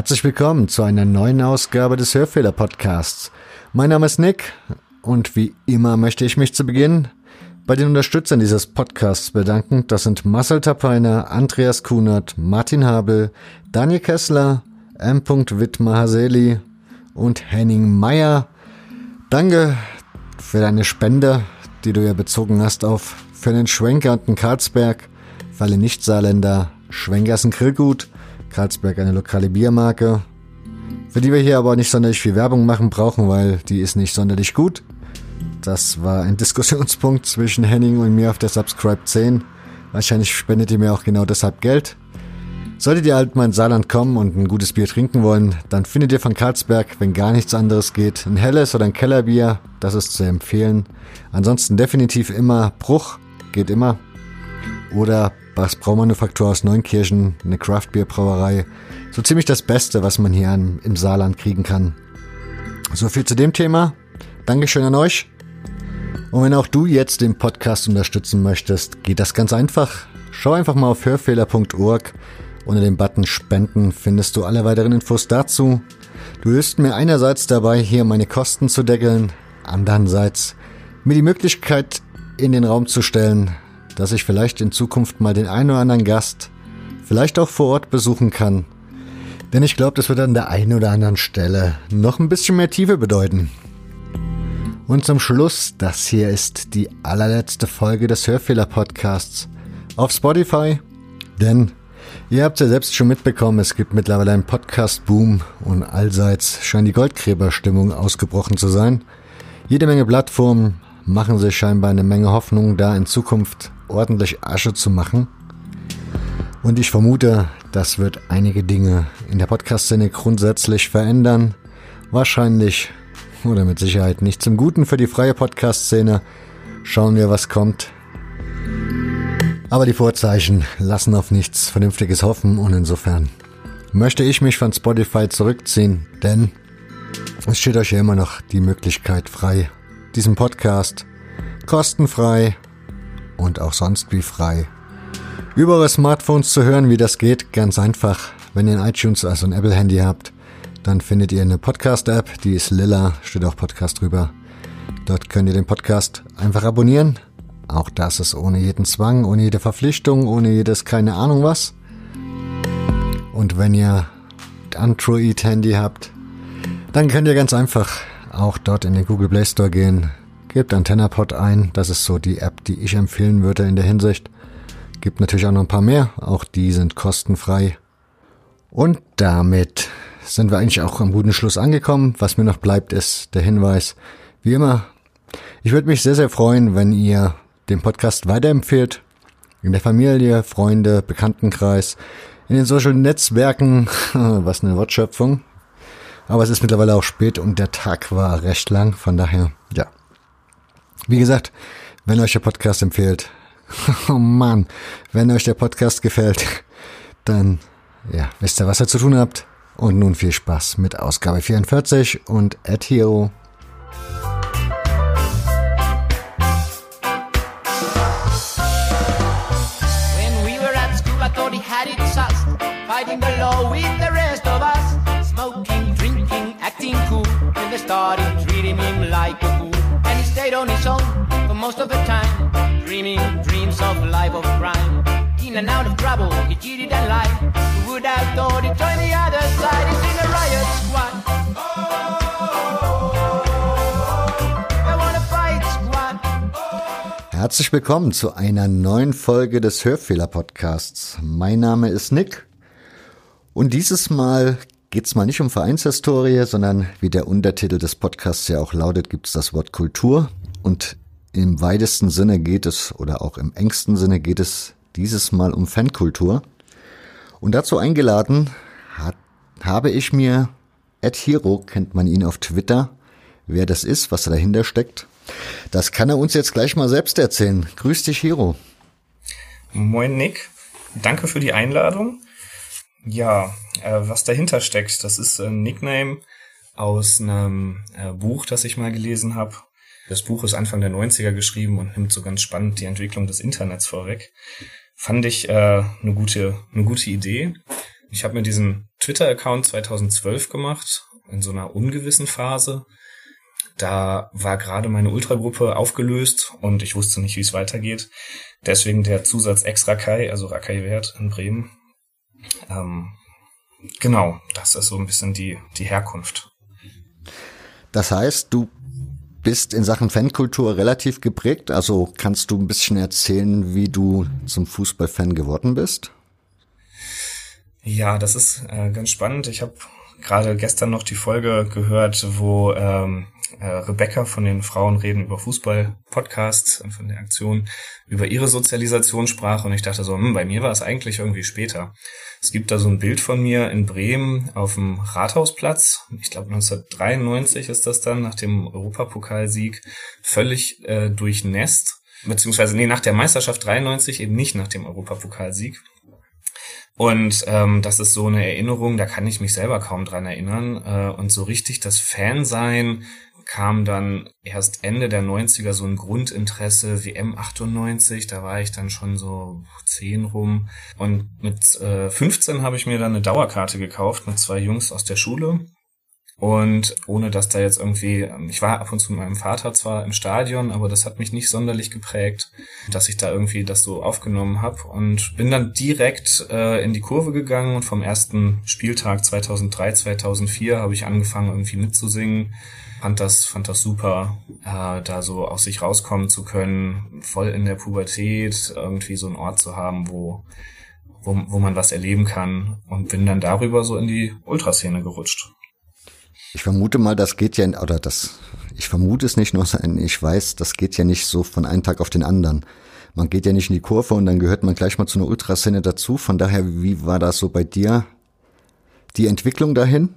Herzlich willkommen zu einer neuen Ausgabe des Hörfehler Podcasts. Mein Name ist Nick und wie immer möchte ich mich zu Beginn bei den Unterstützern dieses Podcasts bedanken. Das sind Marcel Tapeiner, Andreas Kunert, Martin Habel, Daniel Kessler, M. Wittmar-Haseli und Henning Meyer. Danke für deine Spende, die du ja bezogen hast auf für den Schwenker und den Karlsberg, für alle Nicht-Saarländer. Schwenker ist ein Grillgut, Karlsberg eine lokale Biermarke, für die wir hier aber nicht sonderlich viel Werbung machen brauchen, weil die ist nicht sonderlich gut. Das war ein Diskussionspunkt zwischen Henning und mir auf der Subscribe 10. Wahrscheinlich spendet ihr mir auch genau deshalb Geld. Solltet ihr halt mal in Saarland kommen und ein gutes Bier trinken wollen, dann findet ihr von Karlsberg, wenn gar nichts anderes geht, ein helles oder ein Kellerbier. Das ist zu empfehlen. Ansonsten definitiv immer Bruch, geht immer. Oder Bachs Braumanufaktur aus Neunkirchen, eine Craftbierbrauerei. So ziemlich das Beste, was man hier im Saarland kriegen kann. So viel zu dem Thema. Dankeschön an euch. Und wenn auch du jetzt den Podcast unterstützen möchtest, geht das ganz einfach. Schau einfach mal auf hörfehler.org. Unter dem Button Spenden findest du alle weiteren Infos dazu. Du hilfst mir einerseits dabei, hier meine Kosten zu deckeln, andererseits mir die Möglichkeit in den Raum zu stellen, dass ich vielleicht in Zukunft mal den einen oder anderen Gast vielleicht auch vor Ort besuchen kann. Denn ich glaube, das wird an der einen oder anderen Stelle noch ein bisschen mehr Tiefe bedeuten. Und zum Schluss, das hier ist die allerletzte Folge des Hörfehler-Podcasts auf Spotify. Denn ihr habt ja selbst schon mitbekommen, es gibt mittlerweile einen Podcast-Boom und allseits scheint die Goldgräberstimmung ausgebrochen zu sein. Jede Menge Plattformen machen sich scheinbar eine Menge Hoffnung, da in Zukunft ordentlich Asche zu machen. Und ich vermute, das wird einige Dinge in der Podcast-Szene grundsätzlich verändern. Wahrscheinlich oder mit Sicherheit nicht zum Guten für die freie Podcast-Szene. Schauen wir, was kommt. Aber die Vorzeichen lassen auf nichts Vernünftiges hoffen und insofern möchte ich mich von Spotify zurückziehen, denn es steht euch ja immer noch die Möglichkeit frei, diesen Podcast kostenfrei und auch sonst wie frei über eure Smartphones zu hören, wie das geht. Ganz einfach, wenn ihr ein iTunes, also ein Apple-Handy habt, dann findet ihr eine Podcast-App, die ist lila, steht auch Podcast drüber. Dort könnt ihr den Podcast einfach abonnieren. Auch das ist ohne jeden Zwang, ohne jede Verpflichtung, ohne jedes keine Ahnung was. Und wenn ihr Android-Handy habt, dann könnt ihr ganz einfach auch dort in den Google Play Store gehen, gebt AntennaPod ein, das ist so die App, die ich empfehlen würde in der Hinsicht. Gibt natürlich auch noch ein paar mehr, auch die sind kostenfrei. Und damit sind wir eigentlich auch am guten Schluss angekommen. Was mir noch bleibt, ist der Hinweis, wie immer, ich würde mich sehr, sehr freuen, wenn ihr den Podcast weiterempfehlt. In der Familie, Freunde, Bekanntenkreis, in den Social Netzwerken, was eine Wortschöpfung. Aber es ist mittlerweile auch spät und der Tag war recht lang, von daher, ja. Wie gesagt, wenn euch der Podcast empfiehlt, oh Mann, wenn euch der Podcast gefällt, dann, ja, wisst ihr, was ihr zu tun habt. Und nun viel Spaß mit Ausgabe 44 und Ed Hero. Fighting the law with the rest of us. Smoking, drinking, acting cool. Then they started treating him like a fool. And he stayed on his own for most of the time. Dreaming dreams of a life of crime. In and out of trouble, he cheated and lied. Who would have thought he'd join the other side? He's in a riot squad. I wanna fight squad. Herzlich willkommen zu einer neuen Folge des Hörfehler-Podcasts. Mein Name ist Nick und dieses Mal geht's mal nicht um Vereinshistorie, sondern wie der Untertitel des Podcasts ja auch lautet, gibt's das Wort Kultur und im weitesten Sinne geht es oder auch im engsten Sinne geht es dieses Mal um Fankultur. Und dazu eingeladen hat, habe ich mir Ed Hero, kennt man ihn auf Twitter, wer das ist, was da dahinter steckt. Das kann er uns jetzt gleich mal selbst erzählen. Grüß dich, Hero. Moin Nick, danke für die Einladung. Ja, äh, was dahinter steckt, das ist ein Nickname aus einem äh, Buch, das ich mal gelesen habe. Das Buch ist Anfang der 90er geschrieben und nimmt so ganz spannend die Entwicklung des Internets vorweg. Fand ich äh, eine gute eine gute Idee. Ich habe mir diesen Twitter-Account 2012 gemacht, in so einer ungewissen Phase. Da war gerade meine Ultragruppe aufgelöst und ich wusste nicht, wie es weitergeht. Deswegen der Zusatz Extra Kai, also Rakai Wert in Bremen. Ähm, genau, das ist so ein bisschen die, die Herkunft. Das heißt, du bist in Sachen Fankultur relativ geprägt. Also kannst du ein bisschen erzählen, wie du zum Fußballfan geworden bist? Ja, das ist äh, ganz spannend. Ich habe gerade gestern noch die Folge gehört, wo ähm, äh, Rebecca von den Frauen reden über Fußball Podcast von der Aktion über ihre Sozialisation sprach und ich dachte so, hm, bei mir war es eigentlich irgendwie später. Es gibt da so ein Bild von mir in Bremen auf dem Rathausplatz. Ich glaube 1993 ist das dann nach dem Europapokalsieg völlig äh, durchnässt beziehungsweise nee nach der Meisterschaft 93 eben nicht nach dem Europapokalsieg und ähm, das ist so eine Erinnerung, da kann ich mich selber kaum dran erinnern. Äh, und so richtig das Fansein kam dann erst Ende der 90er so ein Grundinteresse, WM 98, da war ich dann schon so 10 rum. Und mit äh, 15 habe ich mir dann eine Dauerkarte gekauft mit zwei Jungs aus der Schule. Und ohne dass da jetzt irgendwie, ich war ab und zu mit meinem Vater zwar im Stadion, aber das hat mich nicht sonderlich geprägt, dass ich da irgendwie das so aufgenommen habe und bin dann direkt äh, in die Kurve gegangen und vom ersten Spieltag 2003, 2004 habe ich angefangen irgendwie mitzusingen. Fand das, fand das super, äh, da so aus sich rauskommen zu können, voll in der Pubertät irgendwie so einen Ort zu haben, wo, wo, wo man was erleben kann und bin dann darüber so in die Ultraszene gerutscht. Ich vermute mal, das geht ja, oder das, ich vermute es nicht nur, ich weiß, das geht ja nicht so von einem Tag auf den anderen. Man geht ja nicht in die Kurve und dann gehört man gleich mal zu einer Ultraszene dazu. Von daher, wie war das so bei dir? Die Entwicklung dahin?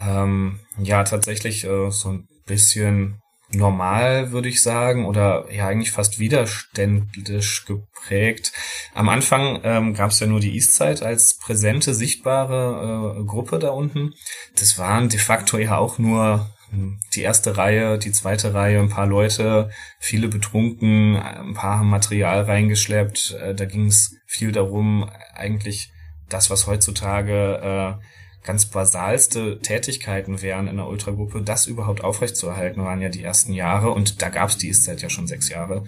Ähm, ja, tatsächlich äh, so ein bisschen normal, würde ich sagen, oder ja eigentlich fast widerständisch geprägt. Am Anfang ähm, gab es ja nur die Eastside als präsente, sichtbare äh, Gruppe da unten. Das waren de facto ja auch nur hm, die erste Reihe, die zweite Reihe, ein paar Leute, viele betrunken, ein paar haben Material reingeschleppt. Äh, da ging es viel darum, eigentlich das, was heutzutage äh, ganz basalste Tätigkeiten wären in der Ultragruppe, das überhaupt aufrechtzuerhalten, waren ja die ersten Jahre und da gab es die Ist-Zeit ja schon sechs Jahre.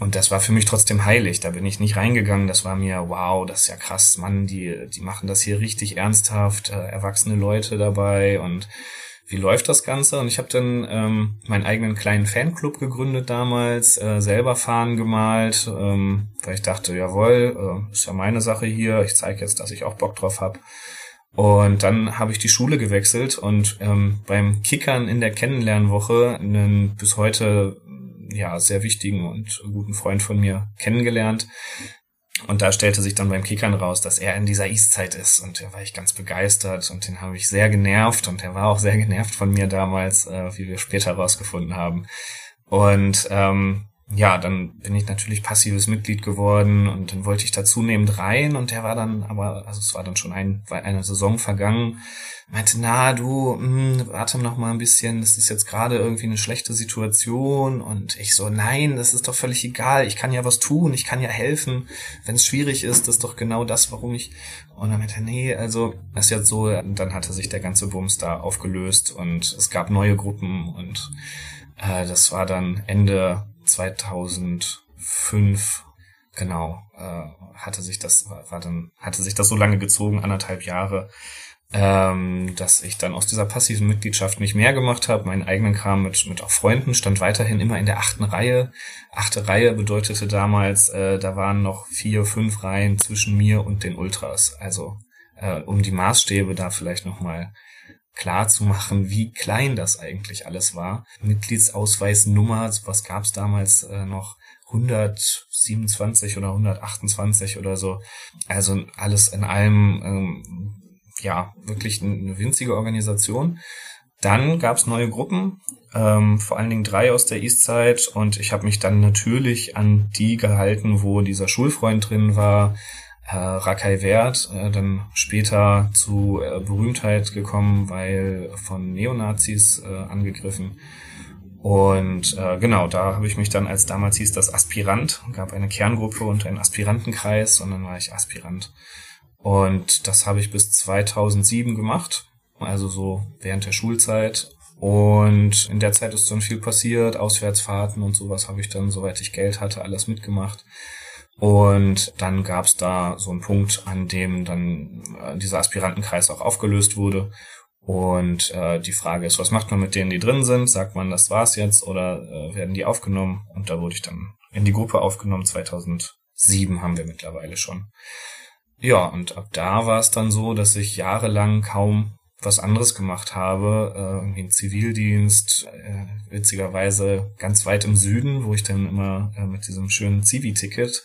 Und das war für mich trotzdem heilig. Da bin ich nicht reingegangen. Das war mir, wow, das ist ja krass, Mann, die, die machen das hier richtig ernsthaft, äh, erwachsene Leute dabei und wie läuft das Ganze? Und ich habe dann ähm, meinen eigenen kleinen Fanclub gegründet damals, äh, selber Fahnen gemalt, ähm, weil ich dachte, jawohl, äh, ist ja meine Sache hier, ich zeige jetzt, dass ich auch Bock drauf hab. Und dann habe ich die Schule gewechselt und ähm, beim Kickern in der Kennenlernwoche einen bis heute ja sehr wichtigen und guten Freund von mir kennengelernt. Und da stellte sich dann beim Kickern raus, dass er in dieser Eastzeit ist. Und da war ich ganz begeistert und den habe ich sehr genervt. Und er war auch sehr genervt von mir damals, äh, wie wir später rausgefunden haben. Und ähm, ja, dann bin ich natürlich passives Mitglied geworden und dann wollte ich da zunehmend rein und der war dann, aber, also es war dann schon ein, eine Saison vergangen, meinte, na du, mh, hm, warte noch mal ein bisschen, das ist jetzt gerade irgendwie eine schlechte Situation. Und ich so, nein, das ist doch völlig egal, ich kann ja was tun, ich kann ja helfen, wenn es schwierig ist, das ist doch genau das, warum ich, und dann meinte nee, also, das ist jetzt so, und dann hatte sich der ganze Bums da aufgelöst und es gab neue Gruppen und äh, das war dann Ende 2005 genau äh, hatte sich das war dann hatte sich das so lange gezogen anderthalb Jahre ähm, dass ich dann aus dieser passiven Mitgliedschaft nicht mehr gemacht habe, meinen eigenen Kram mit mit auch Freunden stand weiterhin immer in der achten Reihe. Achte Reihe bedeutete damals, äh, da waren noch vier, fünf Reihen zwischen mir und den Ultras. Also äh, um die Maßstäbe da vielleicht noch mal klar zu machen, wie klein das eigentlich alles war. Mitgliedsausweisnummer, was gab es damals äh, noch? 127 oder 128 oder so. Also alles in allem, ähm, ja, wirklich eine winzige Organisation. Dann gab es neue Gruppen, ähm, vor allen Dingen drei aus der Eastside und ich habe mich dann natürlich an die gehalten, wo dieser Schulfreund drin war, äh, Rakai Wert, äh, dann später zu äh, Berühmtheit gekommen, weil von Neonazis äh, angegriffen. Und äh, genau, da habe ich mich dann, als damals hieß das Aspirant, gab eine Kerngruppe und einen Aspirantenkreis und dann war ich Aspirant. Und das habe ich bis 2007 gemacht, also so während der Schulzeit. Und in der Zeit ist dann viel passiert, Auswärtsfahrten und sowas habe ich dann, soweit ich Geld hatte, alles mitgemacht. Und dann gab es da so einen Punkt, an dem dann äh, dieser Aspirantenkreis auch aufgelöst wurde. Und äh, die Frage ist, was macht man mit denen, die drin sind? Sagt man, das war's jetzt oder äh, werden die aufgenommen? Und da wurde ich dann in die Gruppe aufgenommen. 2007 haben wir mittlerweile schon. Ja, und ab da war es dann so, dass ich jahrelang kaum was anderes gemacht habe, äh, irgendwie einen Zivildienst, äh, witzigerweise ganz weit im Süden, wo ich dann immer äh, mit diesem schönen Zivi-Ticket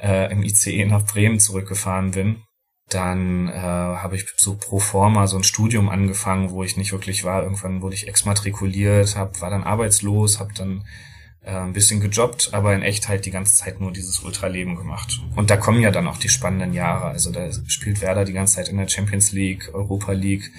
äh, im ICE nach Bremen zurückgefahren bin. Dann äh, habe ich so pro forma so ein Studium angefangen, wo ich nicht wirklich war. Irgendwann wurde ich exmatrikuliert, hab, war dann arbeitslos, habe dann ein bisschen gejobbt, aber in echt halt die ganze Zeit nur dieses Ultraleben gemacht. Und da kommen ja dann auch die spannenden Jahre. Also da spielt Werder die ganze Zeit in der Champions League, Europa League,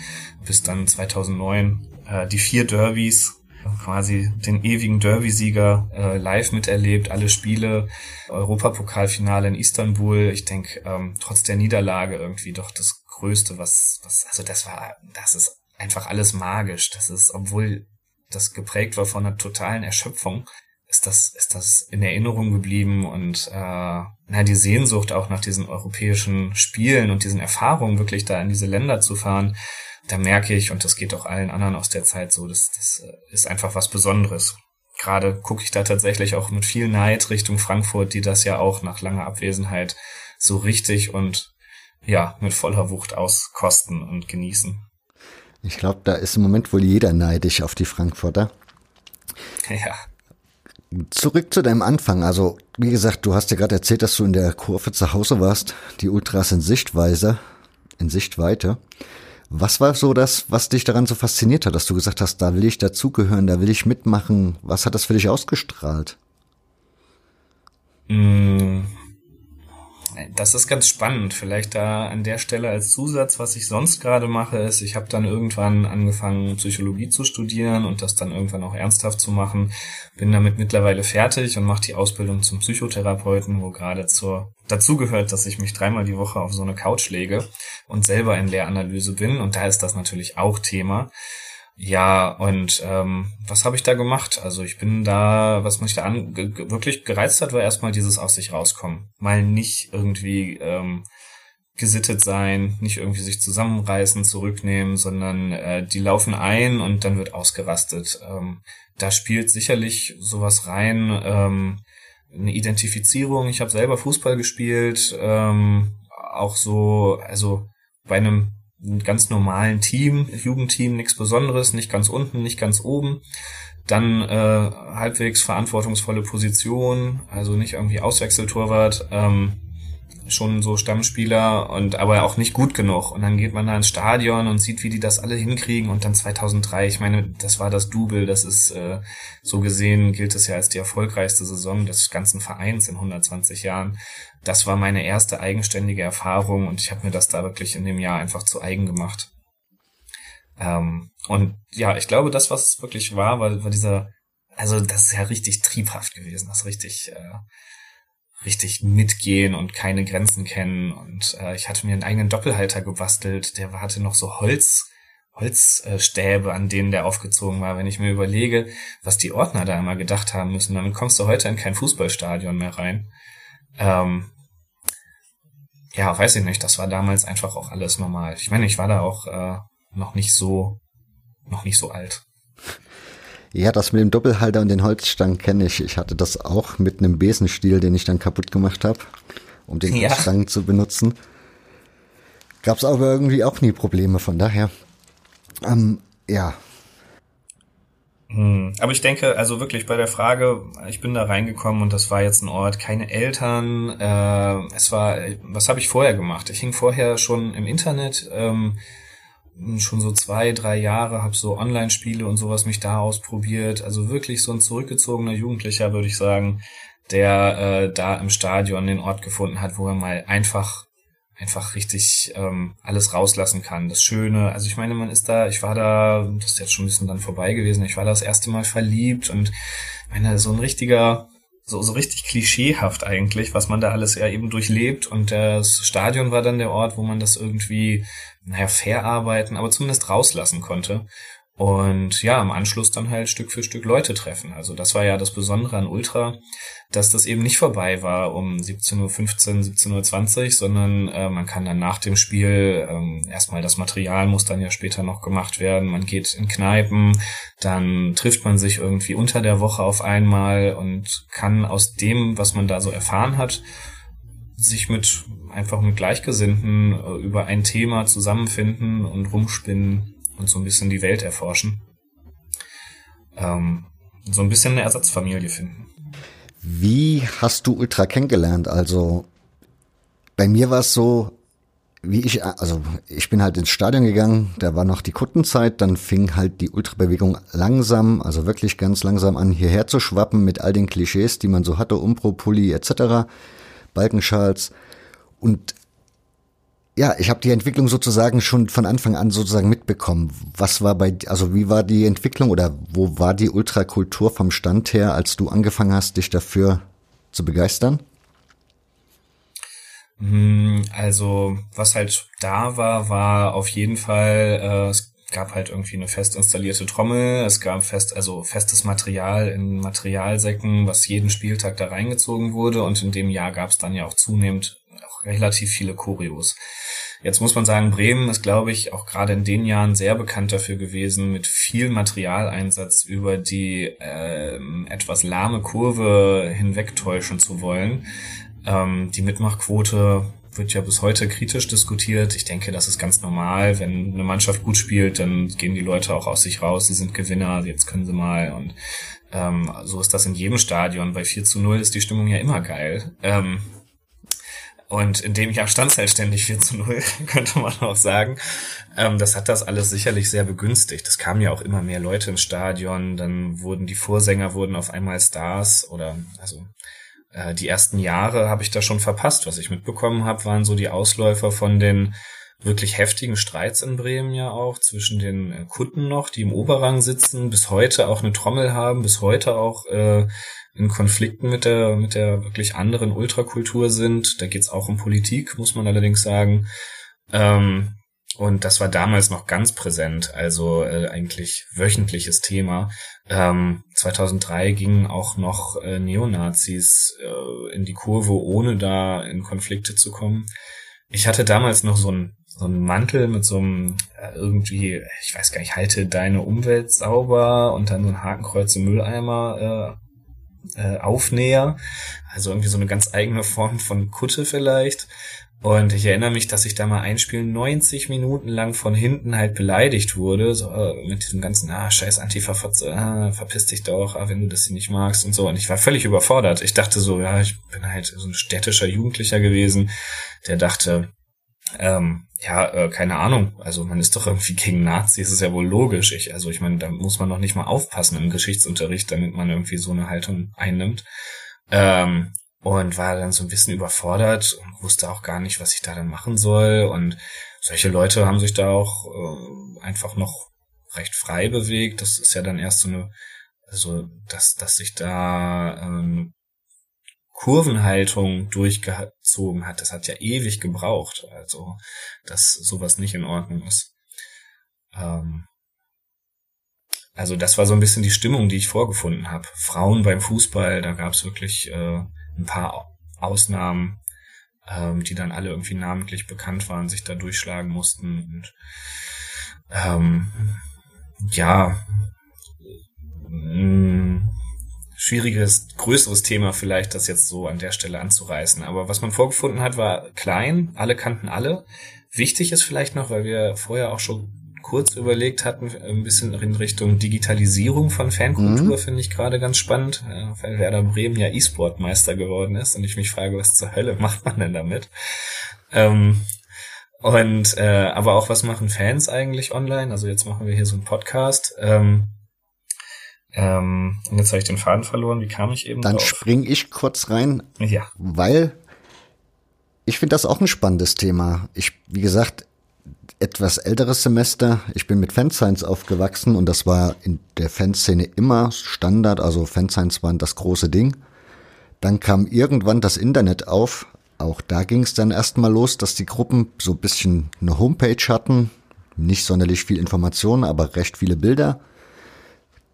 bis dann 2009 äh, die vier Derbys, quasi den ewigen Derby-Sieger äh, live miterlebt, alle Spiele, Europapokalfinale in Istanbul. Ich denke, ähm, trotz der Niederlage irgendwie doch das Größte, was, was, also das war, das ist einfach alles magisch. Das ist, obwohl das geprägt war von einer totalen Erschöpfung, ist das, ist das in Erinnerung geblieben und äh, na, die Sehnsucht auch nach diesen europäischen Spielen und diesen Erfahrungen, wirklich da in diese Länder zu fahren, da merke ich, und das geht auch allen anderen aus der Zeit so, das, das äh, ist einfach was Besonderes. Gerade gucke ich da tatsächlich auch mit viel Neid Richtung Frankfurt, die das ja auch nach langer Abwesenheit so richtig und ja, mit voller Wucht auskosten und genießen. Ich glaube, da ist im Moment wohl jeder neidisch auf die Frankfurter. Ja. Zurück zu deinem Anfang. Also, wie gesagt, du hast ja gerade erzählt, dass du in der Kurve zu Hause warst. Die Ultras in Sichtweise, in Sichtweite. Was war so das, was dich daran so fasziniert hat, dass du gesagt hast, da will ich dazugehören, da will ich mitmachen? Was hat das für dich ausgestrahlt? Mm, das ist ganz spannend. Vielleicht da an der Stelle als Zusatz, was ich sonst gerade mache, ist, ich habe dann irgendwann angefangen, Psychologie zu studieren und das dann irgendwann auch ernsthaft zu machen. Bin damit mittlerweile fertig und mache die Ausbildung zum Psychotherapeuten, wo gerade zur dazu gehört, dass ich mich dreimal die Woche auf so eine Couch lege und selber in Lehranalyse bin. Und da ist das natürlich auch Thema. Ja, und ähm, was habe ich da gemacht? Also ich bin da, was mich da an, wirklich gereizt hat, war erstmal dieses aus sich rauskommen. Mal nicht irgendwie ähm, gesittet sein, nicht irgendwie sich zusammenreißen, zurücknehmen, sondern äh, die laufen ein und dann wird ausgerastet. Ähm, da spielt sicherlich sowas rein, ähm, eine Identifizierung. Ich habe selber Fußball gespielt, ähm, auch so, also bei einem ein ganz normalen Team, Jugendteam, nichts Besonderes, nicht ganz unten, nicht ganz oben. Dann äh, halbwegs verantwortungsvolle Position, also nicht irgendwie Auswechseltorwart, ähm, schon so Stammspieler und aber auch nicht gut genug. Und dann geht man da ins Stadion und sieht, wie die das alle hinkriegen. Und dann 2003, ich meine, das war das Double, das ist äh, so gesehen, gilt es ja als die erfolgreichste Saison des ganzen Vereins in 120 Jahren das war meine erste eigenständige Erfahrung und ich habe mir das da wirklich in dem Jahr einfach zu eigen gemacht. Ähm, und ja, ich glaube, das, was wirklich war, war, war dieser, also das ist ja richtig triebhaft gewesen, das richtig, äh, richtig mitgehen und keine Grenzen kennen. Und äh, ich hatte mir einen eigenen Doppelhalter gebastelt, der hatte noch so Holz, Holzstäbe, an denen der aufgezogen war. Wenn ich mir überlege, was die Ordner da immer gedacht haben müssen, dann kommst du heute in kein Fußballstadion mehr rein. Ähm, ja, weiß ich nicht, das war damals einfach auch alles normal. Ich meine, ich war da auch äh, noch nicht so, noch nicht so alt. Ja, das mit dem Doppelhalter und den Holzstangen kenne ich. Ich hatte das auch mit einem Besenstiel, den ich dann kaputt gemacht habe, um den ja. Holzstangen zu benutzen. Gab es aber irgendwie auch nie Probleme, von daher. Ähm, ja, hm. Aber ich denke, also wirklich bei der Frage, ich bin da reingekommen und das war jetzt ein Ort, keine Eltern. Äh, es war, was habe ich vorher gemacht? Ich hing vorher schon im Internet, ähm, schon so zwei, drei Jahre, habe so Online-Spiele und sowas mich da ausprobiert. Also wirklich so ein zurückgezogener Jugendlicher, würde ich sagen, der äh, da im Stadion den Ort gefunden hat, wo er mal einfach einfach richtig ähm, alles rauslassen kann. Das Schöne, also ich meine, man ist da, ich war da, das ist jetzt schon ein bisschen dann vorbei gewesen, ich war da das erste Mal verliebt und meine, so ein richtiger, so, so richtig klischeehaft eigentlich, was man da alles ja eben durchlebt. Und das Stadion war dann der Ort, wo man das irgendwie, naja, verarbeiten, aber zumindest rauslassen konnte. Und ja, im Anschluss dann halt Stück für Stück Leute treffen. Also das war ja das Besondere an Ultra, dass das eben nicht vorbei war um 17.15 Uhr, 17.20 Uhr, sondern äh, man kann dann nach dem Spiel, ähm, erstmal das Material muss dann ja später noch gemacht werden, man geht in Kneipen, dann trifft man sich irgendwie unter der Woche auf einmal und kann aus dem, was man da so erfahren hat, sich mit einfach mit Gleichgesinnten äh, über ein Thema zusammenfinden und rumspinnen und so ein bisschen die Welt erforschen. Ähm, so ein bisschen eine Ersatzfamilie finden. Wie hast du Ultra kennengelernt? Also bei mir war es so, wie ich, also ich bin halt ins Stadion gegangen, da war noch die Kuttenzeit, dann fing halt die Ultrabewegung langsam, also wirklich ganz langsam an, hierher zu schwappen mit all den Klischees, die man so hatte, Umpro, Pulli etc., Balkenschals. Und ja, ich habe die Entwicklung sozusagen schon von Anfang an sozusagen mitbekommen. Was war bei, also wie war die Entwicklung oder wo war die Ultrakultur vom Stand her, als du angefangen hast, dich dafür zu begeistern? Hm, also, was halt da war, war auf jeden Fall, äh, gab halt irgendwie eine fest installierte Trommel, es gab fest, also festes Material in Materialsäcken, was jeden Spieltag da reingezogen wurde und in dem Jahr gab es dann ja auch zunehmend auch relativ viele Choreos. Jetzt muss man sagen, Bremen ist, glaube ich, auch gerade in den Jahren sehr bekannt dafür gewesen, mit viel Materialeinsatz über die äh, etwas lahme Kurve hinwegtäuschen zu wollen. Ähm, die Mitmachquote wird ja bis heute kritisch diskutiert. Ich denke, das ist ganz normal. Wenn eine Mannschaft gut spielt, dann gehen die Leute auch aus sich raus. Sie sind Gewinner, jetzt können sie mal. Und ähm, so ist das in jedem Stadion. Bei 4 zu 0 ist die Stimmung ja immer geil. Ähm, und in dem Jahr stand es halt ständig 4 zu 0, könnte man auch sagen. Ähm, das hat das alles sicherlich sehr begünstigt. Es kamen ja auch immer mehr Leute ins Stadion, dann wurden die Vorsänger wurden auf einmal Stars oder also äh, die ersten Jahre habe ich da schon verpasst. Was ich mitbekommen habe, waren so die Ausläufer von den wirklich heftigen Streits in Bremen ja auch zwischen den äh, Kutten noch, die im Oberrang sitzen, bis heute auch eine Trommel haben, bis heute auch äh, in Konflikten mit der, mit der wirklich anderen Ultrakultur sind. Da geht's auch um Politik, muss man allerdings sagen. Ähm, und das war damals noch ganz präsent, also äh, eigentlich wöchentliches Thema. Ähm, 2003 gingen auch noch äh, Neonazis äh, in die Kurve, ohne da in Konflikte zu kommen. Ich hatte damals noch so ein so ein Mantel mit so einem äh, irgendwie, ich weiß gar nicht, halte deine Umwelt sauber und dann so ein Hakenkreuz im Mülleimer äh, äh, Aufnäher, also irgendwie so eine ganz eigene Form von Kutte vielleicht. Und ich erinnere mich, dass ich da mal ein Spiel 90 Minuten lang von hinten halt beleidigt wurde, so äh, mit diesem ganzen, ah, scheiß Antifa-Fotze, ah, verpiss dich doch, ah, wenn du das hier nicht magst und so. Und ich war völlig überfordert. Ich dachte so, ja, ich bin halt so ein städtischer Jugendlicher gewesen, der dachte, ähm, ja, äh, keine Ahnung. Also man ist doch irgendwie gegen Nazis, ist ja wohl logisch. Ich, also ich meine, da muss man noch nicht mal aufpassen im Geschichtsunterricht, damit man irgendwie so eine Haltung einnimmt. Ähm, und war dann so ein bisschen überfordert und wusste auch gar nicht, was ich da dann machen soll. Und solche Leute haben sich da auch äh, einfach noch recht frei bewegt. Das ist ja dann erst so eine, also dass, dass sich da ähm, Kurvenhaltung durchgezogen hat, das hat ja ewig gebraucht. Also, dass sowas nicht in Ordnung ist. Ähm also das war so ein bisschen die Stimmung, die ich vorgefunden habe. Frauen beim Fußball, da gab es wirklich äh, ein paar Ausnahmen, ähm, die dann alle irgendwie namentlich bekannt waren, sich da durchschlagen mussten. Und ähm, ja, mh, schwieriges, größeres Thema vielleicht, das jetzt so an der Stelle anzureißen. Aber was man vorgefunden hat, war klein, alle kannten alle. Wichtig ist vielleicht noch, weil wir vorher auch schon kurz überlegt hatten, ein bisschen in Richtung Digitalisierung von Fankultur, mhm. finde ich gerade ganz spannend, weil Werder Bremen ja E-Sport-Meister geworden ist und ich mich frage, was zur Hölle macht man denn damit? Ähm, und äh, aber auch was machen Fans eigentlich online? Also jetzt machen wir hier so einen Podcast. Ähm, ähm, und jetzt habe ich den Faden verloren. Wie kam ich eben Dann drauf? spring ich kurz rein. Ja. Weil ich finde das auch ein spannendes Thema. Ich, wie gesagt, etwas älteres Semester. Ich bin mit Fanscience aufgewachsen und das war in der Fanszene immer Standard. Also Fanscience waren das große Ding. Dann kam irgendwann das Internet auf. Auch da ging es dann erstmal los, dass die Gruppen so ein bisschen eine Homepage hatten. Nicht sonderlich viel Informationen, aber recht viele Bilder.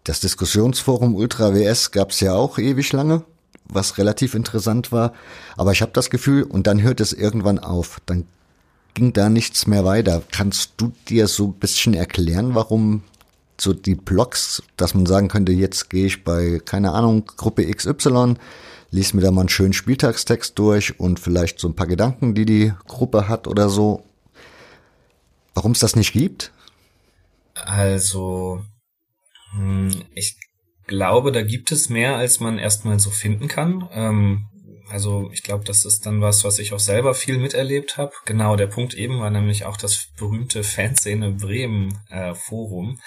Das Diskussionsforum Ultra WS gab es ja auch ewig lange, was relativ interessant war. Aber ich habe das Gefühl, und dann hört es irgendwann auf. Dann ging da nichts mehr weiter. Kannst du dir so ein bisschen erklären, warum so die Blogs, dass man sagen könnte, jetzt gehe ich bei, keine Ahnung, Gruppe XY, lies mir da mal einen schönen Spieltagstext durch und vielleicht so ein paar Gedanken, die die Gruppe hat oder so. Warum es das nicht gibt? Also, hm, ich glaube, da gibt es mehr, als man erstmal so finden kann. Ähm, also ich glaube, das ist dann was, was ich auch selber viel miterlebt habe. Genau, der Punkt eben war nämlich auch das berühmte Fanszene Bremen äh, Forum,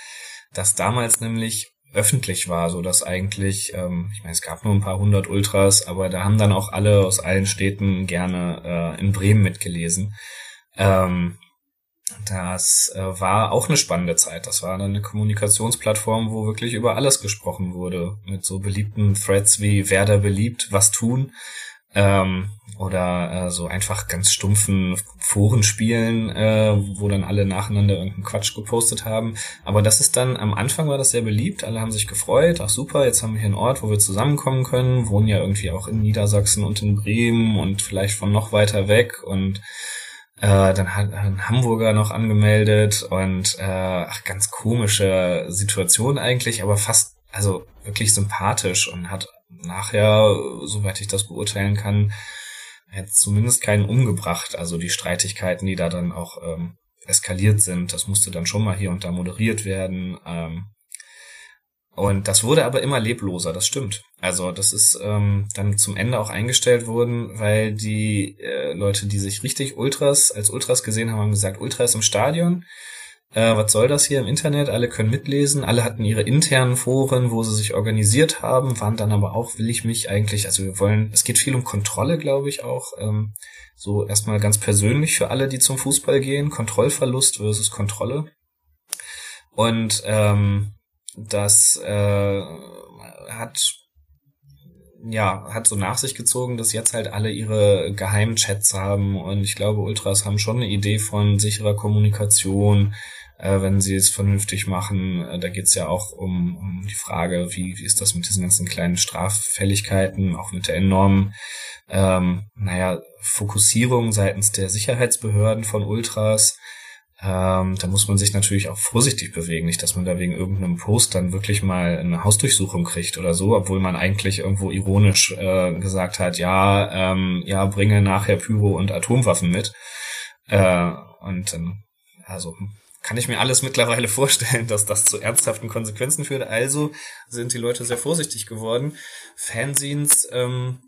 das damals nämlich öffentlich war, so dass eigentlich, ähm, ich meine, es gab nur ein paar hundert Ultras, aber da haben dann auch alle aus allen Städten gerne äh, in Bremen mitgelesen. Ähm, das äh, war auch eine spannende Zeit. Das war dann eine Kommunikationsplattform, wo wirklich über alles gesprochen wurde. Mit so beliebten Threads wie Werder beliebt, was tun ähm, oder äh, so einfach ganz stumpfen Forenspielen, äh, wo dann alle nacheinander irgendeinen Quatsch gepostet haben. Aber das ist dann, am Anfang war das sehr beliebt, alle haben sich gefreut, ach super, jetzt haben wir hier einen Ort, wo wir zusammenkommen können, wohnen ja irgendwie auch in Niedersachsen und in Bremen und vielleicht von noch weiter weg. Und äh, dann hat ein Hamburger noch angemeldet. Und äh, ach, ganz komische Situation eigentlich, aber fast, also wirklich sympathisch und hat nachher, soweit ich das beurteilen kann, jetzt zumindest keinen umgebracht. Also die Streitigkeiten, die da dann auch ähm, eskaliert sind, das musste dann schon mal hier und da moderiert werden. Ähm, und das wurde aber immer lebloser, das stimmt. Also das ist ähm, dann zum Ende auch eingestellt worden, weil die äh, Leute, die sich richtig Ultras als Ultras gesehen haben, haben gesagt, Ultras im Stadion äh, was soll das hier im Internet? Alle können mitlesen, alle hatten ihre internen Foren, wo sie sich organisiert haben, waren dann aber auch, will ich mich eigentlich, also wir wollen, es geht viel um Kontrolle, glaube ich auch, ähm, so erstmal ganz persönlich für alle, die zum Fußball gehen, Kontrollverlust versus Kontrolle. Und ähm, das äh, hat ja, hat so nach sich gezogen, dass jetzt halt alle ihre geheimen Chats haben und ich glaube, Ultras haben schon eine Idee von sicherer Kommunikation, äh, wenn sie es vernünftig machen. Äh, da geht's ja auch um, um die Frage, wie, wie ist das mit diesen ganzen kleinen Straffälligkeiten, auch mit der enormen, ähm, naja, Fokussierung seitens der Sicherheitsbehörden von Ultras. Ähm, da muss man sich natürlich auch vorsichtig bewegen, nicht, dass man da wegen irgendeinem Post dann wirklich mal eine Hausdurchsuchung kriegt oder so, obwohl man eigentlich irgendwo ironisch äh, gesagt hat, ja, ähm, ja, bringe nachher Pyro und Atomwaffen mit. Äh, und ähm, also kann ich mir alles mittlerweile vorstellen, dass das zu ernsthaften Konsequenzen führt. Also sind die Leute sehr vorsichtig geworden. Fanzines, ähm,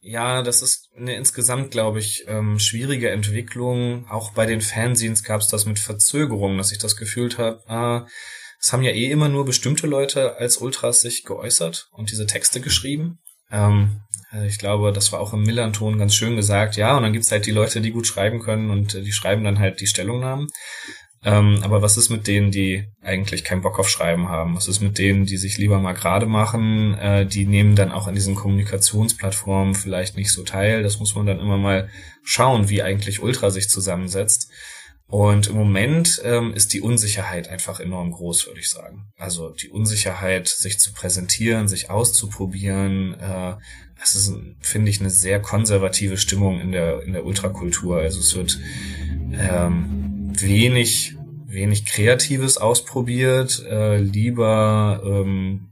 ja, das ist eine insgesamt, glaube ich, ähm, schwierige Entwicklung. Auch bei den Fanzines gab es das mit Verzögerung, dass ich das gefühlt habe, ah, es haben ja eh immer nur bestimmte Leute als Ultras sich geäußert und diese Texte geschrieben. Ähm, ich glaube, das war auch im Millanton ganz schön gesagt, ja, und dann gibt's halt die Leute, die gut schreiben können und äh, die schreiben dann halt die Stellungnahmen. Ähm, aber was ist mit denen, die eigentlich keinen Bock auf Schreiben haben? Was ist mit denen, die sich lieber mal gerade machen? Äh, die nehmen dann auch an diesen Kommunikationsplattformen vielleicht nicht so teil. Das muss man dann immer mal schauen, wie eigentlich Ultra sich zusammensetzt. Und im Moment ähm, ist die Unsicherheit einfach enorm groß, würde ich sagen. Also die Unsicherheit, sich zu präsentieren, sich auszuprobieren, äh, das ist, finde ich, eine sehr konservative Stimmung in der in der Ultrakultur. Also es wird ähm, wenig wenig Kreatives ausprobiert, äh, lieber ähm,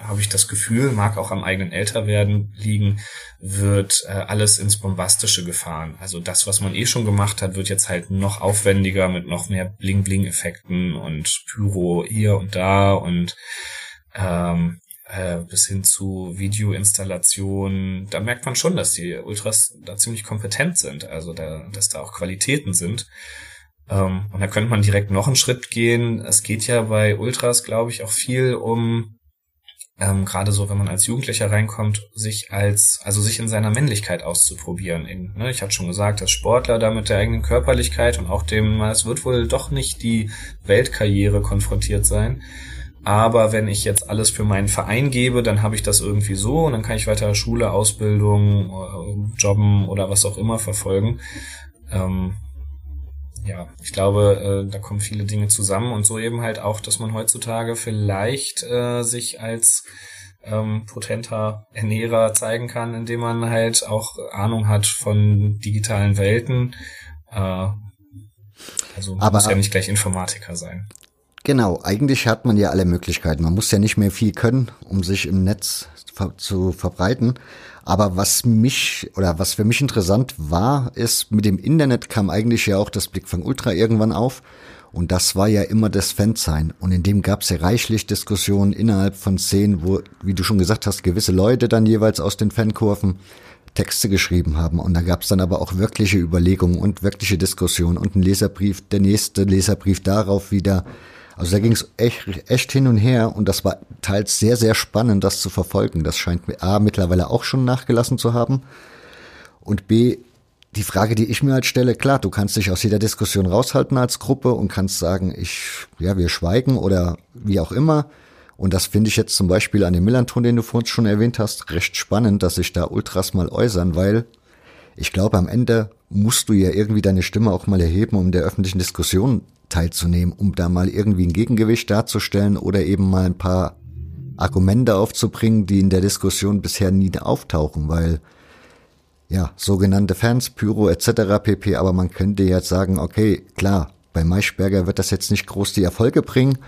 habe ich das Gefühl, mag auch am eigenen Älterwerden liegen, wird äh, alles ins Bombastische gefahren. Also das, was man eh schon gemacht hat, wird jetzt halt noch aufwendiger mit noch mehr Bling-Bling-Effekten und Pyro hier und da und ähm, äh, bis hin zu Videoinstallationen. Da merkt man schon, dass die Ultras da ziemlich kompetent sind, also da, dass da auch Qualitäten sind. Ähm, und da könnte man direkt noch einen Schritt gehen. Es geht ja bei Ultras, glaube ich, auch viel um ähm, gerade so, wenn man als Jugendlicher reinkommt, sich als, also sich in seiner Männlichkeit auszuprobieren. In, ne, ich hatte schon gesagt, dass Sportler da mit der eigenen Körperlichkeit und auch dem, es wird wohl doch nicht die Weltkarriere konfrontiert sein. Aber wenn ich jetzt alles für meinen Verein gebe, dann habe ich das irgendwie so und dann kann ich weiter Schule, Ausbildung, äh, Jobben oder was auch immer verfolgen. Ähm, ja, ich glaube, äh, da kommen viele Dinge zusammen und so eben halt auch, dass man heutzutage vielleicht äh, sich als ähm, potenter Ernährer zeigen kann, indem man halt auch Ahnung hat von digitalen Welten. Äh, also man Aber, muss ja nicht gleich Informatiker sein. Genau, eigentlich hat man ja alle Möglichkeiten. Man muss ja nicht mehr viel können, um sich im Netz zu verbreiten. Aber was mich oder was für mich interessant war, ist, mit dem Internet kam eigentlich ja auch das Blickfang Ultra irgendwann auf. Und das war ja immer das Fansein. Und in dem gab es ja reichlich Diskussionen innerhalb von Szenen, wo, wie du schon gesagt hast, gewisse Leute dann jeweils aus den Fankurven Texte geschrieben haben. Und da gab es dann aber auch wirkliche Überlegungen und wirkliche Diskussionen und ein Leserbrief, der nächste Leserbrief darauf wieder. Also da ging es echt, echt hin und her und das war teils sehr, sehr spannend, das zu verfolgen. Das scheint mir A mittlerweile auch schon nachgelassen zu haben. Und B, die Frage, die ich mir halt stelle, klar, du kannst dich aus jeder Diskussion raushalten als Gruppe und kannst sagen, ich, ja, wir schweigen oder wie auch immer. Und das finde ich jetzt zum Beispiel an dem Millanton, den du vorhin schon erwähnt hast, recht spannend, dass sich da Ultras mal äußern, weil ich glaube, am Ende musst du ja irgendwie deine Stimme auch mal erheben, um der öffentlichen Diskussion teilzunehmen, um da mal irgendwie ein Gegengewicht darzustellen oder eben mal ein paar Argumente aufzubringen, die in der Diskussion bisher nie auftauchen, weil ja, sogenannte Fans, Pyro etc. pp. Aber man könnte jetzt sagen, okay, klar, bei Maischberger wird das jetzt nicht groß die Erfolge bringen,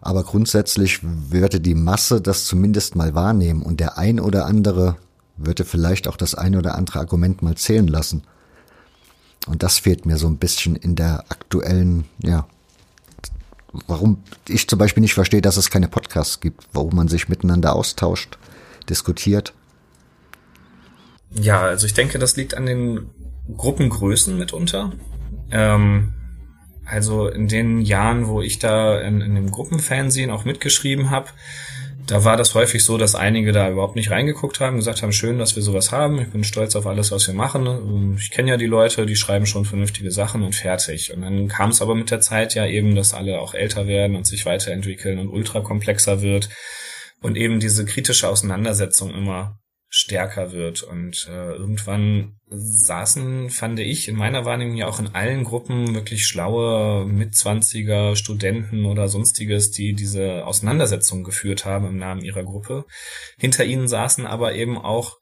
aber grundsätzlich würde die Masse das zumindest mal wahrnehmen und der ein oder andere würde vielleicht auch das ein oder andere Argument mal zählen lassen. Und das fehlt mir so ein bisschen in der aktuellen, ja, warum ich zum Beispiel nicht verstehe, dass es keine Podcasts gibt, warum man sich miteinander austauscht, diskutiert. Ja, also ich denke, das liegt an den Gruppengrößen mitunter. Ähm, also in den Jahren, wo ich da in, in dem Gruppenfernsehen auch mitgeschrieben habe, da war das häufig so, dass einige da überhaupt nicht reingeguckt haben, gesagt haben, schön, dass wir sowas haben, ich bin stolz auf alles, was wir machen. Ich kenne ja die Leute, die schreiben schon vernünftige Sachen und fertig. Und dann kam es aber mit der Zeit ja eben, dass alle auch älter werden und sich weiterentwickeln und ultrakomplexer wird und eben diese kritische Auseinandersetzung immer stärker wird. Und äh, irgendwann saßen, fand ich, in meiner Wahrnehmung ja auch in allen Gruppen wirklich schlaue Mitzwanziger, Studenten oder sonstiges, die diese Auseinandersetzung geführt haben im Namen ihrer Gruppe. Hinter ihnen saßen aber eben auch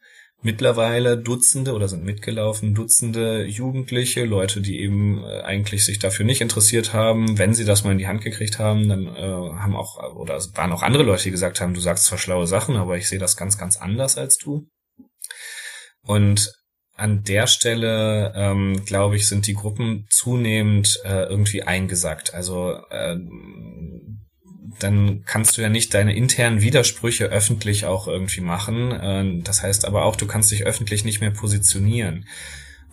mittlerweile Dutzende oder sind mitgelaufen Dutzende Jugendliche, Leute, die eben äh, eigentlich sich dafür nicht interessiert haben. Wenn sie das mal in die Hand gekriegt haben, dann äh, haben auch, oder waren auch andere Leute, die gesagt haben, du sagst zwar schlaue Sachen, aber ich sehe das ganz, ganz anders als du. Und an der Stelle, ähm, glaube ich, sind die Gruppen zunehmend äh, irgendwie eingesackt. Also äh, dann kannst du ja nicht deine internen Widersprüche öffentlich auch irgendwie machen. Äh, das heißt aber auch, du kannst dich öffentlich nicht mehr positionieren.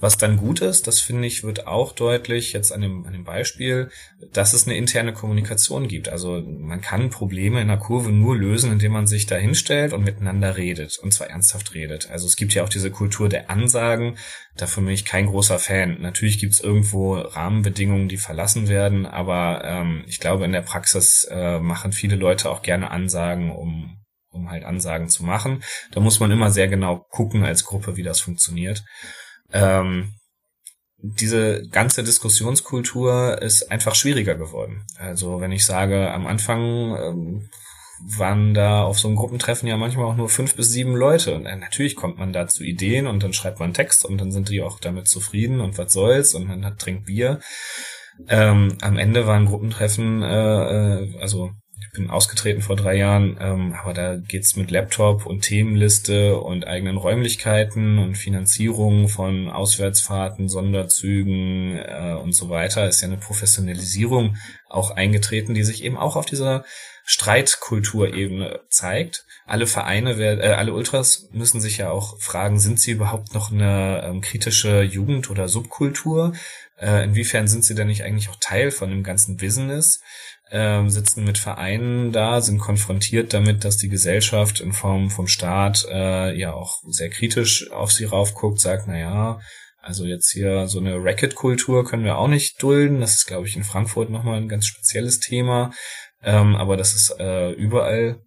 Was dann gut ist, das finde ich, wird auch deutlich jetzt an dem, an dem Beispiel, dass es eine interne Kommunikation gibt. Also man kann Probleme in der Kurve nur lösen, indem man sich da hinstellt und miteinander redet. Und zwar ernsthaft redet. Also es gibt ja auch diese Kultur der Ansagen. Davon bin ich kein großer Fan. Natürlich gibt es irgendwo Rahmenbedingungen, die verlassen werden, aber ähm, ich glaube, in der Praxis äh, machen viele Leute auch gerne Ansagen, um um halt Ansagen zu machen. Da muss man immer sehr genau gucken als Gruppe, wie das funktioniert ähm, diese ganze Diskussionskultur ist einfach schwieriger geworden. Also wenn ich sage, am Anfang ähm, waren da auf so einem Gruppentreffen ja manchmal auch nur fünf bis sieben Leute. Und äh, natürlich kommt man da zu Ideen und dann schreibt man Text und dann sind die auch damit zufrieden und was soll's und man hat, trinkt Bier. Ähm, am Ende waren Gruppentreffen, äh, äh, also bin ausgetreten vor drei Jahren, ähm, aber da geht's mit Laptop und Themenliste und eigenen Räumlichkeiten und Finanzierung von Auswärtsfahrten, Sonderzügen äh, und so weiter. Ist ja eine Professionalisierung auch eingetreten, die sich eben auch auf dieser Streitkulturebene zeigt. Alle Vereine, äh, alle Ultras müssen sich ja auch fragen, sind sie überhaupt noch eine ähm, kritische Jugend- oder Subkultur? Äh, inwiefern sind sie denn nicht eigentlich auch Teil von dem ganzen Business? Äh, sitzen mit Vereinen da, sind konfrontiert damit, dass die Gesellschaft in Form vom Staat äh, ja auch sehr kritisch auf sie raufguckt, sagt, na ja, also jetzt hier so eine Racket-Kultur können wir auch nicht dulden. Das ist, glaube ich, in Frankfurt nochmal ein ganz spezielles Thema. Ähm, aber das ist äh, überall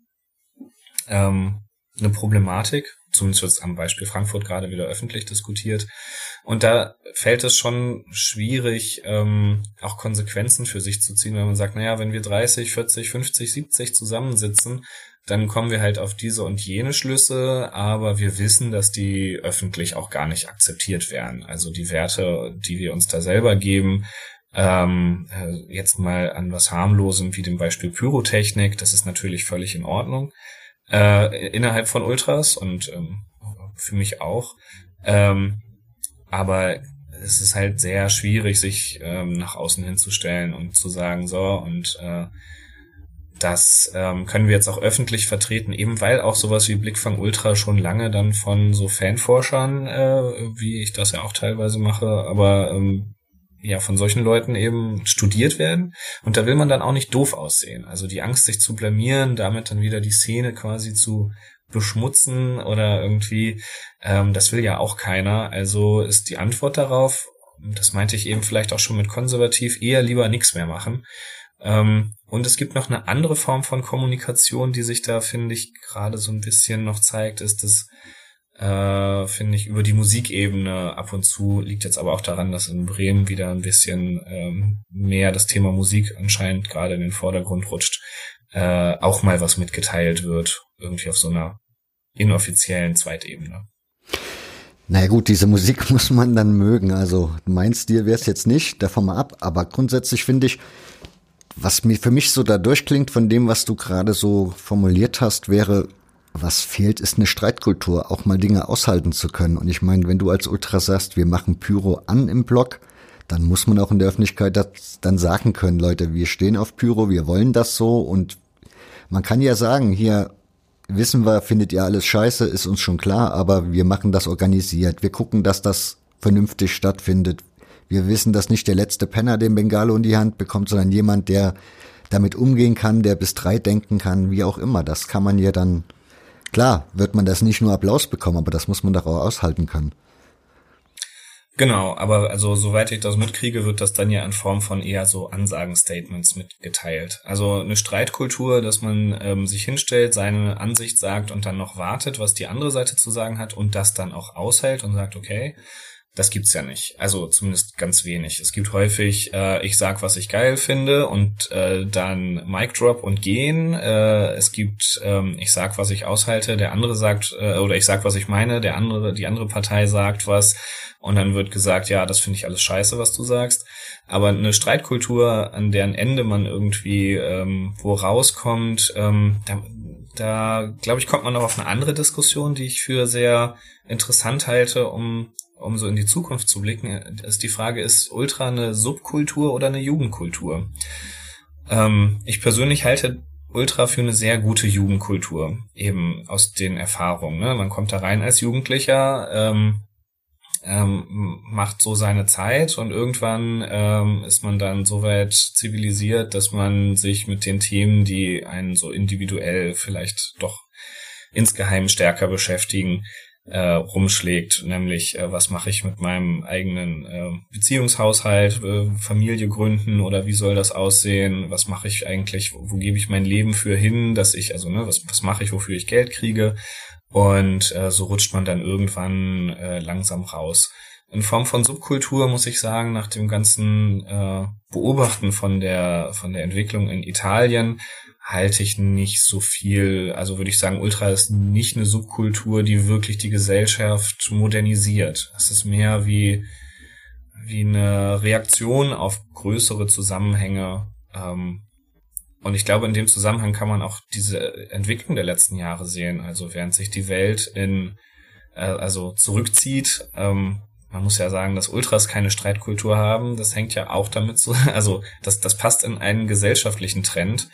ähm, eine Problematik, zumindest jetzt am Beispiel Frankfurt gerade wieder öffentlich diskutiert. Und da fällt es schon schwierig, ähm, auch Konsequenzen für sich zu ziehen, wenn man sagt, naja, wenn wir 30, 40, 50, 70 zusammensitzen, dann kommen wir halt auf diese und jene Schlüsse, aber wir wissen, dass die öffentlich auch gar nicht akzeptiert werden. Also die Werte, die wir uns da selber geben, ähm, äh, jetzt mal an was harmlosem wie dem Beispiel Pyrotechnik, das ist natürlich völlig in Ordnung äh, innerhalb von Ultras und ähm, für mich auch. Ähm, aber es ist halt sehr schwierig, sich ähm, nach außen hinzustellen und zu sagen, so, und äh, das ähm, können wir jetzt auch öffentlich vertreten, eben weil auch sowas wie Blickfang Ultra schon lange dann von so Fanforschern, äh, wie ich das ja auch teilweise mache, aber ähm, ja von solchen Leuten eben studiert werden. Und da will man dann auch nicht doof aussehen. Also die Angst, sich zu blamieren, damit dann wieder die Szene quasi zu beschmutzen oder irgendwie, ähm, das will ja auch keiner. Also ist die Antwort darauf, das meinte ich eben vielleicht auch schon mit konservativ, eher lieber nichts mehr machen. Ähm, und es gibt noch eine andere Form von Kommunikation, die sich da, finde ich, gerade so ein bisschen noch zeigt, ist das äh, finde ich, über die Musikebene ab und zu. Liegt jetzt aber auch daran, dass in Bremen wieder ein bisschen ähm, mehr das Thema Musik anscheinend gerade in den Vordergrund rutscht. Äh, auch mal was mitgeteilt wird, irgendwie auf so einer inoffiziellen Zweitebene. Naja gut, diese Musik muss man dann mögen. Also mein Stil wäre es jetzt nicht, davon mal ab. Aber grundsätzlich finde ich, was mir für mich so da durchklingt von dem, was du gerade so formuliert hast, wäre was fehlt, ist eine Streitkultur, auch mal Dinge aushalten zu können. Und ich meine, wenn du als Ultra sagst, wir machen Pyro an im Blog, dann muss man auch in der Öffentlichkeit das dann sagen können, Leute, wir stehen auf Pyro, wir wollen das so und man kann ja sagen, hier wissen wir, findet ihr alles scheiße, ist uns schon klar, aber wir machen das organisiert. Wir gucken, dass das vernünftig stattfindet. Wir wissen, dass nicht der letzte Penner den Bengalo in die Hand bekommt, sondern jemand, der damit umgehen kann, der bis drei denken kann, wie auch immer. Das kann man ja dann Klar, wird man das nicht nur Applaus bekommen, aber das muss man doch auch aushalten können. Genau, aber also soweit ich das mitkriege, wird das dann ja in Form von eher so Ansagen-Statements mitgeteilt. Also eine Streitkultur, dass man ähm, sich hinstellt, seine Ansicht sagt und dann noch wartet, was die andere Seite zu sagen hat und das dann auch aushält und sagt, okay, das gibt's ja nicht. Also zumindest ganz wenig. Es gibt häufig, äh, ich sag, was ich geil finde und äh, dann Mic Drop und gehen. Äh, es gibt, ähm, ich sag, was ich aushalte, der andere sagt, äh, oder ich sag, was ich meine, der andere, die andere Partei sagt was und dann wird gesagt, ja, das finde ich alles scheiße, was du sagst. Aber eine Streitkultur, an deren Ende man irgendwie ähm, wo rauskommt, ähm, da, da glaube ich, kommt man noch auf eine andere Diskussion, die ich für sehr interessant halte, um um so in die Zukunft zu blicken, ist die Frage, ist Ultra eine Subkultur oder eine Jugendkultur? Ähm, ich persönlich halte Ultra für eine sehr gute Jugendkultur, eben aus den Erfahrungen. Ne? Man kommt da rein als Jugendlicher, ähm, ähm, macht so seine Zeit und irgendwann ähm, ist man dann so weit zivilisiert, dass man sich mit den Themen, die einen so individuell vielleicht doch insgeheim stärker beschäftigen, äh, rumschlägt, nämlich äh, was mache ich mit meinem eigenen äh, Beziehungshaushalt, äh, Familie gründen oder wie soll das aussehen, was mache ich eigentlich, wo, wo gebe ich mein Leben für hin, dass ich, also ne, was, was mache ich, wofür ich Geld kriege? Und äh, so rutscht man dann irgendwann äh, langsam raus. In Form von Subkultur muss ich sagen, nach dem ganzen äh, Beobachten von der von der Entwicklung in Italien halte ich nicht so viel. Also würde ich sagen, Ultra ist nicht eine Subkultur, die wirklich die Gesellschaft modernisiert. Es ist mehr wie, wie eine Reaktion auf größere Zusammenhänge. Ähm, und ich glaube, in dem Zusammenhang kann man auch diese Entwicklung der letzten Jahre sehen. Also während sich die Welt in, äh, also zurückzieht, ähm, man muss ja sagen, dass Ultras keine Streitkultur haben. Das hängt ja auch damit so, also das, das passt in einen gesellschaftlichen Trend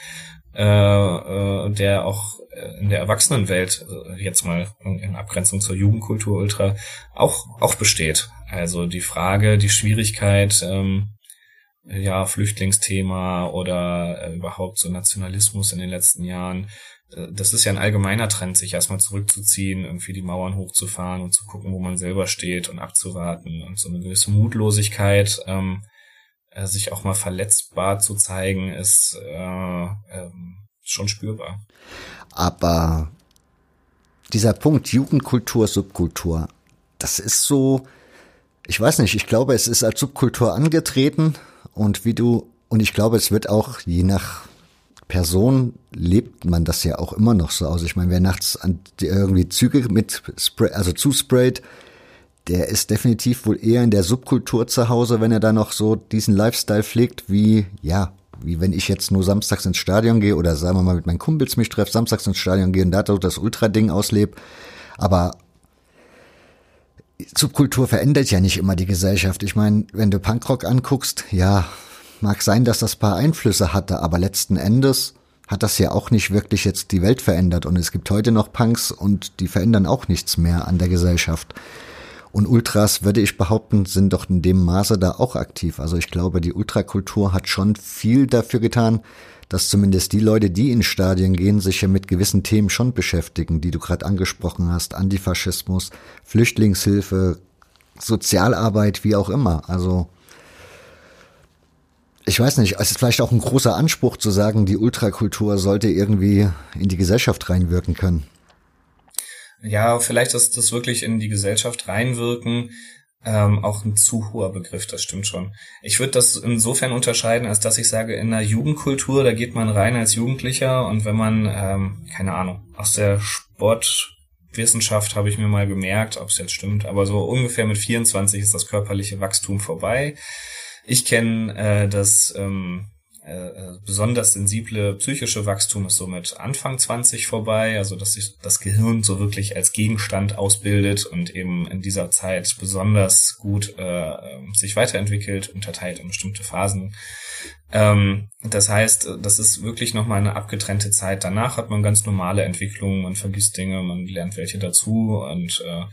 äh, äh, der auch in der Erwachsenenwelt äh, jetzt mal in Abgrenzung zur Jugendkultur Ultra auch auch besteht. Also die Frage, die Schwierigkeit, ähm, ja Flüchtlingsthema oder äh, überhaupt so Nationalismus in den letzten Jahren. Äh, das ist ja ein allgemeiner Trend, sich erstmal zurückzuziehen, irgendwie die Mauern hochzufahren und zu gucken, wo man selber steht und abzuwarten und so eine gewisse Mutlosigkeit. Ähm, äh, sich auch mal verletzbar zu zeigen, ist äh, äh, schon spürbar. Aber dieser Punkt Jugendkultur, Subkultur, das ist so, ich weiß nicht, ich glaube, es ist als Subkultur angetreten und wie du, und ich glaube, es wird auch je nach Person lebt man das ja auch immer noch so aus. Ich meine, wer nachts an irgendwie Züge mit Spray, also zusprayt, der ist definitiv wohl eher in der Subkultur zu Hause, wenn er da noch so diesen Lifestyle pflegt, wie, ja, wie wenn ich jetzt nur samstags ins Stadion gehe oder sagen wir mal mit meinen Kumpels mich treffe, samstags ins Stadion gehe und da das Ultra-Ding auslebe. Aber Subkultur verändert ja nicht immer die Gesellschaft. Ich meine, wenn du Punkrock anguckst, ja, mag sein, dass das paar Einflüsse hatte, aber letzten Endes hat das ja auch nicht wirklich jetzt die Welt verändert. Und es gibt heute noch Punks und die verändern auch nichts mehr an der Gesellschaft. Und Ultras, würde ich behaupten, sind doch in dem Maße da auch aktiv. Also ich glaube, die Ultrakultur hat schon viel dafür getan, dass zumindest die Leute, die in Stadien gehen, sich ja mit gewissen Themen schon beschäftigen, die du gerade angesprochen hast. Antifaschismus, Flüchtlingshilfe, Sozialarbeit, wie auch immer. Also ich weiß nicht, es ist vielleicht auch ein großer Anspruch zu sagen, die Ultrakultur sollte irgendwie in die Gesellschaft reinwirken können. Ja, vielleicht ist das wirklich in die Gesellschaft reinwirken ähm, auch ein zu hoher Begriff, das stimmt schon. Ich würde das insofern unterscheiden, als dass ich sage, in der Jugendkultur, da geht man rein als Jugendlicher und wenn man, ähm, keine Ahnung, aus der Sportwissenschaft habe ich mir mal gemerkt, ob es jetzt stimmt, aber so ungefähr mit 24 ist das körperliche Wachstum vorbei. Ich kenne äh, das ähm, äh, äh, besonders sensible psychische Wachstum ist somit Anfang 20 vorbei, also dass sich das Gehirn so wirklich als Gegenstand ausbildet und eben in dieser Zeit besonders gut äh, sich weiterentwickelt, unterteilt in bestimmte Phasen. Ähm, das heißt, das ist wirklich nochmal eine abgetrennte Zeit. Danach hat man ganz normale Entwicklungen, man vergisst Dinge, man lernt welche dazu und äh,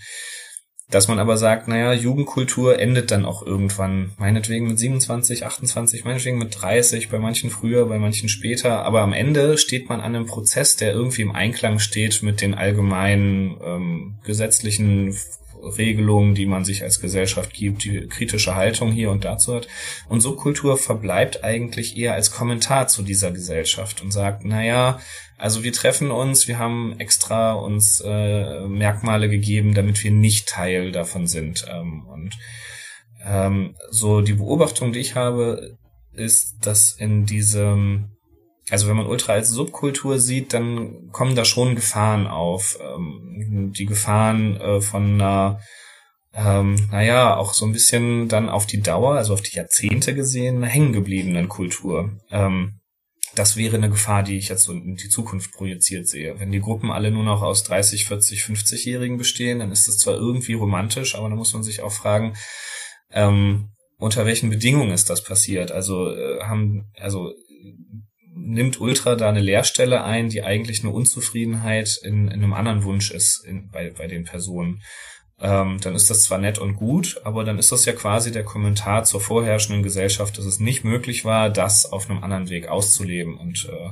dass man aber sagt, naja, Jugendkultur endet dann auch irgendwann, meinetwegen mit 27, 28, meinetwegen mit 30, bei manchen früher, bei manchen später, aber am Ende steht man an einem Prozess, der irgendwie im Einklang steht mit den allgemeinen ähm, gesetzlichen Regelungen, die man sich als Gesellschaft gibt, die kritische Haltung hier und dazu hat. Und Subkultur verbleibt eigentlich eher als Kommentar zu dieser Gesellschaft und sagt, naja, also wir treffen uns, wir haben extra uns äh, Merkmale gegeben, damit wir nicht Teil davon sind. Ähm, und ähm, so die Beobachtung, die ich habe, ist, dass in diesem also wenn man Ultra als Subkultur sieht, dann kommen da schon Gefahren auf. Ähm, die Gefahren äh, von einer, ähm, naja, auch so ein bisschen dann auf die Dauer, also auf die Jahrzehnte gesehen, hängengebliebenen Kultur. Ähm, das wäre eine Gefahr, die ich jetzt so in die Zukunft projiziert sehe. Wenn die Gruppen alle nur noch aus 30, 40, 50-Jährigen bestehen, dann ist das zwar irgendwie romantisch, aber da muss man sich auch fragen, ähm, unter welchen Bedingungen ist das passiert? Also äh, haben, also nimmt Ultra da eine Leerstelle ein, die eigentlich eine Unzufriedenheit in, in einem anderen Wunsch ist in, bei, bei den Personen. Ähm, dann ist das zwar nett und gut, aber dann ist das ja quasi der Kommentar zur vorherrschenden Gesellschaft, dass es nicht möglich war, das auf einem anderen Weg auszuleben und äh,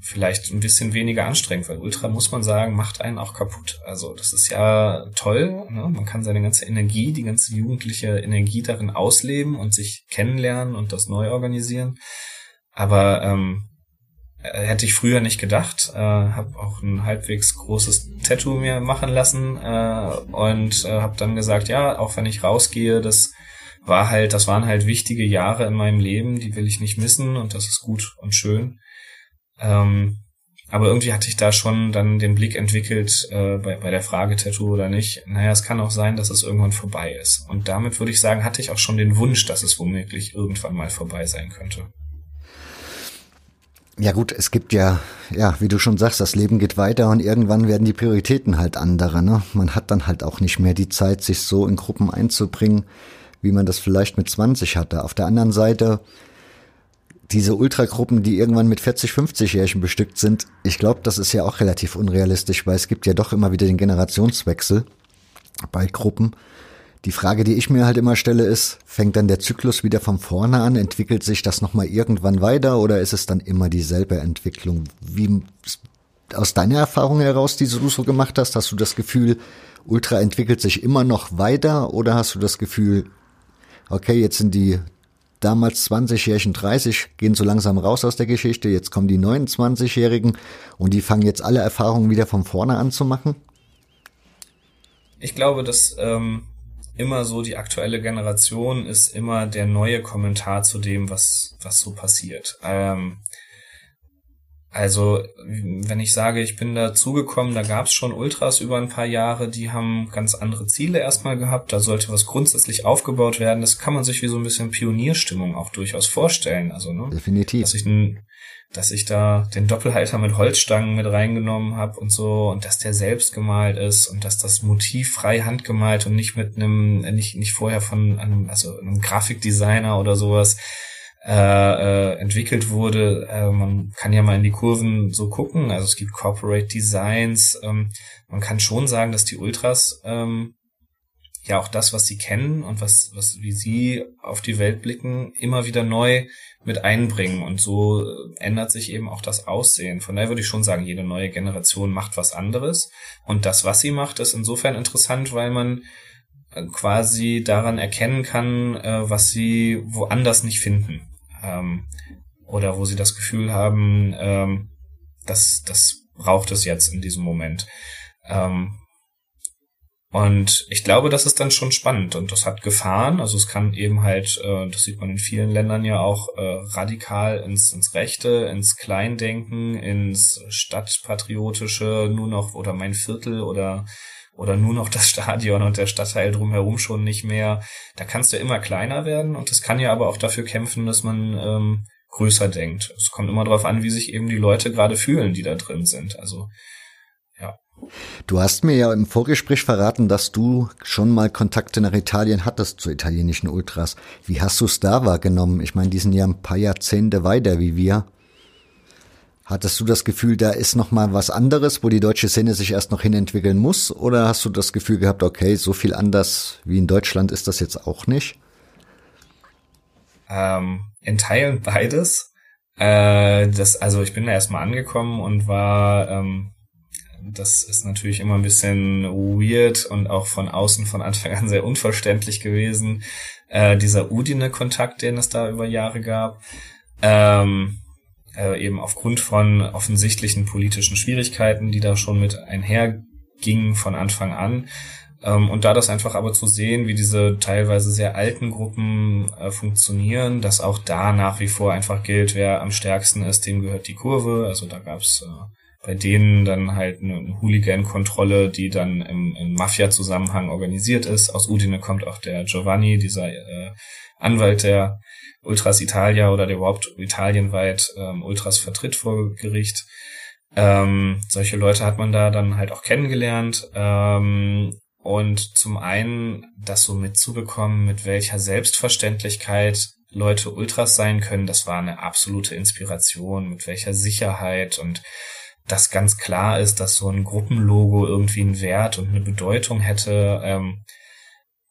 vielleicht ein bisschen weniger anstrengend, weil Ultra, muss man sagen, macht einen auch kaputt. Also das ist ja toll, ne? man kann seine ganze Energie, die ganze jugendliche Energie darin ausleben und sich kennenlernen und das neu organisieren. Aber ähm, äh, hätte ich früher nicht gedacht. Äh, habe auch ein halbwegs großes Tattoo mir machen lassen äh, und äh, habe dann gesagt, ja, auch wenn ich rausgehe, das war halt, das waren halt wichtige Jahre in meinem Leben, die will ich nicht missen und das ist gut und schön. Ähm, aber irgendwie hatte ich da schon dann den Blick entwickelt äh, bei, bei der Frage Tattoo oder nicht. Naja, es kann auch sein, dass es irgendwann vorbei ist. Und damit würde ich sagen, hatte ich auch schon den Wunsch, dass es womöglich irgendwann mal vorbei sein könnte. Ja gut, es gibt ja, ja, wie du schon sagst, das Leben geht weiter und irgendwann werden die Prioritäten halt andere. Ne? Man hat dann halt auch nicht mehr die Zeit, sich so in Gruppen einzubringen, wie man das vielleicht mit 20 hatte. Auf der anderen Seite, diese Ultragruppen, die irgendwann mit 40, 50-Jährigen bestückt sind, ich glaube, das ist ja auch relativ unrealistisch, weil es gibt ja doch immer wieder den Generationswechsel bei Gruppen. Die Frage, die ich mir halt immer stelle, ist, fängt dann der Zyklus wieder von vorne an? Entwickelt sich das nochmal irgendwann weiter oder ist es dann immer dieselbe Entwicklung? Wie aus deiner Erfahrung heraus, die du so gemacht hast, hast du das Gefühl, Ultra entwickelt sich immer noch weiter oder hast du das Gefühl, okay, jetzt sind die damals 20-Jährigen, 30 gehen so langsam raus aus der Geschichte. Jetzt kommen die 29-Jährigen und die fangen jetzt alle Erfahrungen wieder von vorne an zu machen? Ich glaube, dass ähm, immer so die aktuelle Generation ist immer der neue Kommentar zu dem, was, was so passiert. Ähm, also, wenn ich sage, ich bin dazugekommen, da gab es schon Ultras über ein paar Jahre, die haben ganz andere Ziele erstmal gehabt. Da sollte was grundsätzlich aufgebaut werden. Das kann man sich wie so ein bisschen Pionierstimmung auch durchaus vorstellen. Also, ne? Definitiv. Dass ich, dass ich da den Doppelhalter mit Holzstangen mit reingenommen habe und so und dass der selbst gemalt ist und dass das Motiv frei handgemalt und nicht mit einem, nicht, nicht vorher von einem, also einem Grafikdesigner oder sowas äh, äh, entwickelt wurde. Äh, man kann ja mal in die Kurven so gucken. Also es gibt Corporate Designs. Ähm, man kann schon sagen, dass die Ultras ähm, ja auch das, was sie kennen und was, was wie sie auf die Welt blicken, immer wieder neu mit einbringen. Und so ändert sich eben auch das Aussehen. Von daher würde ich schon sagen, jede neue Generation macht was anderes. Und das, was sie macht, ist insofern interessant, weil man äh, quasi daran erkennen kann, äh, was sie woanders nicht finden ähm, oder wo sie das Gefühl haben, ähm, dass das braucht es jetzt in diesem Moment. Ähm, und ich glaube, das ist dann schon spannend und das hat Gefahren. Also es kann eben halt, äh, das sieht man in vielen Ländern ja auch, äh, radikal ins, ins Rechte, ins Kleindenken, ins Stadtpatriotische, nur noch oder mein Viertel oder oder nur noch das Stadion und der Stadtteil drumherum schon nicht mehr. Da kannst du immer kleiner werden und das kann ja aber auch dafür kämpfen, dass man ähm, größer denkt. Es kommt immer darauf an, wie sich eben die Leute gerade fühlen, die da drin sind. Also. Du hast mir ja im Vorgespräch verraten, dass du schon mal Kontakte nach Italien hattest zu italienischen Ultras. Wie hast du es da wahrgenommen? Ich meine, die sind ja ein paar Jahrzehnte weiter wie wir. Hattest du das Gefühl, da ist noch mal was anderes, wo die deutsche Szene sich erst noch hinentwickeln muss? Oder hast du das Gefühl gehabt, okay, so viel anders wie in Deutschland ist das jetzt auch nicht? Ähm, in Teilen beides. Äh, das, also ich bin da erstmal angekommen und war, ähm, das ist natürlich immer ein bisschen weird und auch von außen von Anfang an sehr unverständlich gewesen. Äh, dieser Udine-Kontakt, den es da über Jahre gab. Ähm, äh, eben aufgrund von offensichtlichen politischen Schwierigkeiten, die da schon mit einhergingen von Anfang an. Ähm, und da das einfach aber zu sehen, wie diese teilweise sehr alten Gruppen äh, funktionieren, dass auch da nach wie vor einfach gilt, wer am stärksten ist, dem gehört die Kurve. Also da gab's äh, bei denen dann halt eine, Hooligan-Kontrolle, die dann im, im Mafia-Zusammenhang organisiert ist. Aus Udine kommt auch der Giovanni, dieser äh, Anwalt der Ultras Italia oder der überhaupt italienweit ähm, Ultras vertritt vor Gericht. Ähm, solche Leute hat man da dann halt auch kennengelernt. Ähm, und zum einen das so mitzubekommen, mit welcher Selbstverständlichkeit Leute Ultras sein können, das war eine absolute Inspiration, mit welcher Sicherheit und das ganz klar ist, dass so ein Gruppenlogo irgendwie einen Wert und eine Bedeutung hätte. Ähm,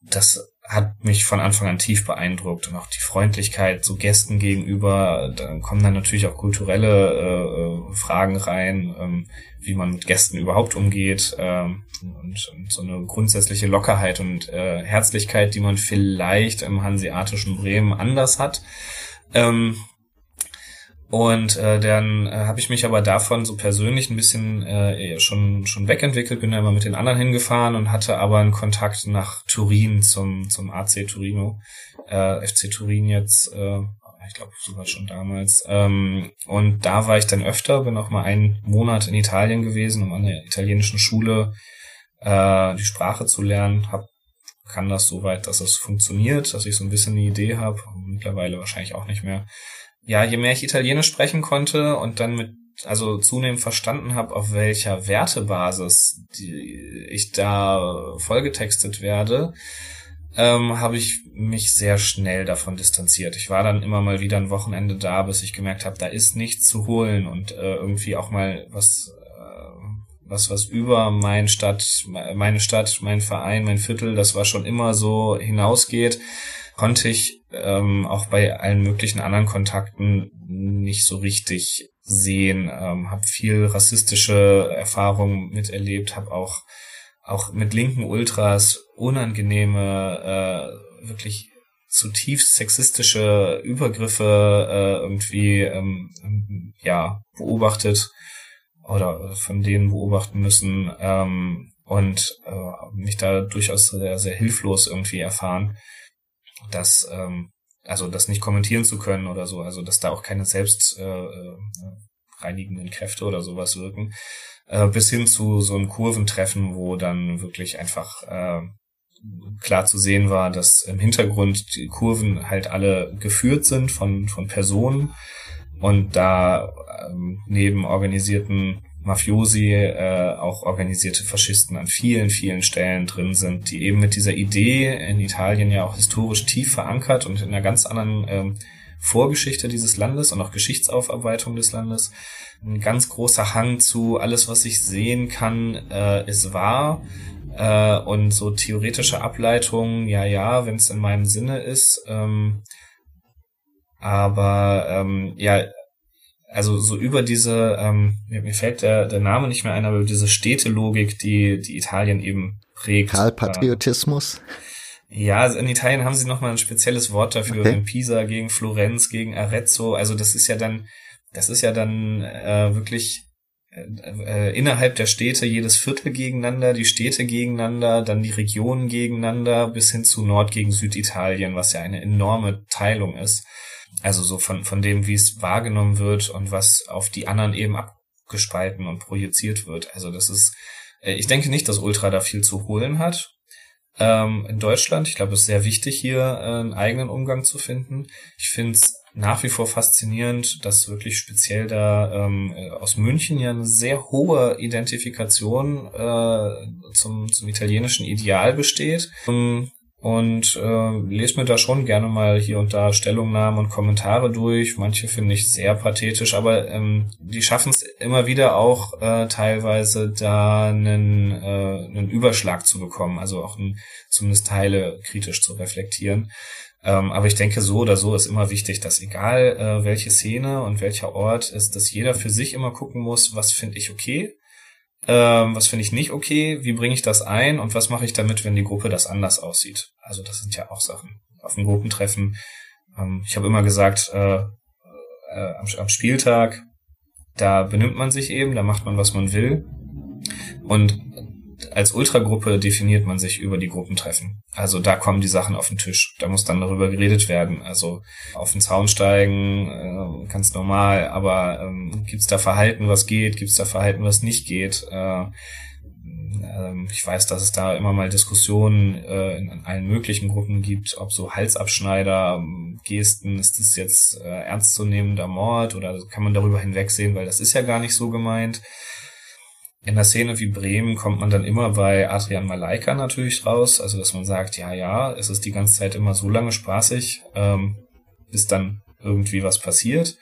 das hat mich von Anfang an tief beeindruckt und auch die Freundlichkeit so Gästen gegenüber. Da kommen dann natürlich auch kulturelle äh, Fragen rein, ähm, wie man mit Gästen überhaupt umgeht ähm, und, und, so eine grundsätzliche Lockerheit und äh, Herzlichkeit, die man vielleicht im hanseatischen Bremen anders hat. Ähm, und äh, dann äh, habe ich mich aber davon so persönlich ein bisschen äh, schon schon wegentwickelt, bin da immer mit den anderen hingefahren und hatte aber einen Kontakt nach Turin zum zum AC Torino, äh, FC Turin jetzt, äh, ich glaube sogar schon damals. Ähm, und da war ich dann öfter, bin auch mal einen Monat in Italien gewesen, um an der italienischen Schule äh, die Sprache zu lernen. Hab kann das so weit, dass es funktioniert, dass ich so ein bisschen eine Idee habe. Mittlerweile wahrscheinlich auch nicht mehr ja, je mehr ich Italienisch sprechen konnte und dann mit also zunehmend verstanden habe, auf welcher Wertebasis die ich da vollgetextet werde, ähm, habe ich mich sehr schnell davon distanziert. Ich war dann immer mal wieder ein Wochenende da, bis ich gemerkt habe, da ist nichts zu holen und äh, irgendwie auch mal was äh, was was über mein Stadt, meine Stadt, mein Verein, mein Viertel, das war schon immer so hinausgeht, konnte ich ähm, auch bei allen möglichen anderen Kontakten nicht so richtig sehen. Ähm, habe viel rassistische Erfahrungen miterlebt, habe auch auch mit linken Ultras unangenehme, äh, wirklich zutiefst sexistische Übergriffe äh, irgendwie ähm, ähm, ja beobachtet oder von denen beobachten müssen ähm, und äh, mich da durchaus sehr, sehr hilflos irgendwie erfahren, dass ähm, also das nicht kommentieren zu können oder so, also dass da auch keine selbst äh, äh, reinigenden Kräfte oder sowas wirken, äh, bis hin zu so einem Kurventreffen, wo dann wirklich einfach äh, klar zu sehen war, dass im Hintergrund die Kurven halt alle geführt sind von, von Personen und da ähm, neben organisierten Mafiosi äh, auch organisierte Faschisten an vielen, vielen Stellen drin sind, die eben mit dieser Idee in Italien ja auch historisch tief verankert und in einer ganz anderen ähm, Vorgeschichte dieses Landes und auch Geschichtsaufarbeitung des Landes. Ein ganz großer Hang zu alles, was ich sehen kann, äh, ist wahr. Äh, und so theoretische Ableitungen, ja, ja, wenn es in meinem Sinne ist. Ähm, aber ähm, ja, also so über diese, ähm, mir, fällt der, der Name nicht mehr ein, aber diese Städtelogik, die, die Italien eben prägt. Karlpatriotismus? Äh, ja, also in Italien haben sie nochmal ein spezielles Wort dafür, okay. in Pisa gegen Florenz, gegen Arezzo. Also das ist ja dann, das ist ja dann äh, wirklich äh, äh, innerhalb der Städte jedes Viertel gegeneinander, die Städte gegeneinander, dann die Regionen gegeneinander, bis hin zu Nord gegen Süditalien, was ja eine enorme Teilung ist. Also so von, von dem, wie es wahrgenommen wird und was auf die anderen eben abgespalten und projiziert wird. Also das ist, äh, ich denke nicht, dass Ultra da viel zu holen hat. Ähm, in Deutschland, ich glaube, es ist sehr wichtig, hier äh, einen eigenen Umgang zu finden. Ich finde es nach wie vor faszinierend, dass wirklich speziell da ähm, äh, aus München ja eine sehr hohe Identifikation äh, zum, zum italienischen Ideal besteht. Ähm, und äh, lese mir da schon gerne mal hier und da Stellungnahmen und Kommentare durch. Manche finde ich sehr pathetisch, aber ähm, die schaffen es immer wieder auch äh, teilweise da einen, äh, einen Überschlag zu bekommen, also auch ein, zumindest Teile kritisch zu reflektieren. Ähm, aber ich denke, so oder so ist immer wichtig, dass egal äh, welche Szene und welcher Ort ist, dass jeder für sich immer gucken muss, was finde ich okay ähm, was finde ich nicht okay? Wie bringe ich das ein? Und was mache ich damit, wenn die Gruppe das anders aussieht? Also das sind ja auch Sachen. Auf dem Gruppentreffen. Ähm, ich habe immer gesagt, äh, äh, am, am Spieltag, da benimmt man sich eben, da macht man, was man will. Und als Ultragruppe definiert man sich über die Gruppentreffen. Also da kommen die Sachen auf den Tisch. Da muss dann darüber geredet werden. Also auf den Zaun steigen, äh, ganz normal. Aber ähm, gibt es da Verhalten, was geht? Gibt es da Verhalten, was nicht geht? Äh, äh, ich weiß, dass es da immer mal Diskussionen äh, in, allen möglichen Gruppen gibt, ob so Halsabschneider, Gesten, ist das jetzt äh, ernstzunehmender Mord oder kann man darüber hinwegsehen, weil das ist ja gar nicht so gemeint in der Szene wie Bremen kommt man dann immer bei Adrian Malaika natürlich raus, also dass man sagt, ja, ja, es ist die ganze Zeit immer so lange spaßig, ähm, bis dann irgendwie was passiert.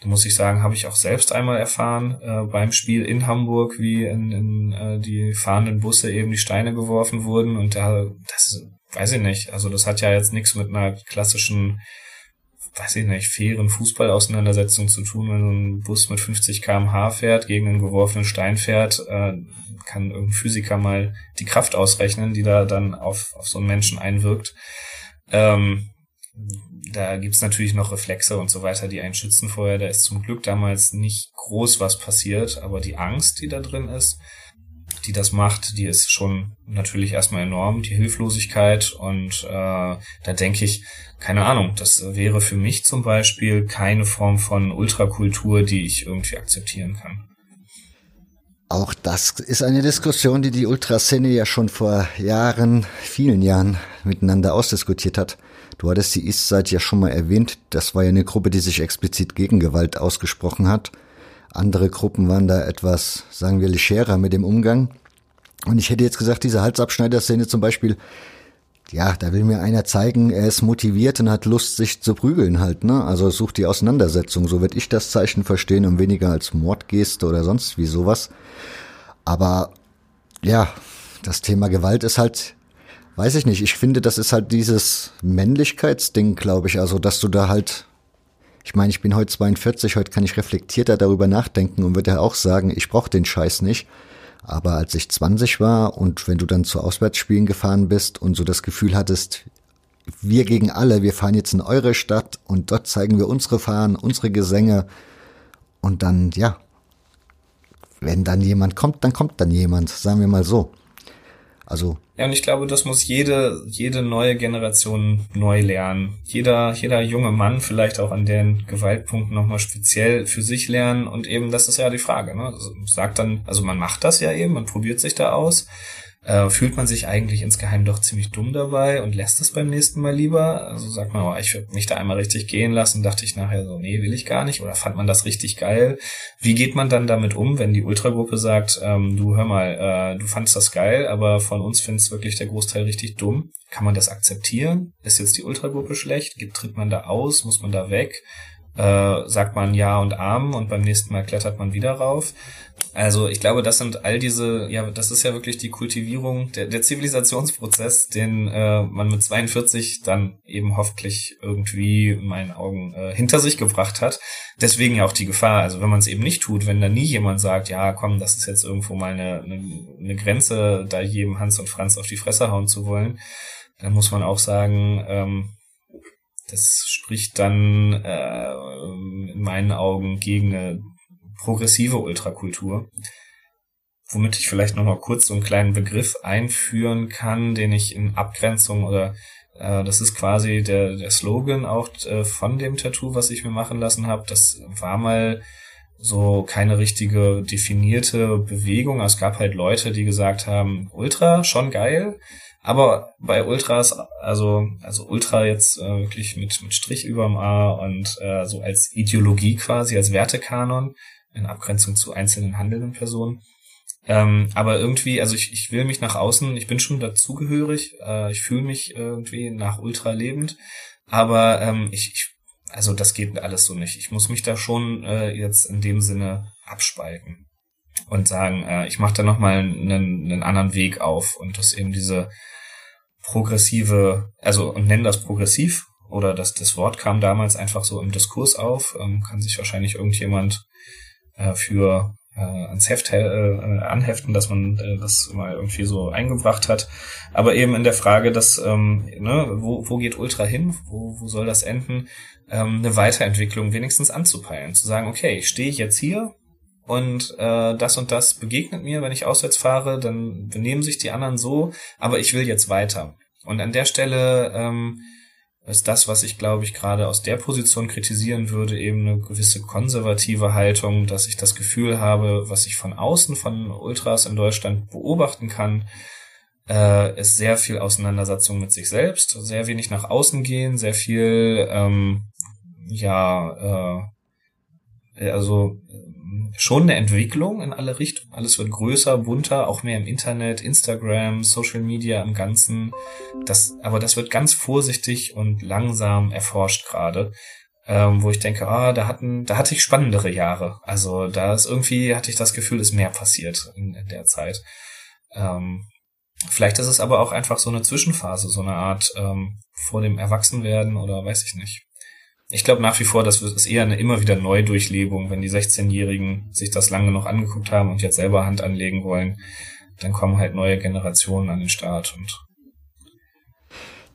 Da muss ich sagen, habe ich auch selbst einmal erfahren äh, beim Spiel in Hamburg, wie in, in äh, die fahrenden Busse eben die Steine geworfen wurden und da, das weiß ich nicht, also das hat ja jetzt nichts mit einer klassischen weiß ich nicht, fairen Fußballauseinandersetzung zu tun, wenn so ein Bus mit 50 kmh fährt, gegen einen geworfenen Stein fährt, äh, kann irgendein Physiker mal die Kraft ausrechnen, die da dann auf, auf so einen Menschen einwirkt. Ähm, da gibt's natürlich noch Reflexe und so weiter, die einen schützen vorher. Da ist zum Glück damals nicht groß was passiert, aber die Angst, die da drin ist, die das macht, die ist schon natürlich erstmal enorm, die Hilflosigkeit. Und äh, da denke ich, keine Ahnung, das wäre für mich zum Beispiel keine Form von Ultrakultur, die ich irgendwie akzeptieren kann. Auch das ist eine Diskussion, die die Ultraszene ja schon vor Jahren, vielen Jahren miteinander ausdiskutiert hat. Du hattest die Eastside ja schon mal erwähnt. Das war ja eine Gruppe, die sich explizit gegen Gewalt ausgesprochen hat. Andere Gruppen waren da etwas, sagen wir, legerer mit dem Umgang. Und ich hätte jetzt gesagt, diese Halsabschneider-Szene zum Beispiel, ja, da will mir einer zeigen, er ist motiviert und hat Lust, sich zu prügeln halt, ne? Also sucht die Auseinandersetzung, so würde ich das Zeichen verstehen und weniger als Mordgeste oder sonst wie sowas. Aber ja, das Thema Gewalt ist halt, weiß ich nicht, ich finde, das ist halt dieses Männlichkeitsding, glaube ich, also dass du da halt ich meine, ich bin heute 42, heute kann ich reflektierter darüber nachdenken und würde auch sagen, ich brauche den Scheiß nicht. Aber als ich 20 war und wenn du dann zu Auswärtsspielen gefahren bist und so das Gefühl hattest, wir gegen alle, wir fahren jetzt in eure Stadt und dort zeigen wir unsere Fahnen, unsere Gesänge und dann, ja, wenn dann jemand kommt, dann kommt dann jemand, sagen wir mal so. Also. Ja, und ich glaube, das muss jede, jede neue Generation neu lernen. Jeder, jeder junge Mann vielleicht auch an den Gewaltpunkten nochmal speziell für sich lernen. Und eben, das ist ja die Frage, ne? Also sagt dann, also man macht das ja eben, man probiert sich da aus äh, fühlt man sich eigentlich insgeheim doch ziemlich dumm dabei und lässt es beim nächsten Mal lieber. Also sagt man, oh, ich würde mich da einmal richtig gehen lassen, dachte ich nachher so, nee, will ich gar nicht. Oder fand man das richtig geil? Wie geht man dann damit um, wenn die Ultragruppe sagt, ähm, du hör mal, äh, du fandest das geil, aber von uns findest wirklich der Großteil richtig dumm? Kann man das akzeptieren? Ist jetzt die Ultragruppe schlecht? Tritt man da aus? Muss man da weg? Äh, sagt man Ja und Arm und beim nächsten Mal klettert man wieder rauf. Also ich glaube, das sind all diese, ja, das ist ja wirklich die Kultivierung, der, der Zivilisationsprozess, den äh, man mit 42 dann eben hoffentlich irgendwie in meinen Augen äh, hinter sich gebracht hat. Deswegen ja auch die Gefahr, also wenn man es eben nicht tut, wenn da nie jemand sagt, ja, komm, das ist jetzt irgendwo mal eine, eine, eine Grenze, da jedem Hans und Franz auf die Fresse hauen zu wollen, dann muss man auch sagen, ähm, das spricht dann äh, in meinen Augen gegen eine progressive Ultrakultur. Womit ich vielleicht nochmal kurz so einen kleinen Begriff einführen kann, den ich in Abgrenzung oder äh, das ist quasi der, der Slogan auch äh, von dem Tattoo, was ich mir machen lassen habe. Das war mal so keine richtige definierte Bewegung. Es gab halt Leute, die gesagt haben, Ultra, schon geil. Aber bei Ultras, also, also Ultra jetzt äh, wirklich mit, mit Strich überm A und äh, so als Ideologie quasi, als Wertekanon, in Abgrenzung zu einzelnen handelnden Personen. Ähm, aber irgendwie, also ich, ich will mich nach außen, ich bin schon dazugehörig, äh, ich fühle mich irgendwie nach Ultra lebend, aber ähm, ich, ich, also das geht alles so nicht. Ich muss mich da schon äh, jetzt in dem Sinne abspalten und sagen, äh, ich mache da nochmal einen, einen anderen Weg auf und das eben diese progressive, also und nenne das progressiv oder das, das Wort kam damals einfach so im Diskurs auf, ähm, kann sich wahrscheinlich irgendjemand äh, für äh, ans Heft äh, anheften, dass man äh, das mal irgendwie so eingebracht hat. Aber eben in der Frage, dass ähm, ne, wo, wo geht Ultra hin, wo, wo soll das enden, ähm, eine Weiterentwicklung wenigstens anzupeilen, zu sagen, okay, ich stehe jetzt hier und äh, das und das begegnet mir, wenn ich auswärts fahre, dann benehmen sich die anderen so, aber ich will jetzt weiter. Und an der Stelle ähm, ist das, was ich glaube ich gerade aus der Position kritisieren würde, eben eine gewisse konservative Haltung, dass ich das Gefühl habe, was ich von außen von Ultras in Deutschland beobachten kann, äh, ist sehr viel Auseinandersetzung mit sich selbst, sehr wenig nach außen gehen, sehr viel ähm, ja äh, also schon eine Entwicklung in alle Richtungen. Alles wird größer, bunter, auch mehr im Internet, Instagram, Social Media im Ganzen. Das, aber das wird ganz vorsichtig und langsam erforscht gerade. Ähm, wo ich denke, ah, da hatten, da hatte ich spannendere Jahre. Also da ist irgendwie, hatte ich das Gefühl, ist mehr passiert in, in der Zeit. Ähm, vielleicht ist es aber auch einfach so eine Zwischenphase, so eine Art ähm, vor dem Erwachsenwerden oder weiß ich nicht ich glaube nach wie vor, das ist eher eine immer wieder Neudurchlebung, wenn die 16-Jährigen sich das lange noch angeguckt haben und jetzt selber Hand anlegen wollen, dann kommen halt neue Generationen an den Start und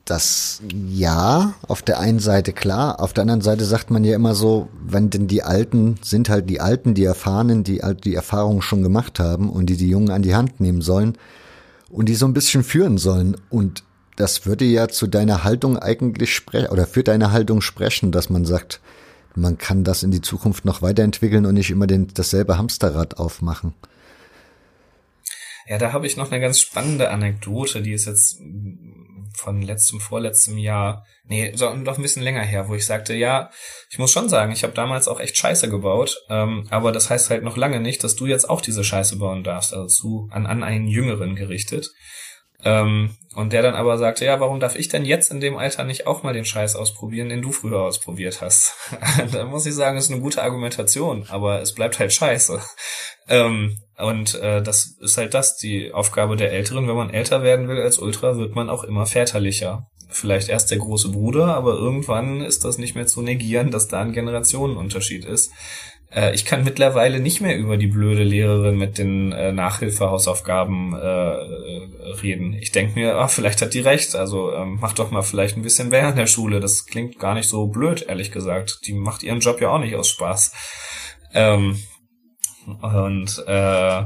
das ja, auf der einen Seite klar, auf der anderen Seite sagt man ja immer so, wenn denn die Alten sind halt die Alten, die Erfahrenen, die die Erfahrung schon gemacht haben und die die Jungen an die Hand nehmen sollen und die so ein bisschen führen sollen. Und das würde ja zu deiner Haltung eigentlich sprechen oder für deine Haltung sprechen, dass man sagt, man kann das in die Zukunft noch weiterentwickeln und nicht immer den, dasselbe Hamsterrad aufmachen. Ja, da habe ich noch eine ganz spannende Anekdote, die ist jetzt von letztem, vorletztem Jahr, nee, doch ein bisschen länger her, wo ich sagte, ja, ich muss schon sagen, ich habe damals auch echt Scheiße gebaut, ähm, aber das heißt halt noch lange nicht, dass du jetzt auch diese Scheiße bauen darfst, also zu, an, an einen Jüngeren gerichtet. Ähm, und der dann aber sagte, ja, warum darf ich denn jetzt in dem Alter nicht auch mal den Scheiß ausprobieren, den du früher ausprobiert hast? da muss ich sagen, ist eine gute Argumentation, aber es bleibt halt scheiße. Ähm, und äh, das ist halt das, die Aufgabe der Älteren. Wenn man älter werden will als Ultra, wird man auch immer väterlicher. Vielleicht erst der große Bruder, aber irgendwann ist das nicht mehr zu negieren, dass da ein Generationenunterschied ist. Äh, ich kann mittlerweile nicht mehr über die blöde Lehrerin mit den äh, Nachhilfehausaufgaben äh, reden. Ich denke mir, ah, vielleicht hat die recht. Also ähm, mach doch mal vielleicht ein bisschen mehr in der Schule. Das klingt gar nicht so blöd, ehrlich gesagt. Die macht ihren Job ja auch nicht aus Spaß. Ähm, und äh,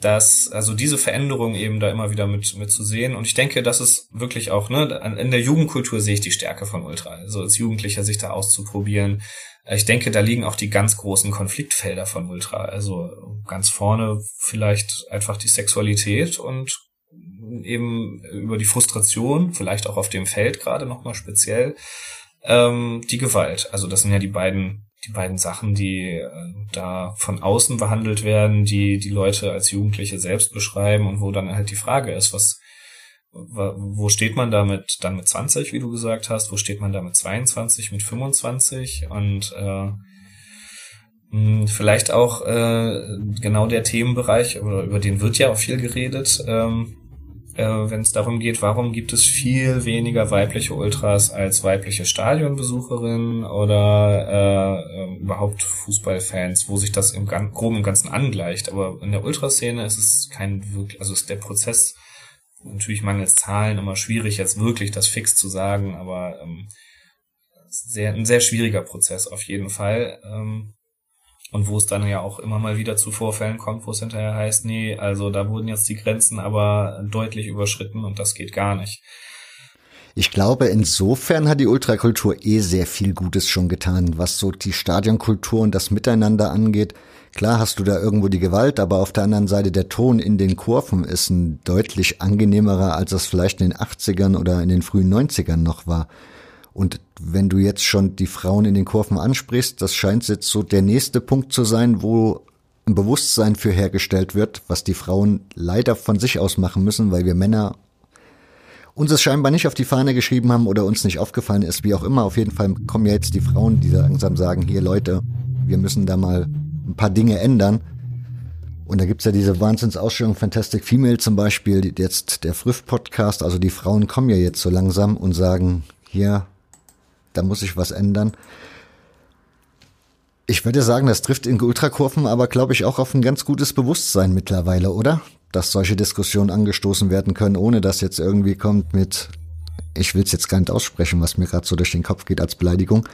dass also diese Veränderung eben da immer wieder mit mit zu sehen und ich denke, das ist wirklich auch ne in der Jugendkultur sehe ich die Stärke von Ultra, also als Jugendlicher sich da auszuprobieren. Ich denke, da liegen auch die ganz großen Konfliktfelder von Ultra, also ganz vorne vielleicht einfach die Sexualität und eben über die Frustration, vielleicht auch auf dem Feld gerade nochmal speziell ähm, die Gewalt. Also das sind ja die beiden die beiden Sachen, die äh, da von außen behandelt werden, die die Leute als Jugendliche selbst beschreiben und wo dann halt die Frage ist, was wo steht man damit dann mit 20, wie du gesagt hast, wo steht man da mit 22, mit 25 und äh, hm, vielleicht auch äh, genau der Themenbereich, über den wird ja auch viel geredet, ähm, äh, wenn es darum geht, warum gibt es viel weniger weibliche Ultras als weibliche Stadionbesucherinnen oder äh, äh, überhaupt Fußballfans, wo sich das im groben und Ganzen angleicht. Aber in der Ultraszene ist es kein wirklich, also ist der Prozess natürlich mangels Zahlen immer schwierig, jetzt wirklich das fix zu sagen, aber ähm, sehr, ein sehr schwieriger Prozess auf jeden Fall. Ähm, und wo es dann ja auch immer mal wieder zu Vorfällen kommt, wo es hinterher heißt, nee, also da wurden jetzt die Grenzen aber deutlich überschritten und das geht gar nicht. Ich glaube, insofern hat die Ultrakultur eh sehr viel Gutes schon getan, was so die Stadionkultur und das Miteinander angeht. Klar hast du da irgendwo die Gewalt, aber auf der anderen Seite der Ton in den Kurven ist ein deutlich angenehmerer, als es vielleicht in den 80ern oder in den frühen 90ern noch war. Und wenn du jetzt schon die Frauen in den Kurven ansprichst, das scheint jetzt so der nächste Punkt zu sein, wo ein Bewusstsein für hergestellt wird, was die Frauen leider von sich aus machen müssen, weil wir Männer uns es scheinbar nicht auf die Fahne geschrieben haben oder uns nicht aufgefallen ist, wie auch immer. Auf jeden Fall kommen ja jetzt die Frauen, die langsam sagen, hier Leute, wir müssen da mal ein paar Dinge ändern. Und da gibt's ja diese Wahnsinnsausstellung Fantastic Female zum Beispiel, jetzt der Früff-Podcast, also die Frauen kommen ja jetzt so langsam und sagen, hier, da muss sich was ändern. Ich würde sagen, das trifft in Ultrakurven aber, glaube ich, auch auf ein ganz gutes Bewusstsein mittlerweile, oder? Dass solche Diskussionen angestoßen werden können, ohne dass jetzt irgendwie kommt mit, ich will es jetzt gar nicht aussprechen, was mir gerade so durch den Kopf geht als Beleidigung.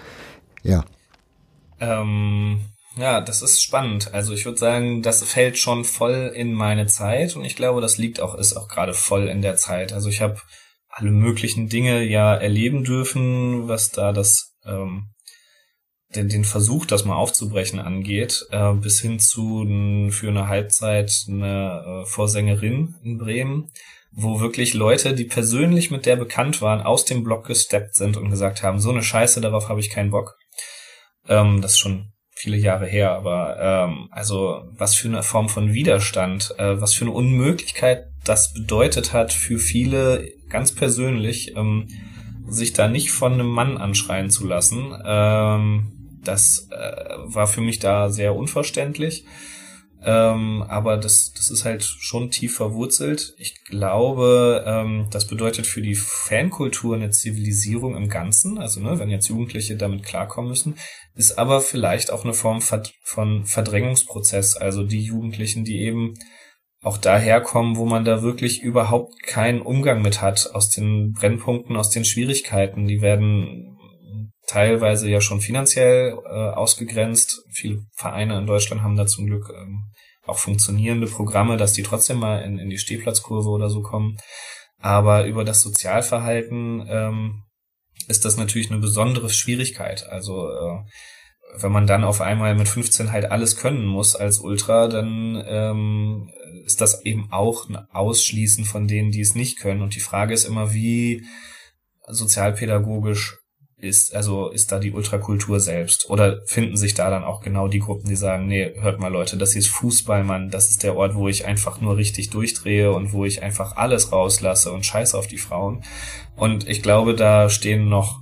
Ja. Ähm, ja, das ist spannend. Also ich würde sagen, das fällt schon voll in meine Zeit und ich glaube, das liegt auch, ist auch gerade voll in der Zeit. Also ich habe alle möglichen Dinge ja erleben dürfen, was da das ähm, den, den Versuch, das mal aufzubrechen angeht, äh, bis hin zu für eine Halbzeit eine äh, Vorsängerin in Bremen, wo wirklich Leute, die persönlich mit der bekannt waren, aus dem Block gesteppt sind und gesagt haben, so eine Scheiße, darauf habe ich keinen Bock. Ähm, das ist schon viele Jahre her, aber ähm, also was für eine Form von Widerstand, äh, was für eine Unmöglichkeit das bedeutet hat für viele ganz persönlich, ähm, sich da nicht von einem Mann anschreien zu lassen. Ähm, das äh, war für mich da sehr unverständlich. Ähm, aber das, das ist halt schon tief verwurzelt. Ich glaube, ähm, das bedeutet für die Fankultur eine Zivilisierung im Ganzen. Also, ne, wenn jetzt Jugendliche damit klarkommen müssen, ist aber vielleicht auch eine Form von Verdrängungsprozess. Also die Jugendlichen, die eben auch daherkommen, wo man da wirklich überhaupt keinen Umgang mit hat, aus den Brennpunkten, aus den Schwierigkeiten. Die werden teilweise ja schon finanziell äh, ausgegrenzt. Viele Vereine in Deutschland haben da zum Glück ähm, auch funktionierende Programme, dass die trotzdem mal in, in die Stehplatzkurve oder so kommen. Aber über das Sozialverhalten ähm, ist das natürlich eine besondere Schwierigkeit. Also äh, wenn man dann auf einmal mit 15 halt alles können muss als Ultra, dann ähm, ist das eben auch ein Ausschließen von denen, die es nicht können. Und die Frage ist immer, wie sozialpädagogisch ist, also ist da die Ultrakultur selbst? Oder finden sich da dann auch genau die Gruppen, die sagen, nee, hört mal Leute, das hier ist Fußball, Mann, das ist der Ort, wo ich einfach nur richtig durchdrehe und wo ich einfach alles rauslasse und scheiß auf die Frauen. Und ich glaube, da stehen noch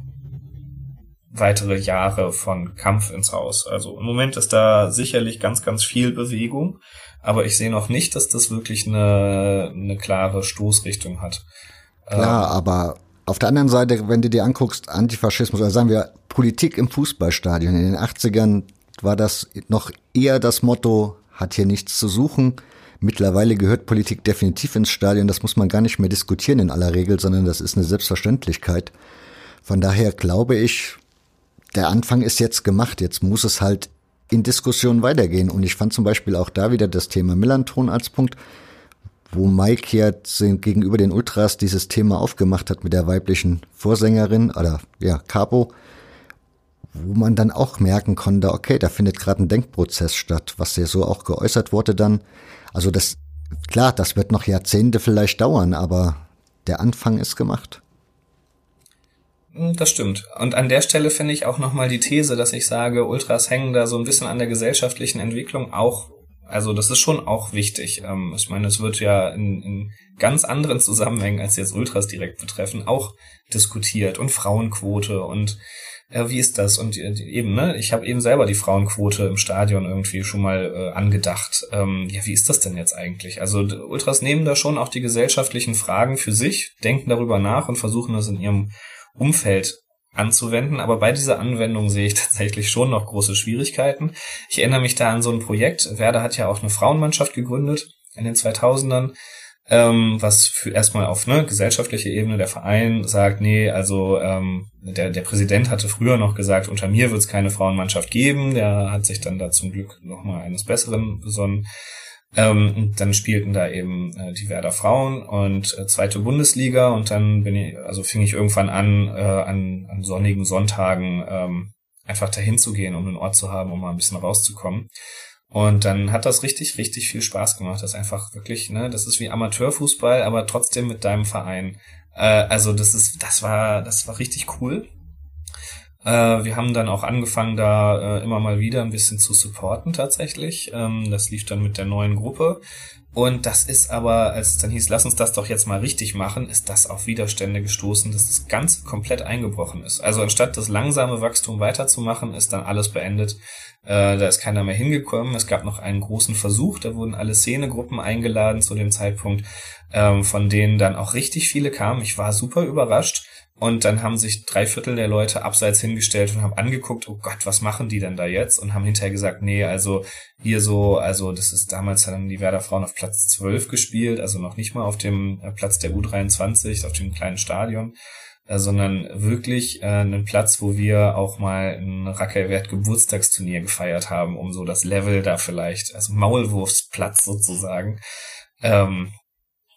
weitere Jahre von Kampf ins Haus. Also im Moment ist da sicherlich ganz, ganz viel Bewegung, aber ich sehe noch nicht, dass das wirklich eine, eine klare Stoßrichtung hat. Klar, ähm, aber auf der anderen Seite, wenn du dir anguckst, Antifaschismus, oder sagen wir Politik im Fußballstadion in den 80ern, war das noch eher das Motto, hat hier nichts zu suchen. Mittlerweile gehört Politik definitiv ins Stadion, das muss man gar nicht mehr diskutieren in aller Regel, sondern das ist eine Selbstverständlichkeit. Von daher glaube ich, der Anfang ist jetzt gemacht, jetzt muss es halt in Diskussionen weitergehen. Und ich fand zum Beispiel auch da wieder das Thema Millanton als Punkt, wo Mike jetzt gegenüber den Ultras dieses Thema aufgemacht hat mit der weiblichen Vorsängerin oder ja, Capo, wo man dann auch merken konnte, okay, da findet gerade ein Denkprozess statt, was ja so auch geäußert wurde dann. Also das, klar, das wird noch Jahrzehnte vielleicht dauern, aber der Anfang ist gemacht. Hm, das stimmt. Und an der Stelle finde ich auch nochmal die These, dass ich sage, Ultras hängen da so ein bisschen an der gesellschaftlichen Entwicklung auch also das ist schon auch wichtig. Ähm, ich meine, es wird ja in, in ganz anderen Zusammenhängen, als jetzt Ultras direkt betreffen, auch diskutiert und Frauenquote und äh, wie ist das? Und äh, eben, ne, ich habe eben selber die Frauenquote im Stadion irgendwie schon mal äh, angedacht. Ähm, ja, wie ist das denn jetzt eigentlich? Also Ultras nehmen da schon auch die gesellschaftlichen Fragen für sich, denken darüber nach und versuchen das in ihrem Umfeld anzuwenden, aber bei dieser Anwendung sehe ich tatsächlich schon noch große Schwierigkeiten. Ich erinnere mich da an so ein Projekt. Werder hat ja auch eine Frauenmannschaft gegründet in den 2000ern, ähm, was für erstmal auf ne, gesellschaftliche Ebene der Verein sagt, nee, also ähm, der, der Präsident hatte früher noch gesagt, unter mir wird es keine Frauenmannschaft geben. Der hat sich dann da zum Glück nochmal eines Besseren besonnen. Ähm, dann spielten da eben äh, die Werder Frauen und äh, zweite Bundesliga und dann bin ich, also fing ich irgendwann an, äh, an, an sonnigen Sonntagen ähm, einfach dahin zu gehen, um einen Ort zu haben, um mal ein bisschen rauszukommen. Und dann hat das richtig, richtig viel Spaß gemacht. Das ist einfach wirklich, ne, das ist wie Amateurfußball, aber trotzdem mit deinem Verein. Äh, also das ist, das war, das war richtig cool. Äh, wir haben dann auch angefangen, da äh, immer mal wieder ein bisschen zu supporten tatsächlich. Ähm, das lief dann mit der neuen Gruppe. Und das ist aber, als es dann hieß, lass uns das doch jetzt mal richtig machen, ist das auf Widerstände gestoßen, dass das Ganze komplett eingebrochen ist. Also anstatt das langsame Wachstum weiterzumachen, ist dann alles beendet. Äh, da ist keiner mehr hingekommen. Es gab noch einen großen Versuch, da wurden alle Szenegruppen eingeladen zu dem Zeitpunkt, ähm, von denen dann auch richtig viele kamen. Ich war super überrascht. Und dann haben sich drei Viertel der Leute abseits hingestellt und haben angeguckt, oh Gott, was machen die denn da jetzt? Und haben hinterher gesagt, nee, also hier so, also das ist damals haben die Werder Frauen auf Platz 12 gespielt, also noch nicht mal auf dem äh, Platz der U23, auf dem kleinen Stadion, äh, sondern wirklich äh, einen Platz, wo wir auch mal ein Rackelwert Geburtstagsturnier gefeiert haben, um so das Level da vielleicht, also Maulwurfsplatz sozusagen. Ähm,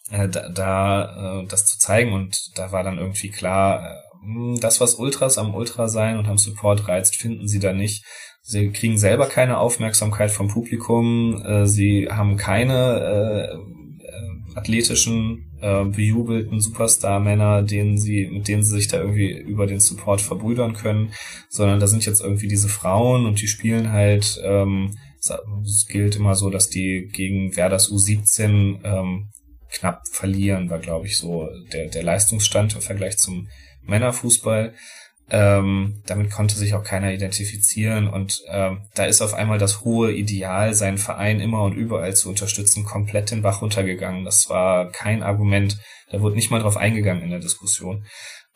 äh, da, da äh, das zu zeigen und da war dann irgendwie klar, äh, das, was Ultras am Ultra sein und am Support reizt, finden sie da nicht. Sie kriegen selber keine Aufmerksamkeit vom Publikum, äh, sie haben keine äh, äh, athletischen, äh, bejubelten Superstar-Männer, denen sie, mit denen sie sich da irgendwie über den Support verbrüdern können, sondern da sind jetzt irgendwie diese Frauen und die spielen halt, ähm, es gilt immer so, dass die gegen Werders U17 ähm, knapp verlieren, war, glaube ich, so der, der Leistungsstand im Vergleich zum Männerfußball. Ähm, damit konnte sich auch keiner identifizieren und ähm, da ist auf einmal das hohe Ideal, seinen Verein immer und überall zu unterstützen, komplett den Bach runtergegangen. Das war kein Argument, da wurde nicht mal drauf eingegangen in der Diskussion.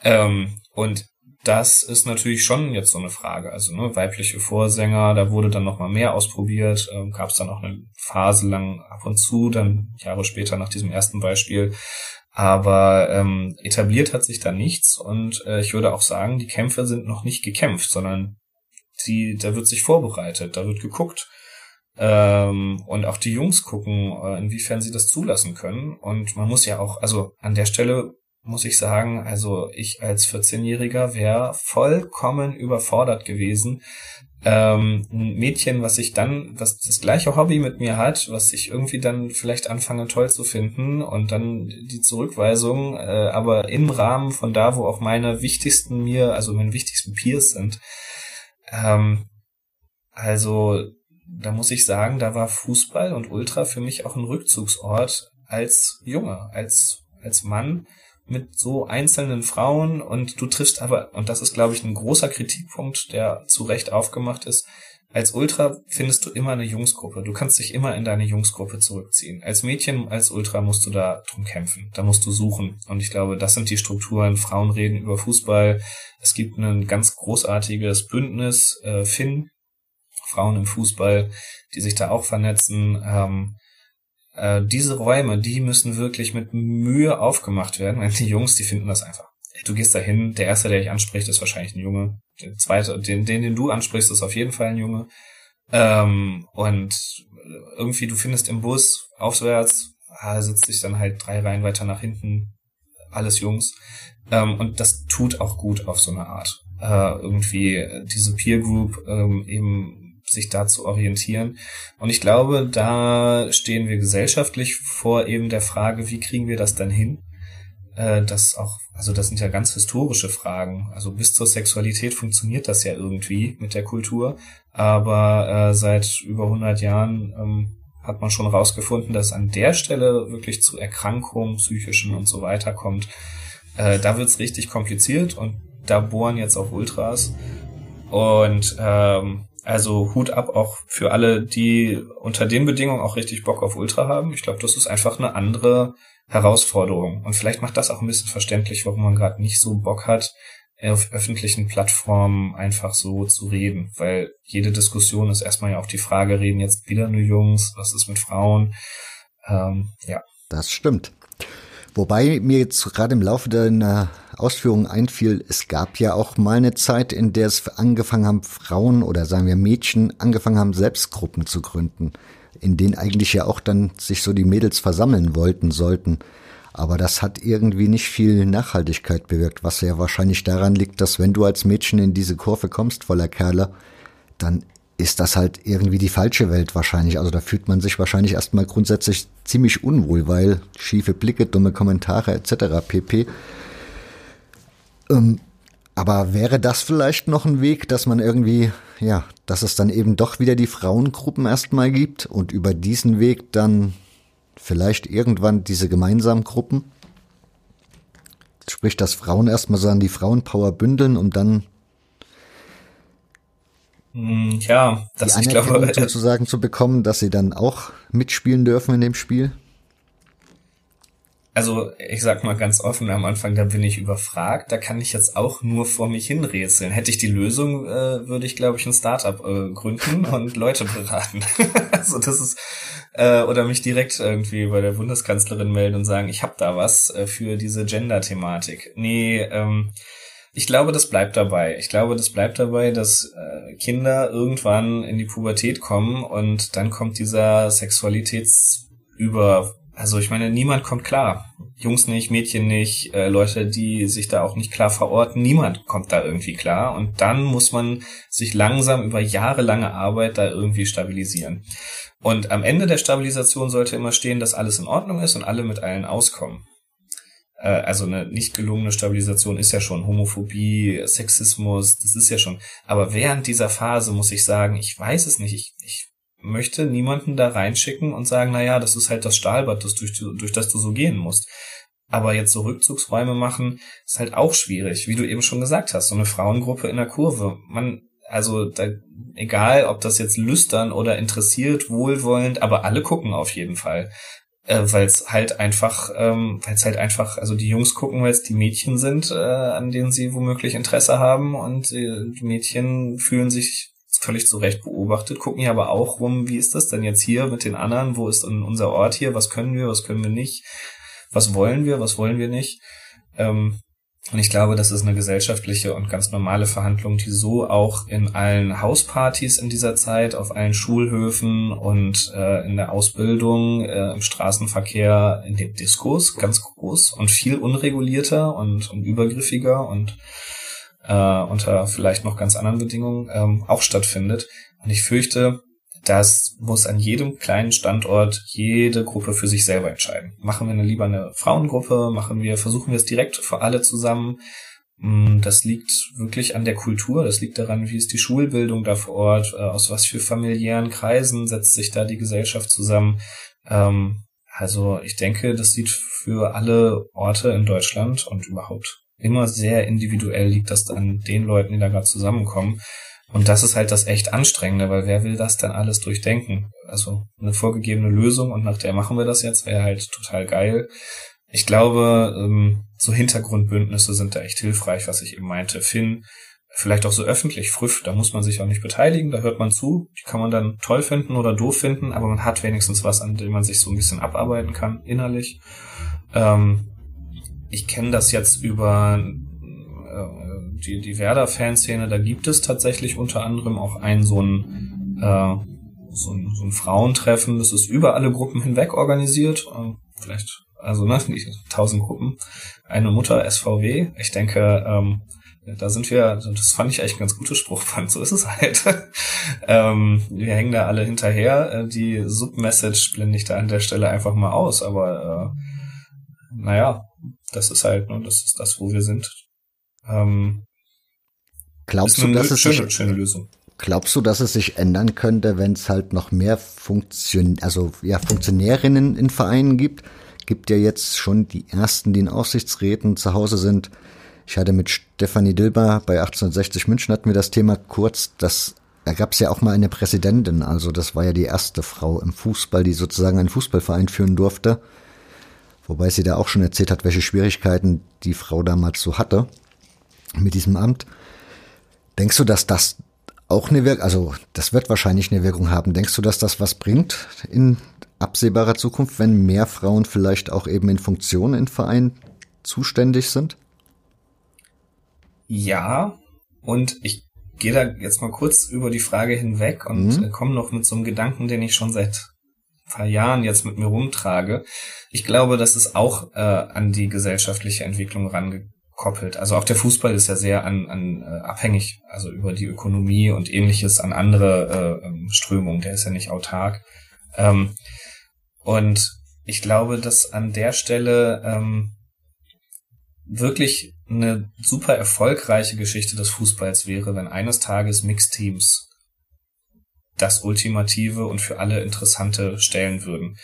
Ähm, und das ist natürlich schon jetzt so eine Frage. Also ne, weibliche Vorsänger, da wurde dann noch mal mehr ausprobiert, ähm, gab es dann auch eine Phase lang ab und zu, dann Jahre später nach diesem ersten Beispiel. Aber ähm, etabliert hat sich da nichts und äh, ich würde auch sagen, die Kämpfe sind noch nicht gekämpft, sondern die, da wird sich vorbereitet, da wird geguckt. Ähm, und auch die Jungs gucken, äh, inwiefern sie das zulassen können. Und man muss ja auch, also an der Stelle muss ich sagen, also ich als 14-Jähriger wäre vollkommen überfordert gewesen. Ähm, ein Mädchen, was ich dann, was das gleiche Hobby mit mir hat, was ich irgendwie dann vielleicht anfange toll zu finden und dann die Zurückweisung, äh, aber im Rahmen von da, wo auch meine wichtigsten mir, also meine wichtigsten Peers sind. Ähm, also da muss ich sagen, da war Fußball und Ultra für mich auch ein Rückzugsort als Junge, als als Mann mit so einzelnen Frauen und du triffst aber, und das ist, glaube ich, ein großer Kritikpunkt, der zu Recht aufgemacht ist, als Ultra findest du immer eine Jungsgruppe. Du kannst dich immer in deine Jungsgruppe zurückziehen. Als Mädchen, als Ultra musst du da drum kämpfen. Da musst du suchen. Und ich glaube, das sind die Strukturen. Frauen reden über Fußball. Es gibt ein ganz großartiges Bündnis, äh, Finn, Frauen im Fußball, die sich da auch vernetzen. Ähm, äh, diese Räume, die müssen wirklich mit Mühe aufgemacht werden, weil die Jungs, die finden das einfach. Du gehst da hin, der erste, der dich anspricht, ist wahrscheinlich ein Junge. Der zweite, den, den, den du ansprichst, ist auf jeden Fall ein Junge. Ähm, und irgendwie, du findest im Bus aufwärts, ah, sitzt sich dann halt drei Reihen weiter nach hinten, alles Jungs. Ähm, und das tut auch gut auf so eine Art. Äh, irgendwie diese Peer Group ähm, eben sich da zu orientieren. Und ich glaube, da stehen wir gesellschaftlich vor eben der Frage, wie kriegen wir das dann hin? Äh, das auch, also das sind ja ganz historische Fragen. Also bis zur Sexualität funktioniert das ja irgendwie mit der Kultur. Aber äh, seit über 100 Jahren ähm, hat man schon rausgefunden, dass an der Stelle wirklich zu Erkrankungen, psychischen und so weiter kommt. Äh, da wird's richtig kompliziert und da bohren jetzt auch Ultras. Und ähm, also Hut ab auch für alle, die unter den Bedingungen auch richtig Bock auf Ultra haben. Ich glaube, das ist einfach eine andere Herausforderung. Und vielleicht macht das auch ein bisschen verständlich, warum man gerade nicht so Bock hat, auf öffentlichen Plattformen einfach so zu reden. Weil jede Diskussion ist erstmal ja auch die Frage, reden jetzt wieder nur Jungs, was ist mit Frauen? Ähm, ja. Das stimmt. Wobei mir jetzt gerade im Laufe deiner Ausführungen einfiel, es gab ja auch mal eine Zeit, in der es angefangen haben, Frauen oder sagen wir Mädchen angefangen haben, Selbstgruppen zu gründen, in denen eigentlich ja auch dann sich so die Mädels versammeln wollten sollten. Aber das hat irgendwie nicht viel Nachhaltigkeit bewirkt, was ja wahrscheinlich daran liegt, dass wenn du als Mädchen in diese Kurve kommst voller Kerle, dann ist das halt irgendwie die falsche Welt wahrscheinlich. Also da fühlt man sich wahrscheinlich erstmal grundsätzlich ziemlich unwohl, weil schiefe Blicke, dumme Kommentare etc. pp. Ähm, aber wäre das vielleicht noch ein Weg, dass man irgendwie, ja, dass es dann eben doch wieder die Frauengruppen erstmal gibt und über diesen Weg dann vielleicht irgendwann diese gemeinsamen Gruppen? Sprich, dass Frauen erstmal so an die Frauenpower bündeln, um dann hm, ja, das die ich glaube sozusagen zu bekommen, dass sie dann auch mitspielen dürfen in dem Spiel. Also ich sag mal ganz offen am Anfang, da bin ich überfragt. Da kann ich jetzt auch nur vor mich hinrätseln. Hätte ich die Lösung, äh, würde ich glaube ich ein Startup äh, gründen und Leute beraten. also das ist äh, oder mich direkt irgendwie bei der Bundeskanzlerin melden und sagen, ich habe da was äh, für diese Gender-Thematik. Nee, ähm, ich glaube, das bleibt dabei. Ich glaube, das bleibt dabei, dass äh, Kinder irgendwann in die Pubertät kommen und dann kommt dieser Sexualitätsüber. Also ich meine, niemand kommt klar. Jungs nicht, Mädchen nicht, äh, Leute, die sich da auch nicht klar verorten, niemand kommt da irgendwie klar. Und dann muss man sich langsam über jahrelange Arbeit da irgendwie stabilisieren. Und am Ende der Stabilisation sollte immer stehen, dass alles in Ordnung ist und alle mit allen auskommen. Äh, also eine nicht gelungene Stabilisation ist ja schon Homophobie, Sexismus, das ist ja schon. Aber während dieser Phase muss ich sagen, ich weiß es nicht, ich, ich möchte niemanden da reinschicken und sagen, na ja, das ist halt das Stahlbad, das durch, durch das du so gehen musst. Aber jetzt so Rückzugsräume machen, ist halt auch schwierig, wie du eben schon gesagt hast, so eine Frauengruppe in der Kurve. Man, also da, egal, ob das jetzt lüstern oder interessiert, wohlwollend, aber alle gucken auf jeden Fall äh, weil es halt einfach, ähm, weil es halt einfach, also die Jungs gucken, weil es die Mädchen sind, äh, an denen sie womöglich Interesse haben und äh, die Mädchen fühlen sich völlig zu Recht beobachtet, gucken ja aber auch rum, wie ist das denn jetzt hier mit den anderen, wo ist unser Ort hier, was können wir, was können wir nicht, was wollen wir, was wollen wir nicht. Ähm, und ich glaube, das ist eine gesellschaftliche und ganz normale Verhandlung, die so auch in allen Hauspartys in dieser Zeit, auf allen Schulhöfen und äh, in der Ausbildung, äh, im Straßenverkehr, in den Diskos ganz groß und viel unregulierter und, und übergriffiger und äh, unter vielleicht noch ganz anderen Bedingungen ähm, auch stattfindet. Und ich fürchte, das muss an jedem kleinen Standort jede Gruppe für sich selber entscheiden. Machen wir lieber eine Frauengruppe, machen wir, versuchen wir es direkt für alle zusammen. Mm, das liegt wirklich an der Kultur, das liegt daran, wie ist die Schulbildung da vor Ort, äh, aus was für familiären Kreisen setzt sich da die Gesellschaft zusammen. Ähm, also ich denke, das sieht für alle Orte in Deutschland und überhaupt immer sehr individuell liegt das an den Leuten, die da gerade zusammenkommen. Und das ist halt das echt Anstrengende, weil wer will das dann alles durchdenken? Also eine vorgegebene Lösung und nach der machen wir das jetzt, wäre halt total geil. Ich glaube, ähm, so Hintergrundbündnisse sind da echt hilfreich, was ich eben meinte. Finn vielleicht auch so öffentlich, früh, da muss man sich auch nicht beteiligen, da hört man zu, die kann man dann toll finden oder doof finden, aber man hat wenigstens was, an dem man sich so ein bisschen abarbeiten kann, innerlich. Ähm, ich kenne das jetzt über äh, die, die Werder-Fanszene, da gibt es tatsächlich unter anderem auch ein so ein, äh, so ein, so ein Frauentreffen, das ist über alle Gruppen hinweg organisiert, äh, vielleicht, also ne, tausend Gruppen, eine Mutter SVW, ich denke, ähm, da sind wir, das fand ich eigentlich ein ganz gutes Spruchband, so ist es halt. ähm, wir hängen da alle hinterher. Äh, die Submessage blende ich da an der Stelle einfach mal aus, aber äh, naja, das ist halt, ne, das ist das, wo wir sind. Ähm, Glaubst du, dass es schöne, sich, schöne Lösung. Glaubst du, dass es sich ändern könnte, wenn es halt noch mehr Funktion, also ja, Funktionärinnen in Vereinen gibt? Gibt ja jetzt schon die ersten, die in Aufsichtsräten zu Hause sind. Ich hatte mit Stefanie Dilber bei 1860 München hatten wir das Thema kurz, dass da gab es ja auch mal eine Präsidentin, also das war ja die erste Frau im Fußball, die sozusagen einen Fußballverein führen durfte. Wobei sie da auch schon erzählt hat, welche Schwierigkeiten die Frau damals so hatte mit diesem Amt. Denkst du, dass das auch eine Wirkung, also das wird wahrscheinlich eine Wirkung haben. Denkst du, dass das was bringt in absehbarer Zukunft, wenn mehr Frauen vielleicht auch eben in Funktionen in Vereinen zuständig sind? Ja, und ich gehe da jetzt mal kurz über die Frage hinweg und mhm. komme noch mit so einem Gedanken, den ich schon seit paar Jahren jetzt mit mir rumtrage. Ich glaube, das ist auch äh, an die gesellschaftliche Entwicklung rangekoppelt. Also auch der Fußball ist ja sehr an, an äh, abhängig, also über die Ökonomie und ähnliches an andere äh, ähm, Strömungen. Der ist ja nicht autark. Ähm, und ich glaube, dass an der Stelle ähm, wirklich eine super erfolgreiche Geschichte des Fußballs wäre, wenn eines Tages Mixteams das Ultimative und für alle Interessante stellen würden.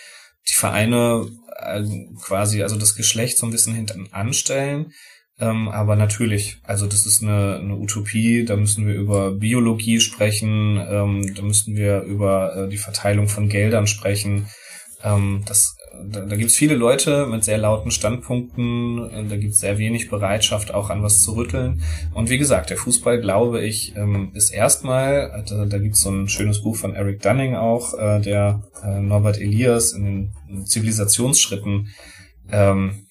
Die Vereine äh, quasi, also das Geschlecht so ein bisschen hinten anstellen, ähm, aber natürlich, also das ist eine, eine Utopie, da müssen wir über Biologie sprechen, ähm, da müssen wir über äh, die Verteilung von Geldern sprechen. Ähm, das da, da gibt es viele Leute mit sehr lauten Standpunkten, äh, da gibt es sehr wenig Bereitschaft, auch an was zu rütteln. Und wie gesagt, der Fußball, glaube ich, ähm, ist erstmal, äh, da, da gibt es so ein schönes Buch von Eric Dunning auch, äh, der Norbert Elias in den Zivilisationsschritten ähm,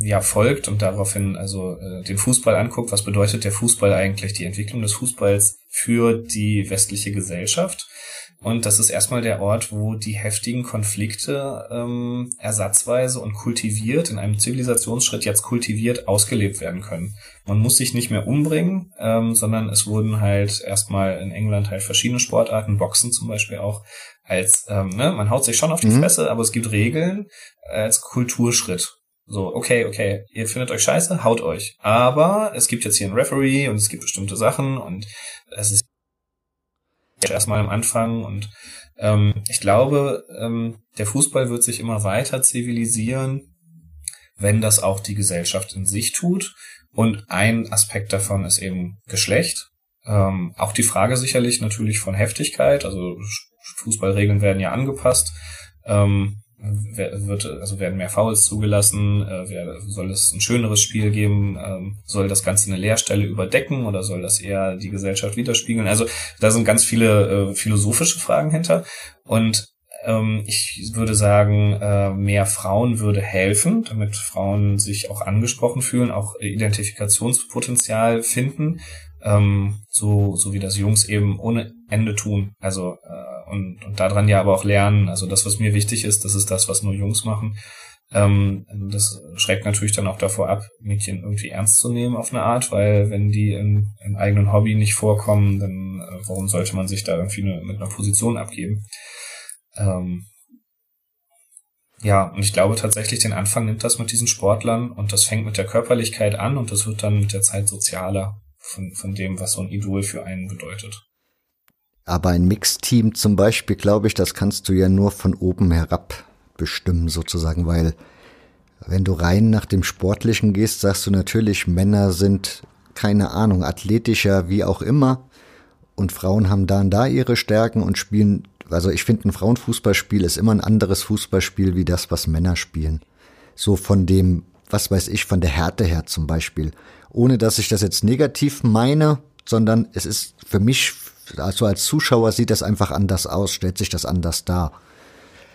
ja folgt und daraufhin also äh, den Fußball anguckt, was bedeutet der Fußball eigentlich, die Entwicklung des Fußballs für die westliche Gesellschaft. Und das ist erstmal der Ort, wo die heftigen Konflikte ähm, ersatzweise und kultiviert, in einem Zivilisationsschritt jetzt kultiviert, ausgelebt werden können. Man muss sich nicht mehr umbringen, ähm, sondern es wurden halt erstmal in England halt verschiedene Sportarten, Boxen zum Beispiel auch, als, ähm, ne, man haut sich schon auf die mhm. Fresse, aber es gibt Regeln als Kulturschritt. So, okay, okay, ihr findet euch scheiße, haut euch. Aber es gibt jetzt hier einen Referee und es gibt bestimmte Sachen und es ist erstmal am Anfang und ähm, ich glaube, ähm, der Fußball wird sich immer weiter zivilisieren, wenn das auch die Gesellschaft in sich tut. Und ein Aspekt davon ist eben Geschlecht. Ähm, auch die Frage sicherlich natürlich von Heftigkeit. Also Fußballregeln werden ja angepasst. Ähm, wird, also werden mehr Fouls zugelassen, äh, soll es ein schöneres Spiel geben, ähm, soll das Ganze eine Leerstelle überdecken oder soll das eher die Gesellschaft widerspiegeln? Also da sind ganz viele äh, philosophische Fragen hinter und ähm, ich würde sagen, äh, mehr Frauen würde helfen, damit Frauen sich auch angesprochen fühlen, auch Identifikationspotenzial finden, ähm, so, so wie das Jungs eben ohne Ende tun. Also äh, und, und daran ja aber auch lernen. Also das, was mir wichtig ist, das ist das, was nur Jungs machen. Ähm, das schreckt natürlich dann auch davor ab, Mädchen irgendwie ernst zu nehmen auf eine Art, weil wenn die im, im eigenen Hobby nicht vorkommen, dann äh, warum sollte man sich da irgendwie eine, mit einer Position abgeben? Ähm, ja, und ich glaube tatsächlich, den Anfang nimmt das mit diesen Sportlern und das fängt mit der Körperlichkeit an und das wird dann mit der Zeit sozialer von, von dem, was so ein Idol für einen bedeutet. Aber ein Mixteam zum Beispiel, glaube ich, das kannst du ja nur von oben herab bestimmen sozusagen, weil wenn du rein nach dem Sportlichen gehst, sagst du natürlich, Männer sind, keine Ahnung, athletischer, wie auch immer. Und Frauen haben da und da ihre Stärken und spielen, also ich finde, ein Frauenfußballspiel ist immer ein anderes Fußballspiel wie das, was Männer spielen. So von dem, was weiß ich, von der Härte her zum Beispiel. Ohne dass ich das jetzt negativ meine, sondern es ist für mich, also als Zuschauer sieht das einfach anders aus, stellt sich das anders dar.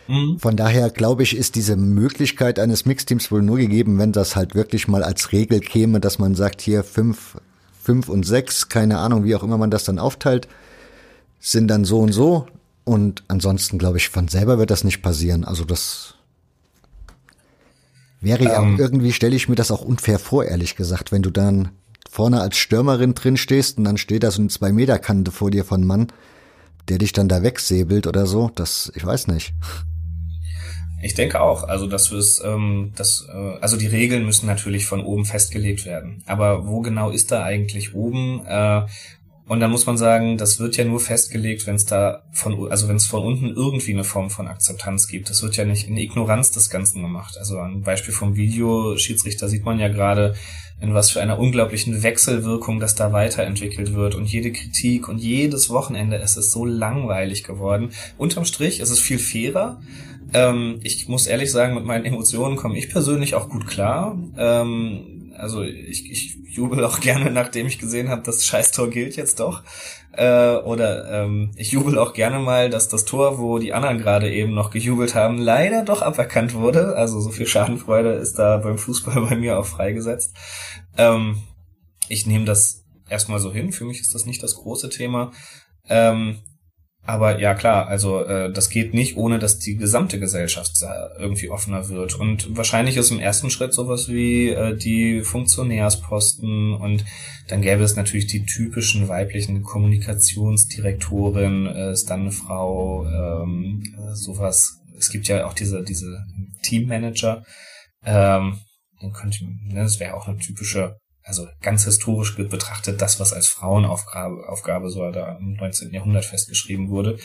Mhm. Von daher glaube ich, ist diese Möglichkeit eines Mixteams wohl nur gegeben, wenn das halt wirklich mal als Regel käme, dass man sagt, hier fünf, fünf und sechs, keine Ahnung, wie auch immer man das dann aufteilt, sind dann so und so. Und ansonsten glaube ich, von selber wird das nicht passieren. Also das wäre ja ähm, irgendwie, stelle ich mir das auch unfair vor, ehrlich gesagt, wenn du dann vorne als Stürmerin drin stehst und dann steht da so eine zwei Meter Kante vor dir von Mann, der dich dann da wegsäbelt oder so. Das, ich weiß nicht. Ich denke auch, also dass wir es, ähm, das, äh, also die Regeln müssen natürlich von oben festgelegt werden. Aber wo genau ist da eigentlich oben? Äh, und dann muss man sagen, das wird ja nur festgelegt, wenn es da von, also wenn es von unten irgendwie eine Form von Akzeptanz gibt. Das wird ja nicht in Ignoranz des Ganzen gemacht. Also ein Beispiel vom Videoschiedsrichter sieht man ja gerade, in was für einer unglaublichen Wechselwirkung das da weiterentwickelt wird und jede Kritik und jedes Wochenende es ist so langweilig geworden. Unterm Strich ist es viel fairer, ähm, ich muss ehrlich sagen, mit meinen Emotionen komme ich persönlich auch gut klar. Ähm, also ich, ich jubel auch gerne, nachdem ich gesehen habe, das Scheißtor gilt jetzt doch. Äh, oder ähm, ich jubel auch gerne mal, dass das Tor, wo die anderen gerade eben noch gejubelt haben, leider doch aberkannt wurde. Also so viel Schadenfreude ist da beim Fußball bei mir auch freigesetzt. Ähm, ich nehme das erstmal so hin. Für mich ist das nicht das große Thema. Ähm, aber ja klar, also äh, das geht nicht, ohne dass die gesamte Gesellschaft irgendwie offener wird. Und wahrscheinlich ist im ersten Schritt sowas wie äh, die Funktionärsposten und dann gäbe es natürlich die typischen weiblichen Kommunikationsdirektoren, äh, ist dann eine Frau, ähm, äh, sowas. Es gibt ja auch diese, diese Teammanager. Ähm, dann könnte, ne, das wäre auch eine typische also ganz historisch betrachtet, das, was als Frauenaufgabe Aufgabe so da im 19. Jahrhundert festgeschrieben wurde.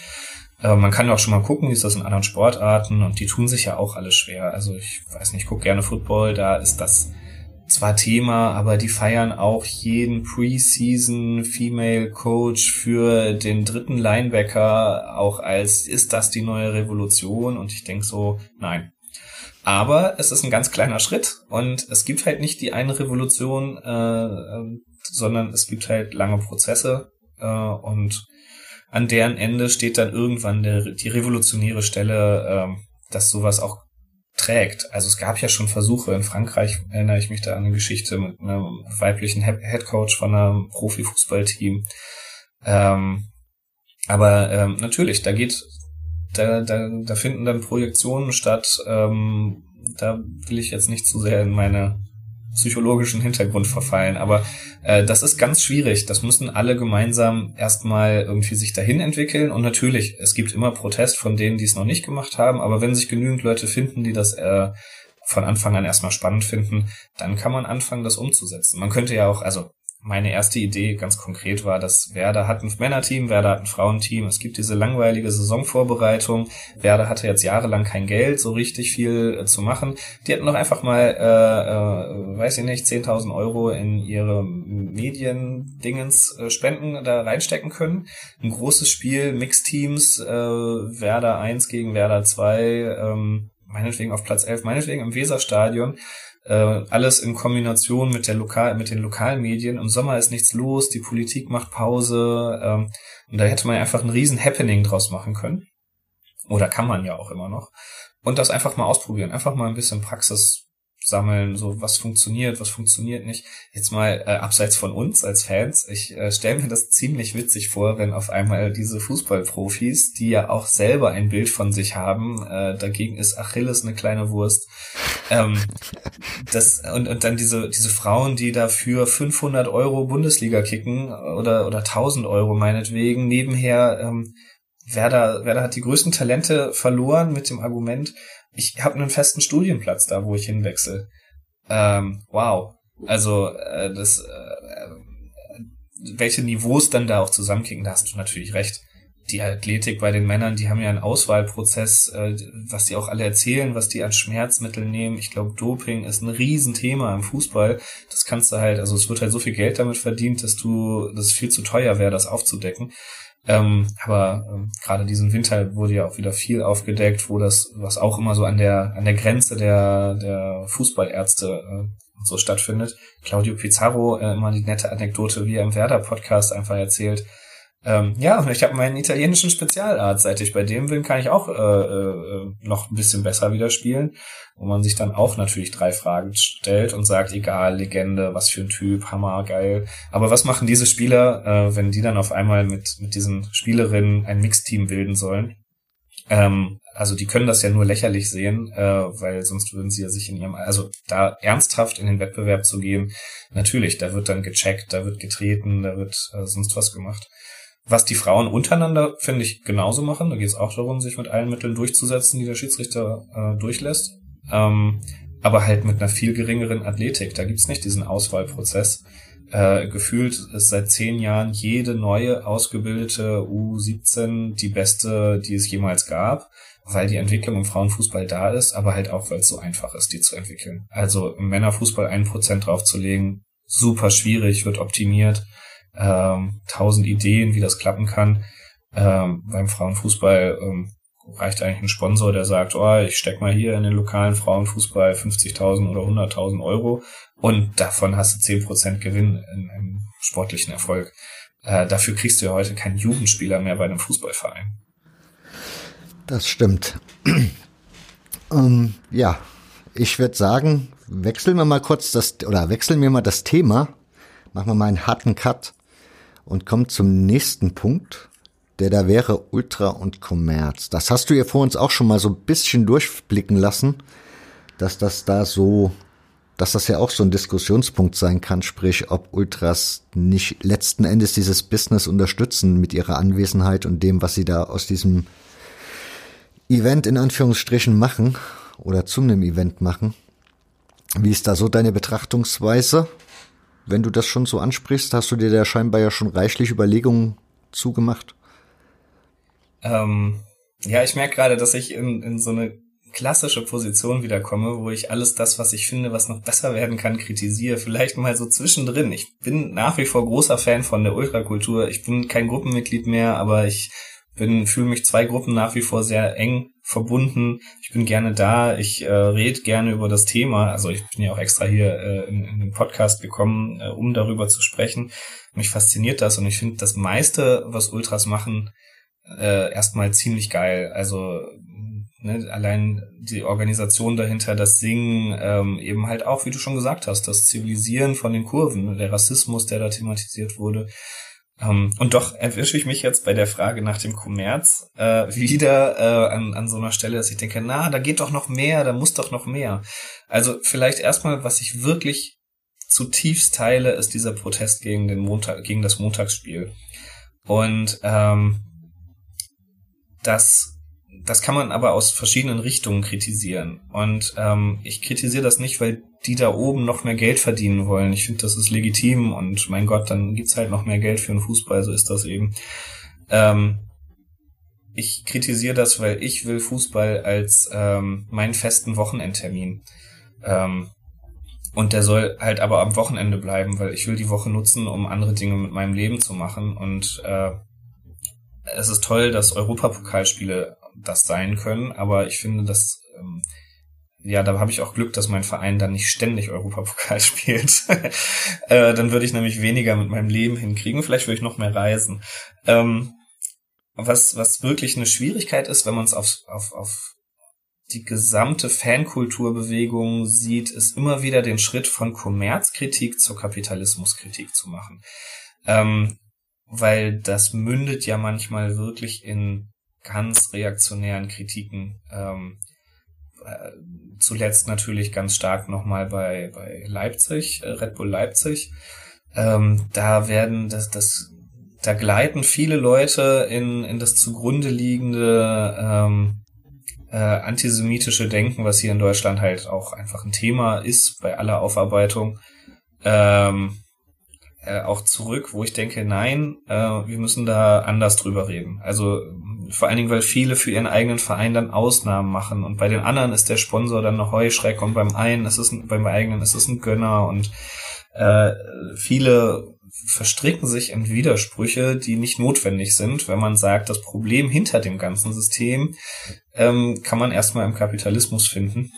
Aber man kann auch schon mal gucken, wie ist das in anderen Sportarten und die tun sich ja auch alle schwer. Also ich weiß nicht, ich gucke gerne Football, da ist das zwar Thema, aber die feiern auch jeden Preseason Female Coach für den dritten Linebacker auch als ist das die neue Revolution und ich denke so, nein, aber es ist ein ganz kleiner Schritt und es gibt halt nicht die eine Revolution, äh, äh, sondern es gibt halt lange Prozesse äh, und an deren Ende steht dann irgendwann der, die revolutionäre Stelle, äh, dass sowas auch trägt. Also es gab ja schon Versuche in Frankreich, erinnere ich mich da an eine Geschichte mit einem weiblichen Headcoach von einem Profifußballteam. Ähm, aber ähm, natürlich, da geht da, da, da finden dann Projektionen statt. Ähm, da will ich jetzt nicht zu sehr in meine psychologischen Hintergrund verfallen, aber äh, das ist ganz schwierig. Das müssen alle gemeinsam erstmal irgendwie sich dahin entwickeln und natürlich, es gibt immer Protest von denen, die es noch nicht gemacht haben, aber wenn sich genügend Leute finden, die das äh, von Anfang an erstmal spannend finden, dann kann man anfangen, das umzusetzen. Man könnte ja auch, also meine erste Idee ganz konkret war, dass Werder hat ein Männerteam, Werder hat ein Frauenteam. Es gibt diese langweilige Saisonvorbereitung. Werder hatte jetzt jahrelang kein Geld, so richtig viel äh, zu machen. Die hätten doch einfach mal, äh, äh, weiß ich nicht, 10.000 Euro in ihre Mediendingens äh, Spenden da reinstecken können. Ein großes Spiel, Mixteams, äh, Werder 1 gegen Werder 2, ähm, meinetwegen auf Platz 11, meinetwegen im Weserstadion äh, alles in Kombination mit der lokal mit den lokalen Medien. Im Sommer ist nichts los, die Politik macht Pause ähm, und da hätte man einfach ein riesen Happening draus machen können. Oder kann man ja auch immer noch. Und das einfach mal ausprobieren, einfach mal ein bisschen Praxis sammeln, so was funktioniert, was funktioniert nicht. Jetzt mal äh, abseits von uns als Fans, ich äh, stelle mir das ziemlich witzig vor, wenn auf einmal diese Fußballprofis, die ja auch selber ein Bild von sich haben, äh, dagegen ist Achilles eine kleine Wurst. Ähm, das und, und dann diese diese Frauen, die dafür 500 Euro Bundesliga kicken oder oder 1000 Euro meinetwegen nebenher. Ähm, Werder, Werder hat die größten Talente verloren mit dem Argument, ich habe einen festen Studienplatz da, wo ich hinwechsel. Ähm, wow. Also äh, das, äh, welche Niveaus dann da auch zusammenkicken, da hast du natürlich recht. Die Athletik bei den Männern, die haben ja einen Auswahlprozess, äh, was die auch alle erzählen, was die an Schmerzmittel nehmen. Ich glaube, Doping ist ein Riesenthema im Fußball. Das kannst du halt, also es wird halt so viel Geld damit verdient, dass du, dass es viel zu teuer wäre, das aufzudecken. Ähm, aber ähm, gerade diesen Winter wurde ja auch wieder viel aufgedeckt, wo das, was auch immer so an der an der Grenze der der Fußballärzte äh, so stattfindet. Claudio Pizarro äh, immer die nette Anekdote, wie er im Werder Podcast einfach erzählt, ähm, ja, ich habe meinen italienischen Spezialart. Seit ich bei dem bin, kann ich auch äh, äh, noch ein bisschen besser wieder spielen, wo man sich dann auch natürlich drei Fragen stellt und sagt, egal, Legende, was für ein Typ, Hammer, geil. Aber was machen diese Spieler, äh, wenn die dann auf einmal mit, mit diesen Spielerinnen ein Mixteam bilden sollen? Ähm, also die können das ja nur lächerlich sehen, äh, weil sonst würden sie ja sich in ihrem, also da ernsthaft in den Wettbewerb zu gehen, natürlich, da wird dann gecheckt, da wird getreten, da wird äh, sonst was gemacht. Was die Frauen untereinander, finde ich, genauso machen. Da geht es auch darum, sich mit allen Mitteln durchzusetzen, die der Schiedsrichter äh, durchlässt. Ähm, aber halt mit einer viel geringeren Athletik. Da gibt's nicht diesen Auswahlprozess. Äh, gefühlt ist seit zehn Jahren jede neue ausgebildete U17 die beste, die es jemals gab, weil die Entwicklung im Frauenfußball da ist, aber halt auch, weil es so einfach ist, die zu entwickeln. Also im Männerfußball ein Prozent draufzulegen, super schwierig, wird optimiert ähm, tausend Ideen, wie das klappen kann. Ähm, beim Frauenfußball ähm, reicht eigentlich ein Sponsor, der sagt, oh, ich steck mal hier in den lokalen Frauenfußball 50.000 oder 100.000 Euro und davon hast du 10% Gewinn in, im sportlichen Erfolg. Äh, dafür kriegst du ja heute keinen Jugendspieler mehr bei einem Fußballverein. Das stimmt. ähm, ja, ich würde sagen, wechseln wir mal kurz das, oder wechseln wir mal das Thema. Machen wir mal einen harten Cut und kommt zum nächsten Punkt, der da wäre Ultra und Kommerz. Das hast du ja vor uns auch schon mal so ein bisschen durchblicken lassen, dass das da so, dass das ja auch so ein Diskussionspunkt sein kann, sprich, ob Ultras nicht letzten Endes dieses Business unterstützen mit ihrer Anwesenheit und dem, was sie da aus diesem Event in Anführungsstrichen machen oder zu einem Event machen. Wie ist da so deine Betrachtungsweise? Wenn du das schon so ansprichst, hast du dir da scheinbar ja schon reichlich Überlegungen zugemacht. Ähm, ja, ich merke gerade, dass ich in, in so eine klassische Position wiederkomme, wo ich alles das, was ich finde, was noch besser werden kann, kritisiere. Vielleicht mal so zwischendrin. Ich bin nach wie vor großer Fan von der Ultrakultur. Ich bin kein Gruppenmitglied mehr, aber ich bin, fühle mich zwei Gruppen nach wie vor sehr eng verbunden. Ich bin gerne da. Ich äh, rede gerne über das Thema. Also ich bin ja auch extra hier äh, in, in den Podcast gekommen, äh, um darüber zu sprechen. Mich fasziniert das und ich finde das meiste, was Ultras machen, äh, erstmal ziemlich geil. Also ne, allein die Organisation dahinter, das Singen, ähm, eben halt auch, wie du schon gesagt hast, das Zivilisieren von den Kurven, der Rassismus, der da thematisiert wurde. Um, ähm, und doch erwische ich mich jetzt bei der Frage nach dem Kommerz äh, wieder äh, an, an so einer Stelle, dass ich denke, na, da geht doch noch mehr, da muss doch noch mehr. Also vielleicht erstmal, was ich wirklich zutiefst teile, ist dieser Protest gegen den Montag, gegen das Montagsspiel. Und ähm, das das kann man aber aus verschiedenen Richtungen kritisieren. Und ähm, ich kritisiere das nicht, weil die da oben noch mehr Geld verdienen wollen. Ich finde, das ist legitim und mein Gott, dann gibt's halt noch mehr Geld für den Fußball, so ist das eben. Ähm, ich kritisiere das, weil ich will Fußball als ähm, meinen festen Wochenendtermin. Ähm, und der soll halt aber am Wochenende bleiben, weil ich will die Woche nutzen, um andere Dinge mit meinem Leben zu machen. Und äh, es ist toll, dass Europapokalspiele das sein können, aber ich finde, dass ähm, ja, da habe ich auch Glück, dass mein Verein dann nicht ständig Europapokal spielt. äh, dann würde ich nämlich weniger mit meinem Leben hinkriegen. Vielleicht würde ich noch mehr reisen. Ähm, was, was wirklich eine Schwierigkeit ist, wenn man es auf, auf, auf die gesamte Fankulturbewegung sieht, ist immer wieder den Schritt von Kommerzkritik zur Kapitalismuskritik zu machen. Ähm, weil das mündet ja manchmal wirklich in ganz reaktionären Kritiken. Ähm, äh, zuletzt natürlich ganz stark nochmal bei, bei Leipzig, äh, Red Bull Leipzig. Ähm, da werden das, das, da gleiten viele Leute in, in das zugrunde liegende ähm, äh, antisemitische Denken, was hier in Deutschland halt auch einfach ein Thema ist bei aller Aufarbeitung. Ähm, äh, auch zurück, wo ich denke, nein, äh, wir müssen da anders drüber reden. Also vor allen Dingen, weil viele für ihren eigenen Verein dann Ausnahmen machen und bei den anderen ist der Sponsor dann eine Heuschreck und beim einen ist es ein, beim eigenen ist es ein Gönner und äh, viele verstricken sich in Widersprüche, die nicht notwendig sind, wenn man sagt, das Problem hinter dem ganzen System ähm, kann man erstmal im Kapitalismus finden.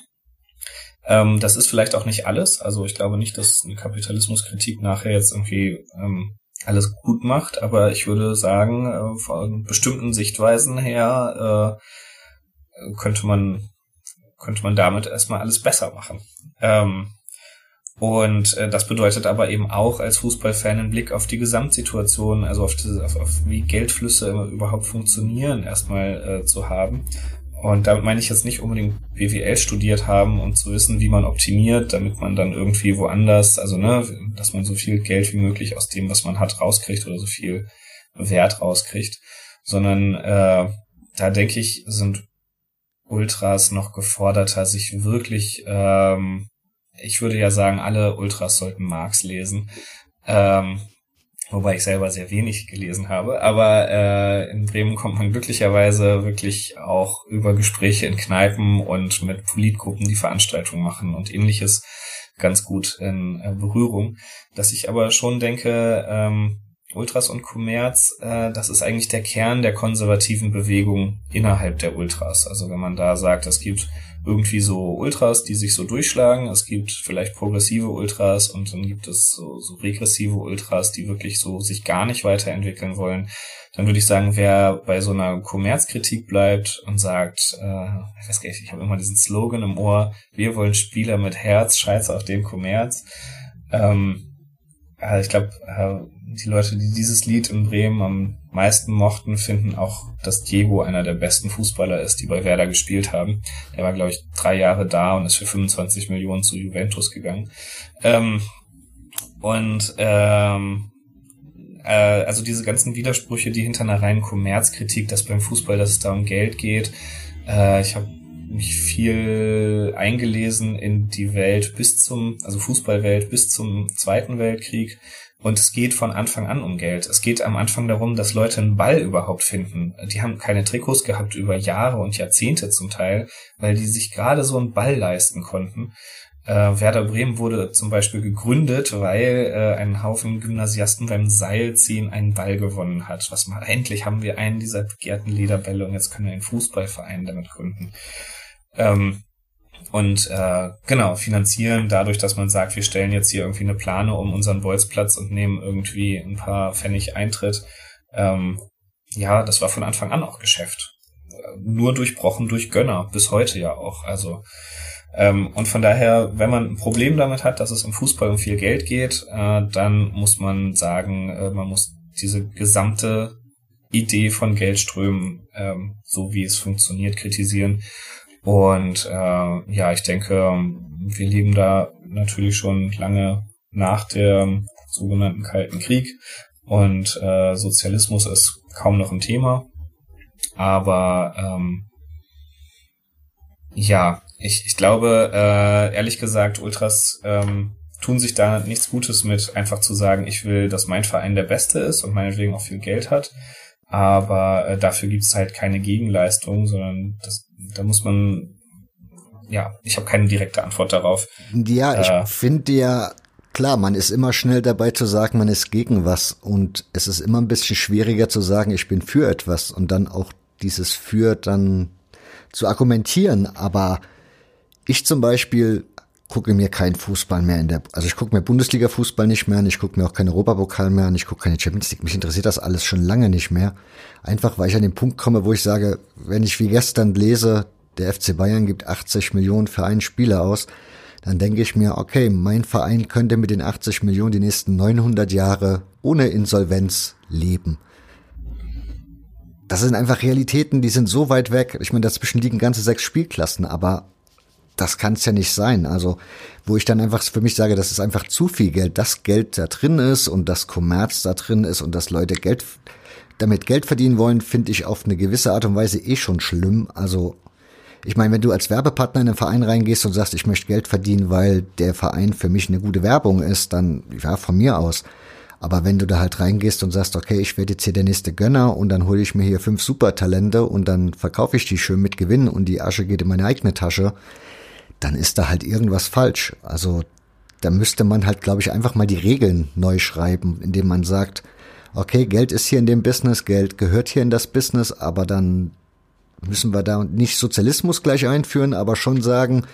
Ähm, das ist vielleicht auch nicht alles. Also ich glaube nicht, dass eine Kapitalismuskritik nachher jetzt irgendwie ähm, alles gut macht, aber ich würde sagen, äh, von bestimmten Sichtweisen her äh, könnte man könnte man damit erstmal alles besser machen. Ähm, und äh, das bedeutet aber eben auch als Fußballfan einen Blick auf die Gesamtsituation, also auf, die, auf, auf wie Geldflüsse überhaupt funktionieren, erstmal äh, zu haben. Und damit meine ich jetzt nicht unbedingt BWL studiert haben und zu wissen, wie man optimiert, damit man dann irgendwie woanders, also ne, dass man so viel Geld wie möglich aus dem, was man hat, rauskriegt oder so viel Wert rauskriegt, sondern äh, da denke ich, sind Ultras noch geforderter, sich wirklich ähm, ich würde ja sagen, alle Ultras sollten Marx lesen. Ähm, wobei ich selber sehr wenig gelesen habe. Aber äh, in Bremen kommt man glücklicherweise wirklich auch über Gespräche in Kneipen und mit Politgruppen, die Veranstaltungen machen und ähnliches ganz gut in äh, Berührung. Dass ich aber schon denke, ähm, Ultras und Kommerz, äh, das ist eigentlich der Kern der konservativen Bewegung innerhalb der Ultras. Also wenn man da sagt, es gibt irgendwie so Ultras, die sich so durchschlagen. Es gibt vielleicht progressive Ultras und dann gibt es so, so regressive Ultras, die wirklich so sich gar nicht weiterentwickeln wollen. Dann würde ich sagen, wer bei so einer Kommerzkritik bleibt und sagt, äh, ich weiß gar nicht, ich habe immer diesen Slogan im Ohr, wir wollen Spieler mit Herz, scheiße auf den Kommerz. Ähm, äh, ich glaube, äh, die Leute, die dieses Lied in Bremen am meisten mochten, finden auch, dass Diego einer der besten Fußballer ist, die bei Werder gespielt haben. Er war, glaube ich, drei Jahre da und ist für 25 Millionen zu Juventus gegangen. Ähm, und ähm, äh, also diese ganzen Widersprüche, die hinter einer reinen Kommerzkritik, dass beim Fußball, dass es da um Geld geht. Äh, ich habe mich viel eingelesen in die Welt bis zum, also Fußballwelt bis zum Zweiten Weltkrieg und es geht von Anfang an um Geld. Es geht am Anfang darum, dass Leute einen Ball überhaupt finden. Die haben keine Trikots gehabt über Jahre und Jahrzehnte zum Teil, weil die sich gerade so einen Ball leisten konnten. Äh, Werder Bremen wurde zum Beispiel gegründet, weil äh, ein Haufen Gymnasiasten beim Seilziehen einen Ball gewonnen hat. Was mal endlich haben wir einen dieser begehrten Lederbälle und jetzt können wir einen Fußballverein damit gründen. Ähm, und äh, genau, finanzieren dadurch, dass man sagt, wir stellen jetzt hier irgendwie eine Plane um unseren Bolzplatz und nehmen irgendwie ein paar Pfennig Eintritt. Ähm, ja, das war von Anfang an auch Geschäft. Nur durchbrochen durch Gönner, bis heute ja auch. Also ähm, und von daher, wenn man ein Problem damit hat, dass es im Fußball um viel Geld geht, äh, dann muss man sagen, äh, man muss diese gesamte Idee von Geldströmen, ähm, so wie es funktioniert, kritisieren und äh, ja, ich denke, wir leben da natürlich schon lange nach dem sogenannten Kalten Krieg und äh, Sozialismus ist kaum noch ein Thema. Aber ähm, ja, ich, ich glaube, äh, ehrlich gesagt, Ultras ähm, tun sich da nichts Gutes mit, einfach zu sagen, ich will, dass mein Verein der Beste ist und meinetwegen auch viel Geld hat. Aber äh, dafür gibt es halt keine Gegenleistung, sondern das da muss man, ja, ich habe keine direkte Antwort darauf. Ja, ich äh, finde ja, klar, man ist immer schnell dabei zu sagen, man ist gegen was und es ist immer ein bisschen schwieriger zu sagen, ich bin für etwas und dann auch dieses für dann zu argumentieren. Aber ich zum Beispiel gucke mir keinen Fußball mehr in der, also ich gucke mir Bundesliga-Fußball nicht mehr an, ich gucke mir auch keinen Europapokal mehr an, ich gucke keine Champions League, mich interessiert das alles schon lange nicht mehr. Einfach weil ich an den Punkt komme, wo ich sage, wenn ich wie gestern lese, der FC Bayern gibt 80 Millionen für einen Spieler aus, dann denke ich mir, okay, mein Verein könnte mit den 80 Millionen die nächsten 900 Jahre ohne Insolvenz leben. Das sind einfach Realitäten, die sind so weit weg. Ich meine, dazwischen liegen ganze sechs Spielklassen, aber das kann es ja nicht sein. Also, wo ich dann einfach für mich sage, das ist einfach zu viel Geld. Das Geld da drin ist und das Kommerz da drin ist und dass Leute Geld damit Geld verdienen wollen, finde ich auf eine gewisse Art und Weise eh schon schlimm. Also, ich meine, wenn du als Werbepartner in einen Verein reingehst und sagst, ich möchte Geld verdienen, weil der Verein für mich eine gute Werbung ist, dann ja, von mir aus. Aber wenn du da halt reingehst und sagst, okay, ich werde jetzt hier der nächste Gönner und dann hole ich mir hier fünf Supertalente und dann verkaufe ich die schön mit Gewinn und die Asche geht in meine eigene Tasche, dann ist da halt irgendwas falsch. Also da müsste man halt, glaube ich, einfach mal die Regeln neu schreiben, indem man sagt, okay, Geld ist hier in dem Business, Geld gehört hier in das Business, aber dann müssen wir da nicht Sozialismus gleich einführen, aber schon sagen,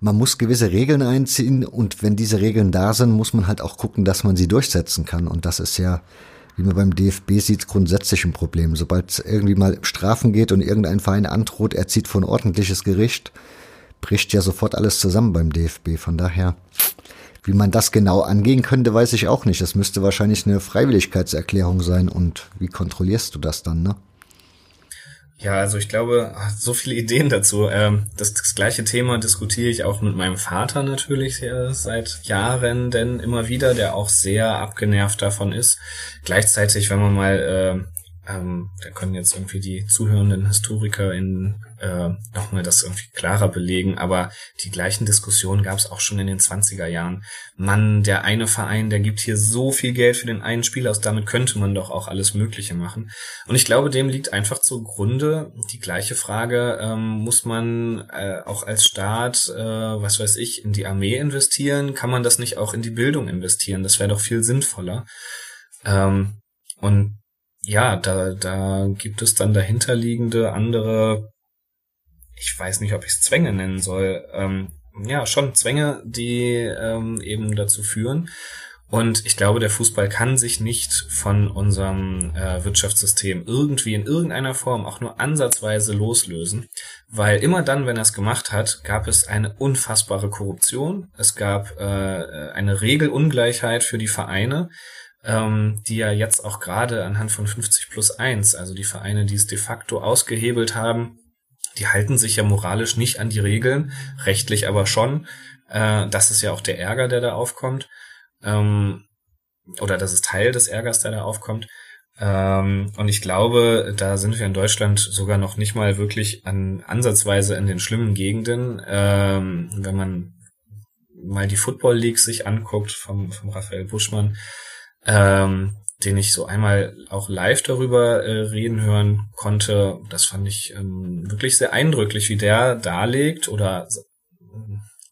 man muss gewisse Regeln einziehen und wenn diese Regeln da sind, muss man halt auch gucken, dass man sie durchsetzen kann. Und das ist ja, wie man beim DFB sieht, grundsätzlich ein Problem. Sobald es irgendwie mal Strafen geht und irgendein Verein androht, er zieht vor ein ordentliches Gericht, bricht ja sofort alles zusammen beim DFB. Von daher, wie man das genau angehen könnte, weiß ich auch nicht. Das müsste wahrscheinlich eine Freiwilligkeitserklärung sein. Und wie kontrollierst du das dann, ne? Ja, also ich glaube, so viele Ideen dazu. Ähm, das, das gleiche Thema diskutiere ich auch mit meinem Vater natürlich seit Jahren, denn immer wieder, der auch sehr abgenervt davon ist. Gleichzeitig, wenn man mal äh, ähm, da können jetzt irgendwie die zuhörenden Historiker in äh, nochmal das irgendwie klarer belegen, aber die gleichen Diskussionen gab es auch schon in den 20er Jahren. Mann, der eine Verein, der gibt hier so viel Geld für den einen Spieler aus, damit könnte man doch auch alles Mögliche machen. Und ich glaube, dem liegt einfach zugrunde die gleiche Frage, ähm, muss man äh, auch als Staat, äh, was weiß ich, in die Armee investieren? Kann man das nicht auch in die Bildung investieren? Das wäre doch viel sinnvoller. Ähm, und ja, da, da gibt es dann dahinterliegende andere, ich weiß nicht, ob ich es Zwänge nennen soll, ähm, ja, schon Zwänge, die ähm, eben dazu führen. Und ich glaube, der Fußball kann sich nicht von unserem äh, Wirtschaftssystem irgendwie in irgendeiner Form auch nur ansatzweise loslösen, weil immer dann, wenn er es gemacht hat, gab es eine unfassbare Korruption, es gab äh, eine Regelungleichheit für die Vereine, ähm, die ja jetzt auch gerade anhand von 50 plus 1, also die Vereine, die es de facto ausgehebelt haben, die halten sich ja moralisch nicht an die Regeln, rechtlich aber schon. Äh, das ist ja auch der Ärger, der da aufkommt. Ähm, oder das ist Teil des Ärgers, der da aufkommt. Ähm, und ich glaube, da sind wir in Deutschland sogar noch nicht mal wirklich an ansatzweise in den schlimmen Gegenden. Ähm, wenn man mal die Football Leagues sich anguckt vom, vom Raphael Buschmann, ähm, den ich so einmal auch live darüber äh, reden hören konnte. Das fand ich ähm, wirklich sehr eindrücklich, wie der darlegt oder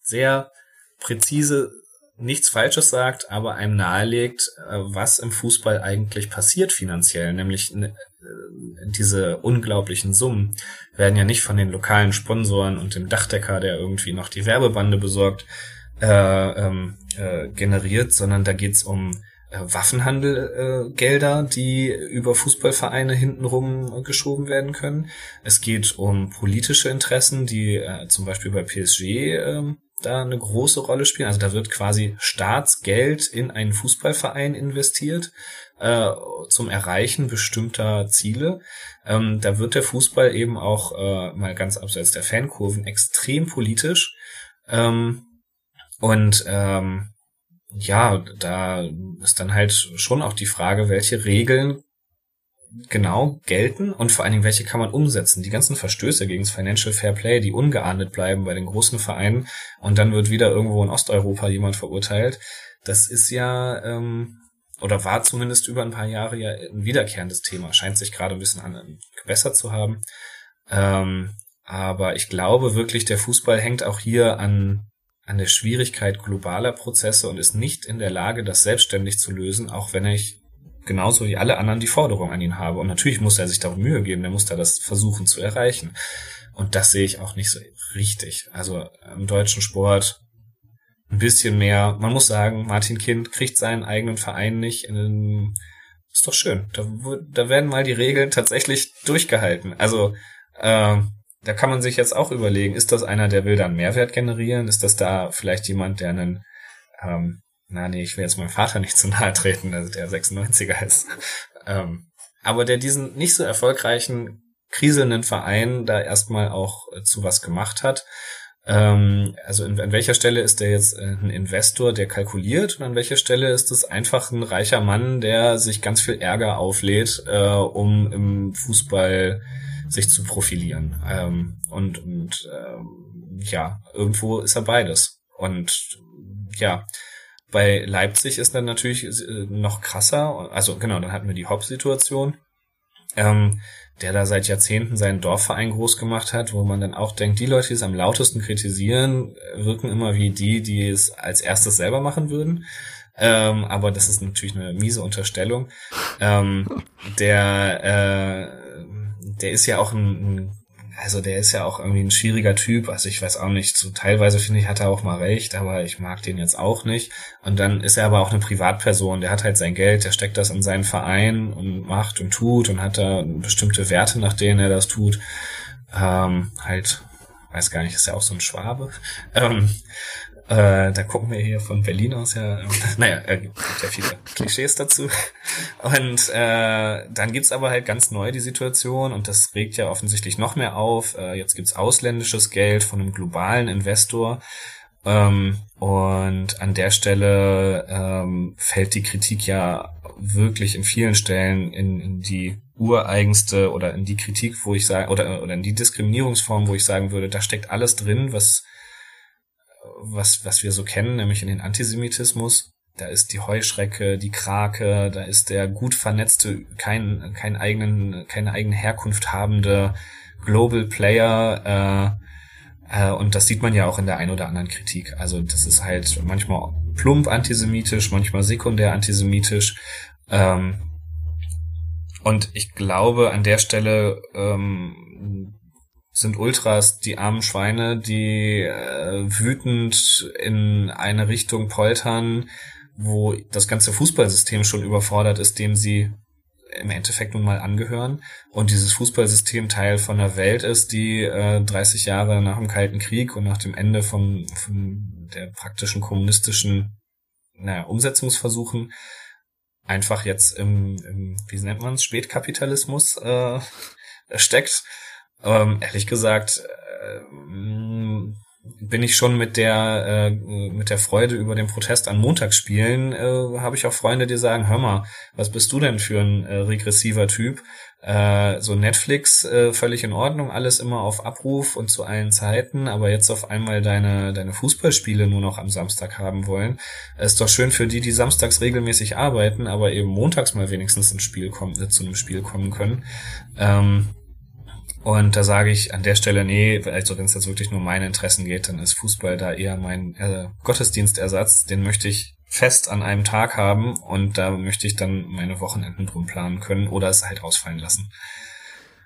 sehr präzise nichts Falsches sagt, aber einem nahelegt, äh, was im Fußball eigentlich passiert finanziell, nämlich äh, diese unglaublichen Summen werden ja nicht von den lokalen Sponsoren und dem Dachdecker, der irgendwie noch die Werbebande besorgt, äh, ähm, äh, generiert, sondern da geht's um Waffenhandelgelder, äh, die über Fußballvereine hintenrum äh, geschoben werden können. Es geht um politische Interessen, die äh, zum Beispiel bei PSG äh, da eine große Rolle spielen. Also da wird quasi Staatsgeld in einen Fußballverein investiert äh, zum Erreichen bestimmter Ziele. Ähm, da wird der Fußball eben auch äh, mal ganz abseits der Fankurven extrem politisch. Ähm, und ähm, ja, da ist dann halt schon auch die Frage, welche Regeln genau gelten und vor allen Dingen, welche kann man umsetzen. Die ganzen Verstöße gegen das Financial Fair Play, die ungeahndet bleiben bei den großen Vereinen und dann wird wieder irgendwo in Osteuropa jemand verurteilt, das ist ja, ähm, oder war zumindest über ein paar Jahre ja ein wiederkehrendes Thema, scheint sich gerade ein bisschen an, gebessert zu haben. Ähm, aber ich glaube wirklich, der Fußball hängt auch hier an an der Schwierigkeit globaler Prozesse und ist nicht in der Lage, das selbstständig zu lösen, auch wenn ich genauso wie alle anderen die Forderung an ihn habe. Und natürlich muss er sich darum Mühe geben, der muss da das versuchen zu erreichen. Und das sehe ich auch nicht so richtig. Also im deutschen Sport ein bisschen mehr. Man muss sagen, Martin Kind kriegt seinen eigenen Verein nicht. In, ist doch schön. Da, da werden mal die Regeln tatsächlich durchgehalten. Also äh, da kann man sich jetzt auch überlegen, ist das einer, der will dann Mehrwert generieren? Ist das da vielleicht jemand, der einen, ähm, na nee, ich will jetzt meinem Vater nicht zu nahe treten, also der 96er ist, ähm, aber der diesen nicht so erfolgreichen, kriselnden Verein da erstmal auch äh, zu was gemacht hat. Ähm, also in, an welcher Stelle ist der jetzt äh, ein Investor, der kalkuliert und an welcher Stelle ist es einfach ein reicher Mann, der sich ganz viel Ärger auflädt, äh, um im Fußball sich zu profilieren. Ähm, und und ähm, ja, irgendwo ist er beides. Und ja, bei Leipzig ist dann natürlich äh, noch krasser. Also genau, dann hatten wir die Hop-Situation. ähm, der da seit Jahrzehnten seinen Dorfverein groß gemacht hat, wo man dann auch denkt, die Leute, die es am lautesten kritisieren, wirken immer wie die, die es als erstes selber machen würden. Ähm, aber das ist natürlich eine miese Unterstellung. Ähm, der, äh, der ist ja auch ein, ein also der ist ja auch irgendwie ein schwieriger Typ. Also ich weiß auch nicht, so teilweise finde ich, hat er auch mal recht, aber ich mag den jetzt auch nicht. Und dann ist er aber auch eine Privatperson, der hat halt sein Geld, der steckt das in seinen Verein und macht und tut und hat da bestimmte Werte, nach denen er das tut. Ähm, halt, weiß gar nicht, ist ja auch so ein Schwabe. Ähm, äh, da gucken wir hier von Berlin aus ja, äh, naja, äh, gibt ja viele Klischees dazu. Und äh, dann gibt's aber halt ganz neu die Situation und das regt ja offensichtlich noch mehr auf. Äh, jetzt gibt's ausländisches Geld von einem globalen Investor. Ähm, und an der Stelle ähm, fällt die Kritik ja wirklich in vielen Stellen in, in die ureigenste oder in die Kritik, wo ich sage, oder, oder in die Diskriminierungsform, wo ich sagen würde, da steckt alles drin, was was, was wir so kennen, nämlich in den Antisemitismus. Da ist die Heuschrecke, die Krake, da ist der gut vernetzte, kein, kein eigenen, keine eigene Herkunft habende Global Player, äh, äh, und das sieht man ja auch in der ein oder anderen Kritik. Also das ist halt manchmal plump antisemitisch, manchmal sekundär antisemitisch. Ähm, und ich glaube, an der Stelle ähm, sind Ultras die armen Schweine, die äh, wütend in eine Richtung poltern, wo das ganze Fußballsystem schon überfordert ist, dem sie im Endeffekt nun mal angehören. Und dieses Fußballsystem Teil von der Welt ist, die äh, 30 Jahre nach dem Kalten Krieg und nach dem Ende von, von der praktischen kommunistischen naja, Umsetzungsversuchen einfach jetzt im, im wie nennt man es, Spätkapitalismus äh, steckt ähm, ehrlich gesagt äh, bin ich schon mit der äh, mit der Freude über den Protest an Montagsspielen äh, habe ich auch Freunde, die sagen, hör mal, was bist du denn für ein äh, regressiver Typ? Äh, so Netflix äh, völlig in Ordnung, alles immer auf Abruf und zu allen Zeiten, aber jetzt auf einmal deine deine Fußballspiele nur noch am Samstag haben wollen, ist doch schön für die, die samstags regelmäßig arbeiten, aber eben montags mal wenigstens ins Spiel kommen, äh, zu einem Spiel kommen können. Ähm, und da sage ich an der Stelle, nee, also wenn es jetzt wirklich nur meine Interessen geht, dann ist Fußball da eher mein äh, Gottesdienstersatz. Den möchte ich fest an einem Tag haben und da möchte ich dann meine Wochenenden drum planen können oder es halt ausfallen lassen.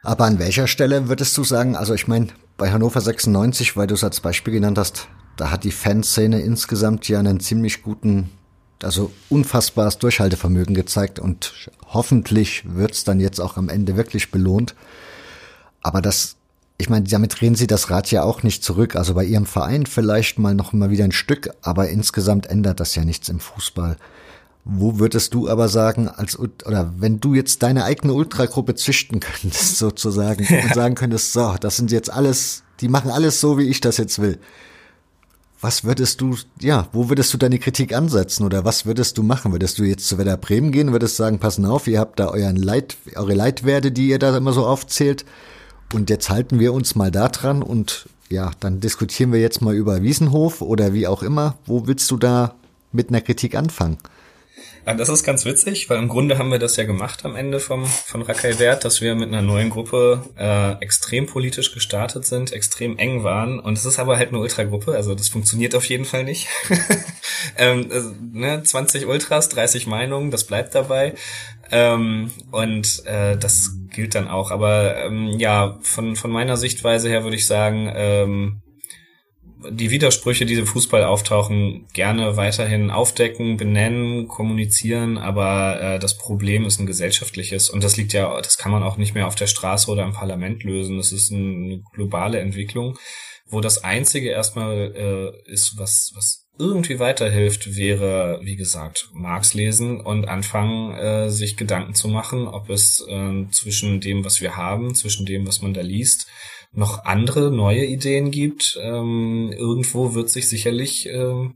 Aber an welcher Stelle würdest du sagen, also ich meine, bei Hannover 96, weil du es als Beispiel genannt hast, da hat die Fanszene insgesamt ja einen ziemlich guten, also unfassbares Durchhaltevermögen gezeigt und hoffentlich wird's dann jetzt auch am Ende wirklich belohnt. Aber das, ich meine, damit drehen sie das Rad ja auch nicht zurück. Also bei ihrem Verein vielleicht mal noch mal wieder ein Stück, aber insgesamt ändert das ja nichts im Fußball. Wo würdest du aber sagen, als oder wenn du jetzt deine eigene Ultragruppe züchten könntest, sozusagen, ja. und sagen könntest, so, das sind jetzt alles, die machen alles so, wie ich das jetzt will. Was würdest du, ja, wo würdest du deine Kritik ansetzen oder was würdest du machen? Würdest du jetzt zu Werder Bremen gehen, würdest sagen, passen auf, ihr habt da euren Leit, eure Leitwerte, die ihr da immer so aufzählt und jetzt halten wir uns mal da dran und ja, dann diskutieren wir jetzt mal über Wiesenhof oder wie auch immer. Wo willst du da mit einer Kritik anfangen? Ja, das ist ganz witzig, weil im Grunde haben wir das ja gemacht am Ende vom, von Rakai Wert, dass wir mit einer neuen Gruppe äh, extrem politisch gestartet sind, extrem eng waren. Und es ist aber halt eine Ultragruppe, also das funktioniert auf jeden Fall nicht. ähm, also, ne, 20 Ultras, 30 Meinungen, das bleibt dabei. Ähm, und äh, das gilt dann auch. Aber ähm, ja, von, von meiner Sichtweise her würde ich sagen, ähm, die Widersprüche, die im Fußball auftauchen, gerne weiterhin aufdecken, benennen, kommunizieren, aber äh, das Problem ist ein gesellschaftliches und das liegt ja, das kann man auch nicht mehr auf der Straße oder im Parlament lösen. Das ist eine globale Entwicklung, wo das einzige erstmal äh, ist, was, was irgendwie weiterhilft, wäre, wie gesagt, Marx lesen und anfangen, äh, sich Gedanken zu machen, ob es äh, zwischen dem, was wir haben, zwischen dem, was man da liest, noch andere neue Ideen gibt. Ähm, irgendwo wird sich sicherlich äh,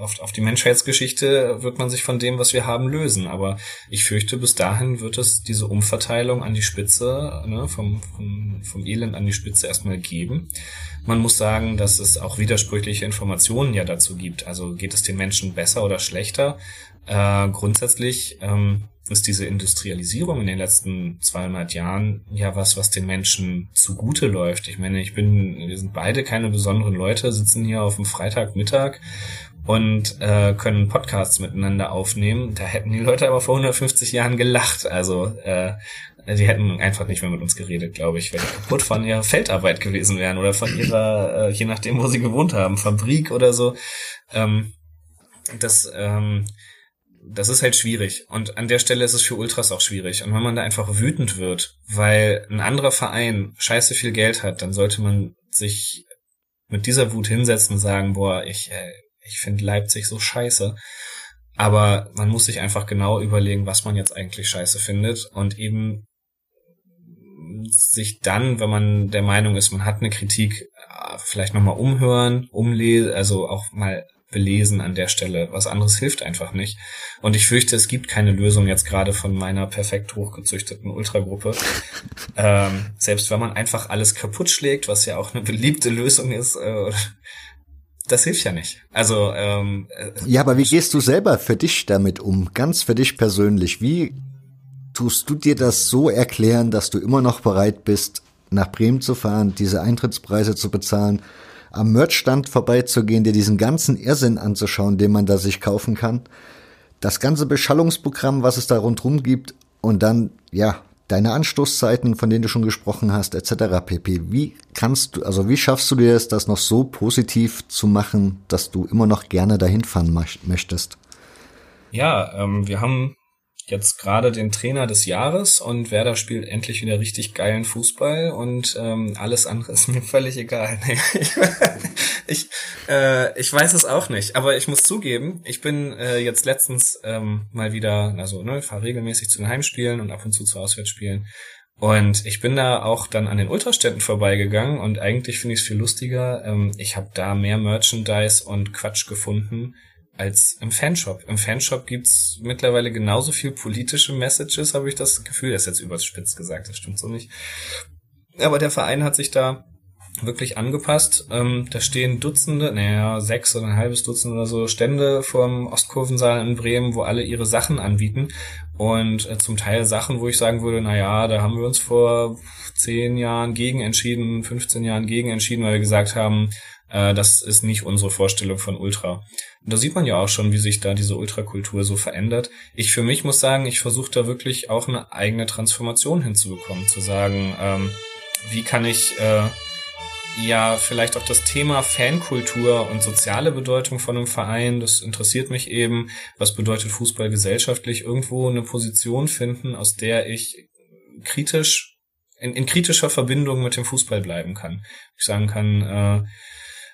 auf, auf die Menschheitsgeschichte wird man sich von dem, was wir haben, lösen. Aber ich fürchte, bis dahin wird es diese Umverteilung an die Spitze, ne, vom, vom, vom Elend an die Spitze erstmal geben. Man muss sagen, dass es auch widersprüchliche Informationen ja dazu gibt. Also geht es den Menschen besser oder schlechter? Äh, grundsätzlich ähm, ist diese Industrialisierung in den letzten 200 Jahren ja was, was den Menschen zugute läuft. Ich meine, ich bin, wir sind beide keine besonderen Leute, sitzen hier auf dem Freitagmittag und äh, können Podcasts miteinander aufnehmen. Da hätten die Leute aber vor 150 Jahren gelacht. Also äh, die hätten einfach nicht mehr mit uns geredet, glaube ich, weil die kaputt von ihrer Feldarbeit gewesen wären oder von ihrer, äh, je nachdem, wo sie gewohnt haben, Fabrik oder so. Ähm, das ähm, das ist halt schwierig. Und an der Stelle ist es für Ultras auch schwierig. Und wenn man da einfach wütend wird, weil ein anderer Verein scheiße viel Geld hat, dann sollte man sich mit dieser Wut hinsetzen und sagen, boah, ich, äh, ich finde Leipzig so scheiße. Aber man muss sich einfach genau überlegen, was man jetzt eigentlich scheiße findet und eben sich dann, wenn man der Meinung ist, man hat eine Kritik, äh, vielleicht nochmal umhören, umlesen, also auch mal belesen an der Stelle. Was anderes hilft einfach nicht. Und ich fürchte, es gibt keine Lösung jetzt gerade von meiner perfekt hochgezüchteten Ultragruppe. ähm, selbst wenn man einfach alles kaputt schlägt, was ja auch eine beliebte Lösung ist, äh, das hilft ja nicht. Also ähm, äh, ja, aber wie gehst du selber für dich damit um? Ganz für dich persönlich. Wie tust du dir das so erklären, dass du immer noch bereit bist, nach Bremen zu fahren, diese Eintrittspreise zu bezahlen? Am Merchstand vorbeizugehen, dir diesen ganzen Irrsinn anzuschauen, den man da sich kaufen kann. Das ganze Beschallungsprogramm, was es da rundherum gibt und dann, ja, deine Anstoßzeiten, von denen du schon gesprochen hast, etc. pp. Wie kannst du, also wie schaffst du dir es, das noch so positiv zu machen, dass du immer noch gerne dahin fahren möchtest? Ja, ähm, wir haben jetzt gerade den Trainer des Jahres und Werder spielt endlich wieder richtig geilen Fußball und ähm, alles andere ist mir völlig egal. ich, äh, ich weiß es auch nicht, aber ich muss zugeben, ich bin äh, jetzt letztens ähm, mal wieder, also ne, fahre regelmäßig zu den Heimspielen und ab und zu zu Auswärtsspielen und ich bin da auch dann an den Ultrastädten vorbeigegangen und eigentlich finde ich es viel lustiger. Ähm, ich habe da mehr Merchandise und Quatsch gefunden, als im Fanshop. Im Fanshop gibt's mittlerweile genauso viel politische Messages, habe ich das Gefühl. Das ist jetzt überspitzt gesagt, das stimmt so nicht. Aber der Verein hat sich da wirklich angepasst. Ähm, da stehen Dutzende, naja, sechs oder ein halbes Dutzend oder so Stände vorm Ostkurvensaal in Bremen, wo alle ihre Sachen anbieten. Und äh, zum Teil Sachen, wo ich sagen würde, naja, da haben wir uns vor zehn Jahren gegen entschieden, 15 Jahren gegen entschieden, weil wir gesagt haben, äh, das ist nicht unsere Vorstellung von Ultra. Da sieht man ja auch schon, wie sich da diese Ultrakultur so verändert. Ich für mich muss sagen, ich versuche da wirklich auch eine eigene Transformation hinzubekommen, zu sagen, ähm, wie kann ich äh, ja vielleicht auch das Thema Fankultur und soziale Bedeutung von einem Verein, das interessiert mich eben, was bedeutet Fußball gesellschaftlich, irgendwo eine Position finden, aus der ich kritisch in, in kritischer Verbindung mit dem Fußball bleiben kann. Ich sagen kann, äh,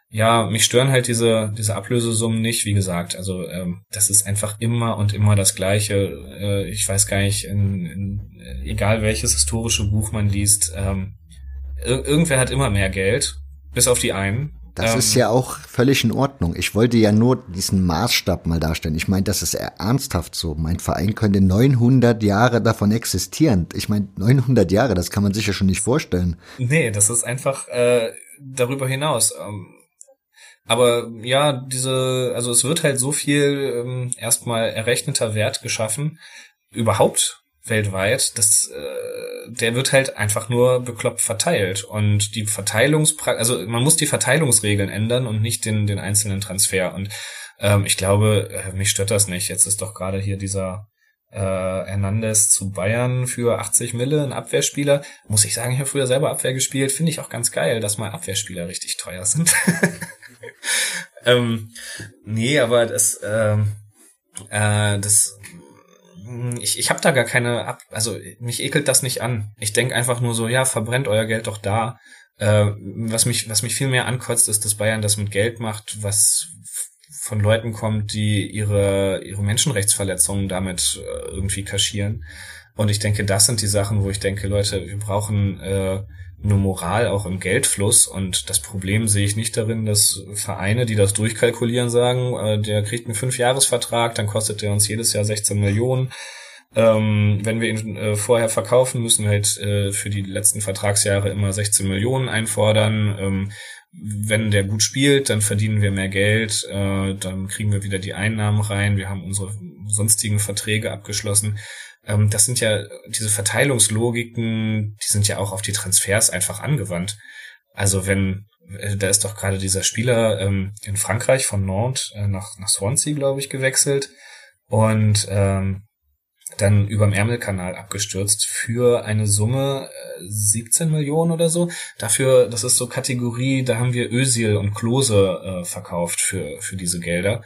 ja, mich stören halt diese, diese Ablösesummen nicht, wie gesagt. Also ähm, das ist einfach immer und immer das Gleiche. Äh, ich weiß gar nicht, in, in, äh, egal welches historische Buch man liest, ähm, ir irgendwer hat immer mehr Geld, bis auf die einen. Das ähm, ist ja auch völlig in Ordnung. Ich wollte ja nur diesen Maßstab mal darstellen. Ich meine, das ist ernsthaft so. Mein Verein könnte 900 Jahre davon existieren. Ich meine, 900 Jahre, das kann man sich ja schon nicht vorstellen. Nee, das ist einfach äh, darüber hinaus. Ähm, aber ja, diese, also es wird halt so viel ähm, erstmal errechneter Wert geschaffen, überhaupt weltweit, dass äh, der wird halt einfach nur bekloppt verteilt. Und die Verteilungspra also man muss die Verteilungsregeln ändern und nicht den, den einzelnen Transfer. Und ähm, ich glaube, äh, mich stört das nicht. Jetzt ist doch gerade hier dieser äh, Hernandez zu Bayern für 80 Mille, ein Abwehrspieler. Muss ich sagen, ich habe früher selber Abwehr gespielt. Finde ich auch ganz geil, dass mal Abwehrspieler richtig teuer sind. ähm, nee, aber das, ähm, äh, das, ich, ich habe da gar keine, Ab also mich ekelt das nicht an. Ich denk einfach nur so, ja, verbrennt euer Geld doch da. Äh, was mich, was mich viel mehr ankotzt, ist, dass Bayern das mit Geld macht, was von Leuten kommt, die ihre, ihre Menschenrechtsverletzungen damit äh, irgendwie kaschieren. Und ich denke, das sind die Sachen, wo ich denke, Leute, wir brauchen äh, eine Moral auch im Geldfluss und das Problem sehe ich nicht darin, dass Vereine, die das durchkalkulieren, sagen, äh, der kriegt einen Fünfjahresvertrag, dann kostet der uns jedes Jahr 16 Millionen. Ähm, wenn wir ihn äh, vorher verkaufen, müssen wir halt äh, für die letzten Vertragsjahre immer 16 Millionen einfordern. Ähm, wenn der gut spielt, dann verdienen wir mehr Geld, äh, dann kriegen wir wieder die Einnahmen rein, wir haben unsere sonstigen Verträge abgeschlossen. Ähm, das sind ja diese Verteilungslogiken, die sind ja auch auf die Transfers einfach angewandt. Also wenn äh, da ist doch gerade dieser Spieler ähm, in Frankreich von Nantes äh, nach, nach Swansea, glaube ich, gewechselt und ähm, dann überm Ärmelkanal abgestürzt für eine Summe äh, 17 Millionen oder so. Dafür, das ist so Kategorie, da haben wir Özil und Klose äh, verkauft für, für diese Gelder.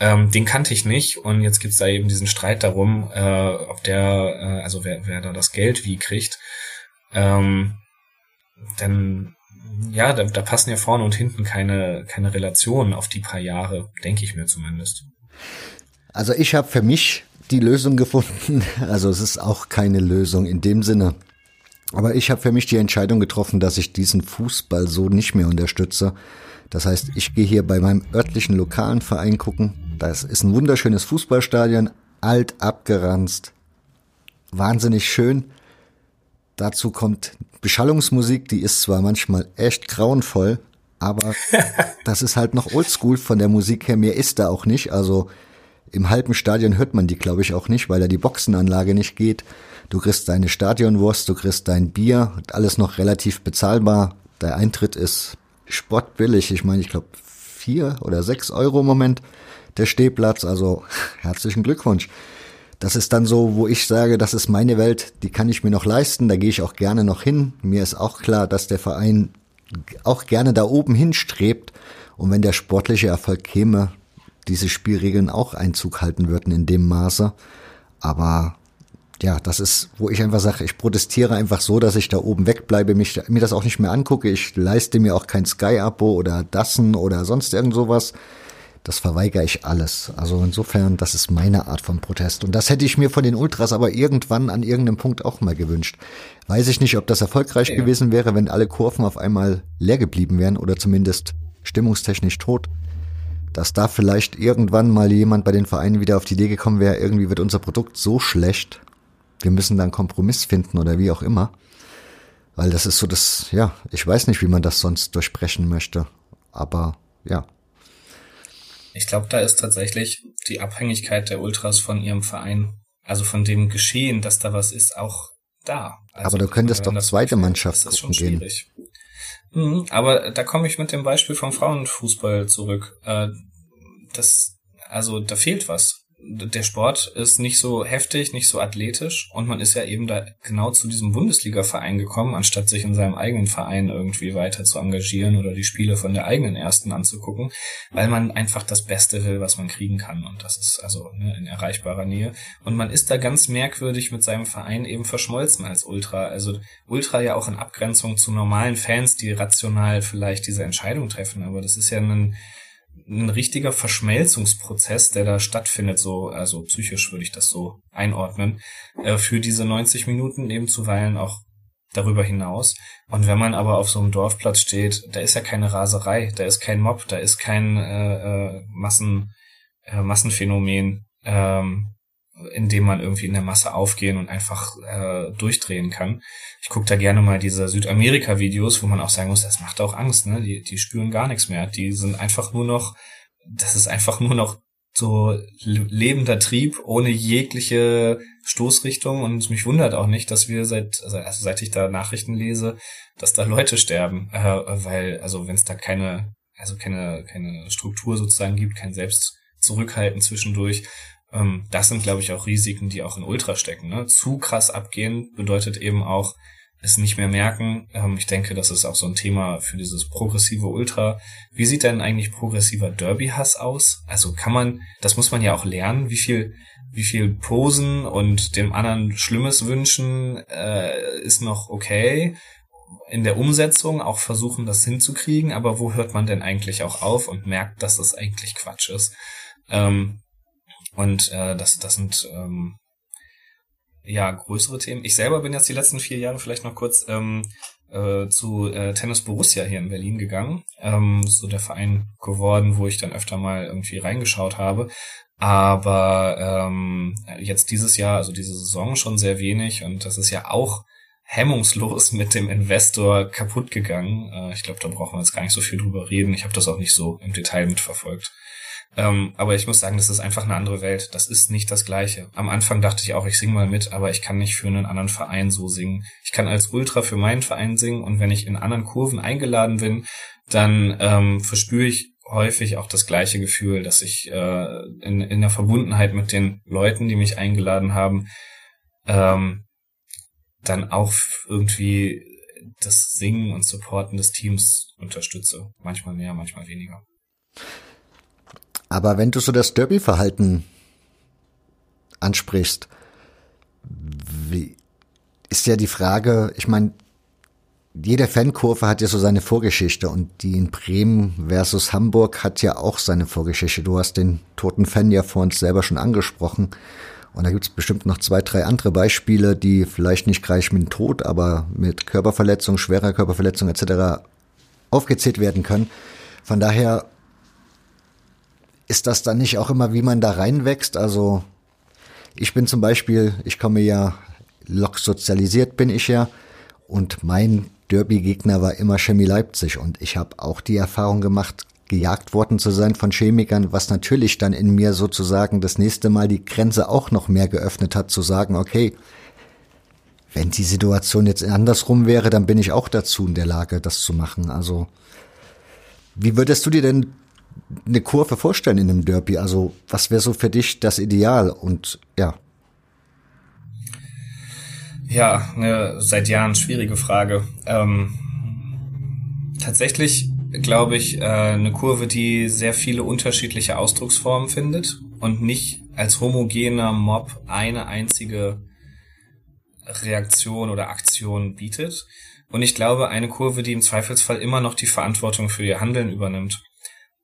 Ähm, den kannte ich nicht und jetzt gibt's da eben diesen Streit darum, äh, ob der, äh, also wer, wer da das Geld wie kriegt. Ähm, dann ja, da, da passen ja vorne und hinten keine, keine Relationen auf die paar Jahre, denke ich mir zumindest. Also ich habe für mich die Lösung gefunden. Also es ist auch keine Lösung in dem Sinne. Aber ich habe für mich die Entscheidung getroffen, dass ich diesen Fußball so nicht mehr unterstütze. Das heißt, ich gehe hier bei meinem örtlichen lokalen Verein gucken. Das ist ein wunderschönes Fußballstadion, alt abgeranzt, wahnsinnig schön. Dazu kommt Beschallungsmusik, die ist zwar manchmal echt grauenvoll, aber das ist halt noch oldschool von der Musik her. Mehr ist da auch nicht. Also im halben Stadion hört man die, glaube ich, auch nicht, weil da die Boxenanlage nicht geht. Du kriegst deine Stadionwurst, du kriegst dein Bier, alles noch relativ bezahlbar. Der Eintritt ist sportbillig. Ich meine, ich glaube vier oder sechs Euro im Moment der Stehplatz. Also herzlichen Glückwunsch. Das ist dann so, wo ich sage, das ist meine Welt, die kann ich mir noch leisten, da gehe ich auch gerne noch hin. Mir ist auch klar, dass der Verein auch gerne da oben hinstrebt. Und wenn der sportliche Erfolg käme, diese Spielregeln auch Einzug halten würden in dem Maße. Aber ja, das ist, wo ich einfach sage, ich protestiere einfach so, dass ich da oben wegbleibe, mich, mir das auch nicht mehr angucke. Ich leiste mir auch kein Sky-Abo oder Dassen oder sonst irgend sowas. Das verweigere ich alles. Also insofern, das ist meine Art von Protest. Und das hätte ich mir von den Ultras aber irgendwann an irgendeinem Punkt auch mal gewünscht. Weiß ich nicht, ob das erfolgreich ja. gewesen wäre, wenn alle Kurven auf einmal leer geblieben wären oder zumindest stimmungstechnisch tot dass da vielleicht irgendwann mal jemand bei den Vereinen wieder auf die Idee gekommen wäre, irgendwie wird unser Produkt so schlecht, wir müssen da einen Kompromiss finden oder wie auch immer. Weil das ist so das, ja, ich weiß nicht, wie man das sonst durchbrechen möchte. Aber ja. Ich glaube, da ist tatsächlich die Abhängigkeit der Ultras von ihrem Verein, also von dem Geschehen, dass da was ist, auch da. Also, Aber du könntest doch zweite Mannschaft gucken gehen. Mhm, aber da komme ich mit dem Beispiel vom Frauenfußball zurück. Äh, das, also da fehlt was der Sport ist nicht so heftig, nicht so athletisch und man ist ja eben da genau zu diesem Bundesliga-Verein gekommen, anstatt sich in seinem eigenen Verein irgendwie weiter zu engagieren oder die Spiele von der eigenen ersten anzugucken, weil man einfach das Beste will, was man kriegen kann und das ist also ne, in erreichbarer Nähe. Und man ist da ganz merkwürdig mit seinem Verein eben verschmolzen als Ultra, also Ultra ja auch in Abgrenzung zu normalen Fans, die rational vielleicht diese Entscheidung treffen, aber das ist ja ein ein richtiger Verschmelzungsprozess, der da stattfindet, so, also psychisch würde ich das so einordnen, äh, für diese 90 Minuten eben zuweilen auch darüber hinaus. Und wenn man aber auf so einem Dorfplatz steht, da ist ja keine Raserei, da ist kein Mob, da ist kein äh, äh, Massen, äh, Massenphänomen, ähm, in dem man irgendwie in der Masse aufgehen und einfach äh, durchdrehen kann. Ich gucke da gerne mal diese Südamerika-Videos, wo man auch sagen muss, das macht auch Angst, ne? Die, die spüren gar nichts mehr. Die sind einfach nur noch, das ist einfach nur noch so lebender Trieb ohne jegliche Stoßrichtung und mich wundert auch nicht, dass wir seit also seit ich da Nachrichten lese, dass da Leute sterben, äh, weil also wenn es da keine also keine keine Struktur sozusagen gibt, kein Selbstzurückhalten zwischendurch, ähm, das sind, glaube ich, auch Risiken, die auch in Ultra stecken. Ne? Zu krass abgehen bedeutet eben auch, es nicht mehr merken. Ähm, ich denke, das ist auch so ein Thema für dieses progressive Ultra. Wie sieht denn eigentlich progressiver Derby-Hass aus? Also kann man, das muss man ja auch lernen, wie viel, wie viel Posen und dem anderen Schlimmes wünschen äh, ist noch okay. In der Umsetzung auch versuchen, das hinzukriegen, aber wo hört man denn eigentlich auch auf und merkt, dass das eigentlich Quatsch ist? Ähm, und äh, das, das sind ähm, ja größere Themen. Ich selber bin jetzt die letzten vier Jahre vielleicht noch kurz ähm, äh, zu äh, Tennis Borussia hier in Berlin gegangen. Ähm, so der Verein geworden, wo ich dann öfter mal irgendwie reingeschaut habe. Aber ähm, jetzt dieses Jahr, also diese Saison schon sehr wenig und das ist ja auch hemmungslos mit dem Investor kaputt gegangen. Äh, ich glaube, da brauchen wir jetzt gar nicht so viel drüber reden. Ich habe das auch nicht so im Detail mitverfolgt. Ähm, aber ich muss sagen, das ist einfach eine andere Welt. Das ist nicht das Gleiche. Am Anfang dachte ich auch, ich singe mal mit, aber ich kann nicht für einen anderen Verein so singen. Ich kann als Ultra für meinen Verein singen und wenn ich in anderen Kurven eingeladen bin, dann ähm, verspüre ich häufig auch das gleiche Gefühl, dass ich äh, in, in der Verbundenheit mit den Leuten, die mich eingeladen haben, ähm, dann auch irgendwie das Singen und Supporten des Teams unterstütze. Manchmal mehr, manchmal weniger. Aber wenn du so das Derby-Verhalten ansprichst, wie, ist ja die Frage, ich meine, jede Fankurve hat ja so seine Vorgeschichte und die in Bremen versus Hamburg hat ja auch seine Vorgeschichte. Du hast den toten Fan ja vor uns selber schon angesprochen. Und da gibt's bestimmt noch zwei, drei andere Beispiele, die vielleicht nicht gleich mit Tod, aber mit Körperverletzung, schwerer Körperverletzung etc. aufgezählt werden können. Von daher ist das dann nicht auch immer, wie man da reinwächst? Also ich bin zum Beispiel, ich komme ja lok sozialisiert bin ich ja und mein Derby-Gegner war immer Chemie Leipzig und ich habe auch die Erfahrung gemacht, gejagt worden zu sein von Chemikern, was natürlich dann in mir sozusagen das nächste Mal die Grenze auch noch mehr geöffnet hat, zu sagen, okay, wenn die Situation jetzt andersrum wäre, dann bin ich auch dazu in der Lage, das zu machen. Also, wie würdest du dir denn eine Kurve vorstellen in einem Derby? Also, was wäre so für dich das Ideal? Und ja, ja, eine seit Jahren schwierige Frage. Ähm, tatsächlich glaube ich, äh, eine Kurve, die sehr viele unterschiedliche Ausdrucksformen findet und nicht als homogener Mob eine einzige Reaktion oder Aktion bietet. Und ich glaube, eine Kurve, die im Zweifelsfall immer noch die Verantwortung für ihr Handeln übernimmt.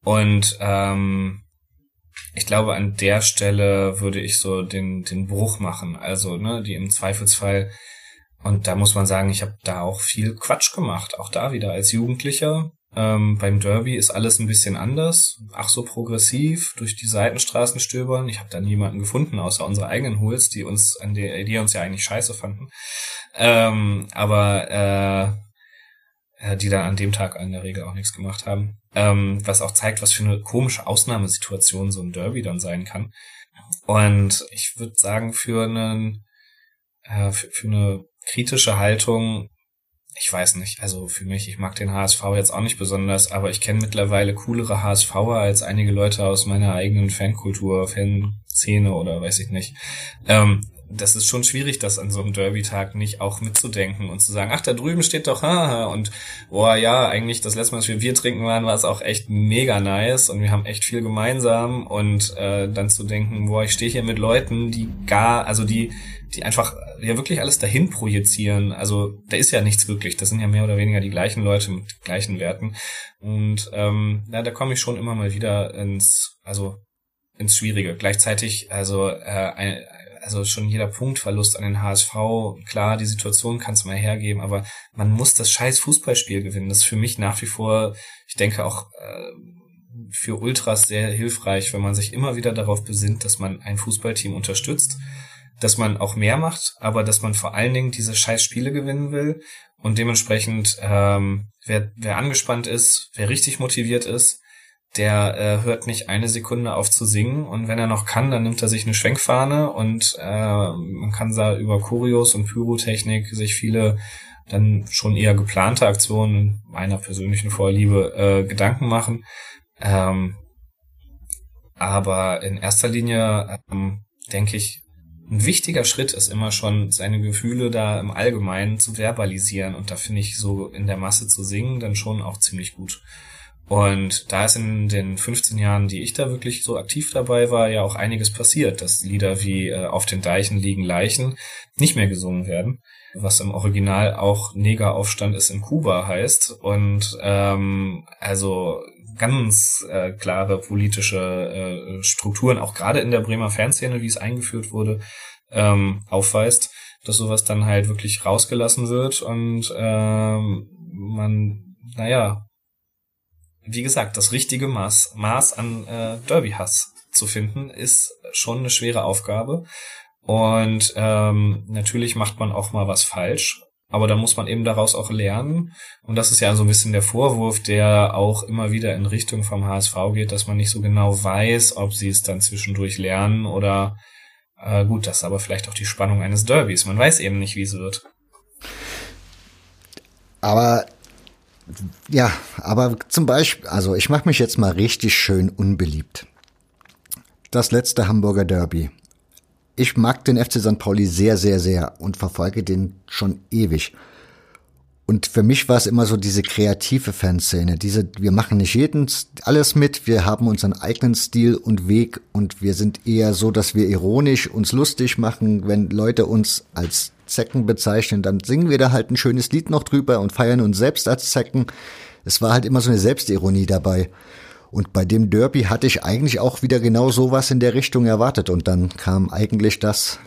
Und ähm, ich glaube, an der Stelle würde ich so den, den Bruch machen. Also, ne, die im Zweifelsfall, und da muss man sagen, ich habe da auch viel Quatsch gemacht. Auch da wieder als Jugendlicher. Ähm, beim Derby ist alles ein bisschen anders. Ach so progressiv, durch die Seitenstraßen stöbern. Ich habe da niemanden gefunden, außer unsere eigenen Hools, die uns, an der, die uns ja eigentlich scheiße fanden. Ähm, aber äh, äh, die dann an dem Tag in der Regel auch nichts gemacht haben ähm, was auch zeigt, was für eine komische Ausnahmesituation so ein Derby dann sein kann. Und ich würde sagen, für einen äh, für, für eine kritische Haltung, ich weiß nicht, also für mich, ich mag den HSV jetzt auch nicht besonders, aber ich kenne mittlerweile coolere HSVer als einige Leute aus meiner eigenen Fankultur, Fanszene oder weiß ich nicht. Ähm, das ist schon schwierig, das an so einem Derby-Tag nicht auch mitzudenken und zu sagen, ach, da drüben steht doch, haha, und boah, ja, eigentlich das letzte Mal, als wir Bier trinken waren, war es auch echt mega nice und wir haben echt viel gemeinsam und äh, dann zu denken, boah, ich stehe hier mit Leuten, die gar, also die, die einfach ja wirklich alles dahin projizieren. Also da ist ja nichts wirklich. Das sind ja mehr oder weniger die gleichen Leute mit gleichen Werten. Und ähm, ja, da komme ich schon immer mal wieder ins, also ins Schwierige. Gleichzeitig, also äh, also schon jeder Punktverlust an den HSV, klar, die Situation kann es mal hergeben, aber man muss das scheiß Fußballspiel gewinnen. Das ist für mich nach wie vor, ich denke auch äh, für Ultras sehr hilfreich, wenn man sich immer wieder darauf besinnt, dass man ein Fußballteam unterstützt, dass man auch mehr macht, aber dass man vor allen Dingen diese scheiß Spiele gewinnen will und dementsprechend ähm, wer, wer angespannt ist, wer richtig motiviert ist, der äh, hört nicht eine Sekunde auf zu singen und wenn er noch kann, dann nimmt er sich eine Schwenkfahne und äh, man kann da über Kurios und Pyrotechnik sich viele dann schon eher geplante Aktionen meiner persönlichen Vorliebe äh, Gedanken machen. Ähm, aber in erster Linie ähm, denke ich, ein wichtiger Schritt ist immer schon, seine Gefühle da im Allgemeinen zu verbalisieren. Und da finde ich so in der Masse zu singen dann schon auch ziemlich gut. Und da ist in den 15 Jahren, die ich da wirklich so aktiv dabei war, ja auch einiges passiert, dass Lieder wie äh, Auf den Deichen liegen Leichen nicht mehr gesungen werden, was im Original auch Negeraufstand ist in Kuba heißt. Und ähm, also ganz äh, klare politische äh, Strukturen, auch gerade in der Bremer Fanszene, wie es eingeführt wurde, ähm, aufweist, dass sowas dann halt wirklich rausgelassen wird und ähm, man, naja, wie gesagt, das richtige Maß, Maß an äh, Derby-Hass zu finden, ist schon eine schwere Aufgabe. Und ähm, natürlich macht man auch mal was falsch. aber da muss man eben daraus auch lernen. Und das ist ja so ein bisschen der Vorwurf, der auch immer wieder in Richtung vom HSV geht, dass man nicht so genau weiß, ob sie es dann zwischendurch lernen oder äh, gut, das ist aber vielleicht auch die Spannung eines Derbys. Man weiß eben nicht, wie es wird. Aber ja, aber zum Beispiel, also ich mache mich jetzt mal richtig schön unbeliebt. Das letzte Hamburger Derby. Ich mag den FC St. Pauli sehr, sehr, sehr und verfolge den schon ewig. Und für mich war es immer so diese kreative Fanszene, diese, wir machen nicht jeden alles mit, wir haben unseren eigenen Stil und Weg und wir sind eher so, dass wir ironisch uns lustig machen, wenn Leute uns als Zecken bezeichnen, dann singen wir da halt ein schönes Lied noch drüber und feiern uns selbst als Zecken. Es war halt immer so eine Selbstironie dabei. Und bei dem Derby hatte ich eigentlich auch wieder genau sowas in der Richtung erwartet. Und dann kam eigentlich das,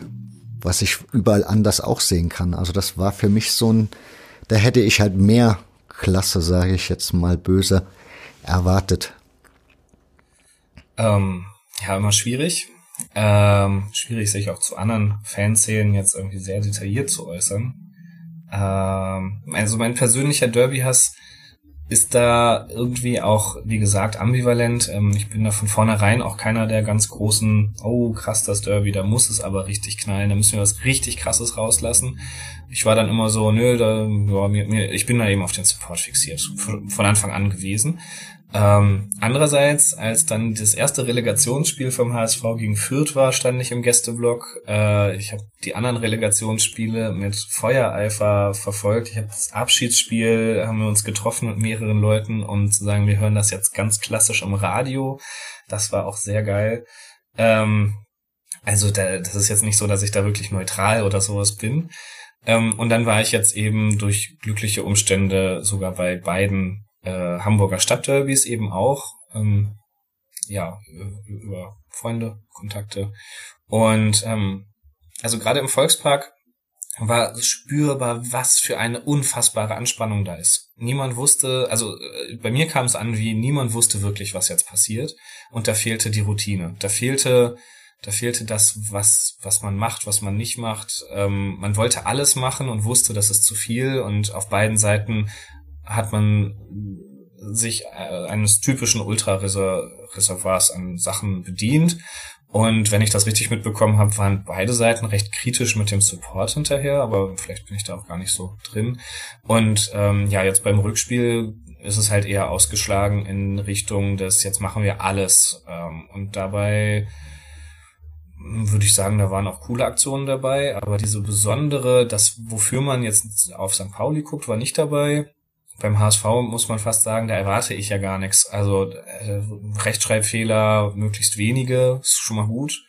was ich überall anders auch sehen kann. Also das war für mich so ein, da hätte ich halt mehr Klasse, sage ich jetzt mal böse, erwartet. Ähm, ja, immer schwierig. Ähm, schwierig, sich auch zu anderen Fanszenen jetzt irgendwie sehr detailliert zu äußern. Ähm, also mein persönlicher Derby-Hass ist da irgendwie auch, wie gesagt, ambivalent. Ähm, ich bin da von vornherein auch keiner der ganz großen, oh krass, das Derby, da muss es aber richtig knallen, da müssen wir was richtig krasses rauslassen. Ich war dann immer so, nö, da, ja, mir, mir, ich bin da eben auf den Support fixiert, von Anfang an gewesen. Ähm, andererseits, als dann das erste Relegationsspiel vom HSV gegen Fürth war, stand ich im Gästeblock. Äh, ich habe die anderen Relegationsspiele mit Feuereifer verfolgt. Ich habe das Abschiedsspiel, haben wir uns getroffen mit mehreren Leuten, zu sagen, wir hören das jetzt ganz klassisch im Radio. Das war auch sehr geil. Ähm, also da, das ist jetzt nicht so, dass ich da wirklich neutral oder sowas bin. Ähm, und dann war ich jetzt eben durch glückliche Umstände sogar bei beiden äh, Hamburger Stadtderbys eben auch. Ähm, ja, über Freunde, Kontakte. Und ähm, also gerade im Volkspark war spürbar, was für eine unfassbare Anspannung da ist. Niemand wusste, also äh, bei mir kam es an, wie niemand wusste wirklich, was jetzt passiert. Und da fehlte die Routine. Da fehlte, da fehlte das, was, was man macht, was man nicht macht. Ähm, man wollte alles machen und wusste, das ist zu viel. Und auf beiden Seiten hat man sich äh, eines typischen Ultrareservoirs an Sachen bedient. Und wenn ich das richtig mitbekommen habe, waren beide Seiten recht kritisch mit dem Support hinterher, aber vielleicht bin ich da auch gar nicht so drin. Und ähm, ja, jetzt beim Rückspiel ist es halt eher ausgeschlagen in Richtung des, jetzt machen wir alles. Ähm, und dabei würde ich sagen, da waren auch coole Aktionen dabei, aber diese besondere, das, wofür man jetzt auf St. Pauli guckt, war nicht dabei beim HSV muss man fast sagen, da erwarte ich ja gar nichts. Also äh, Rechtschreibfehler möglichst wenige, ist schon mal gut.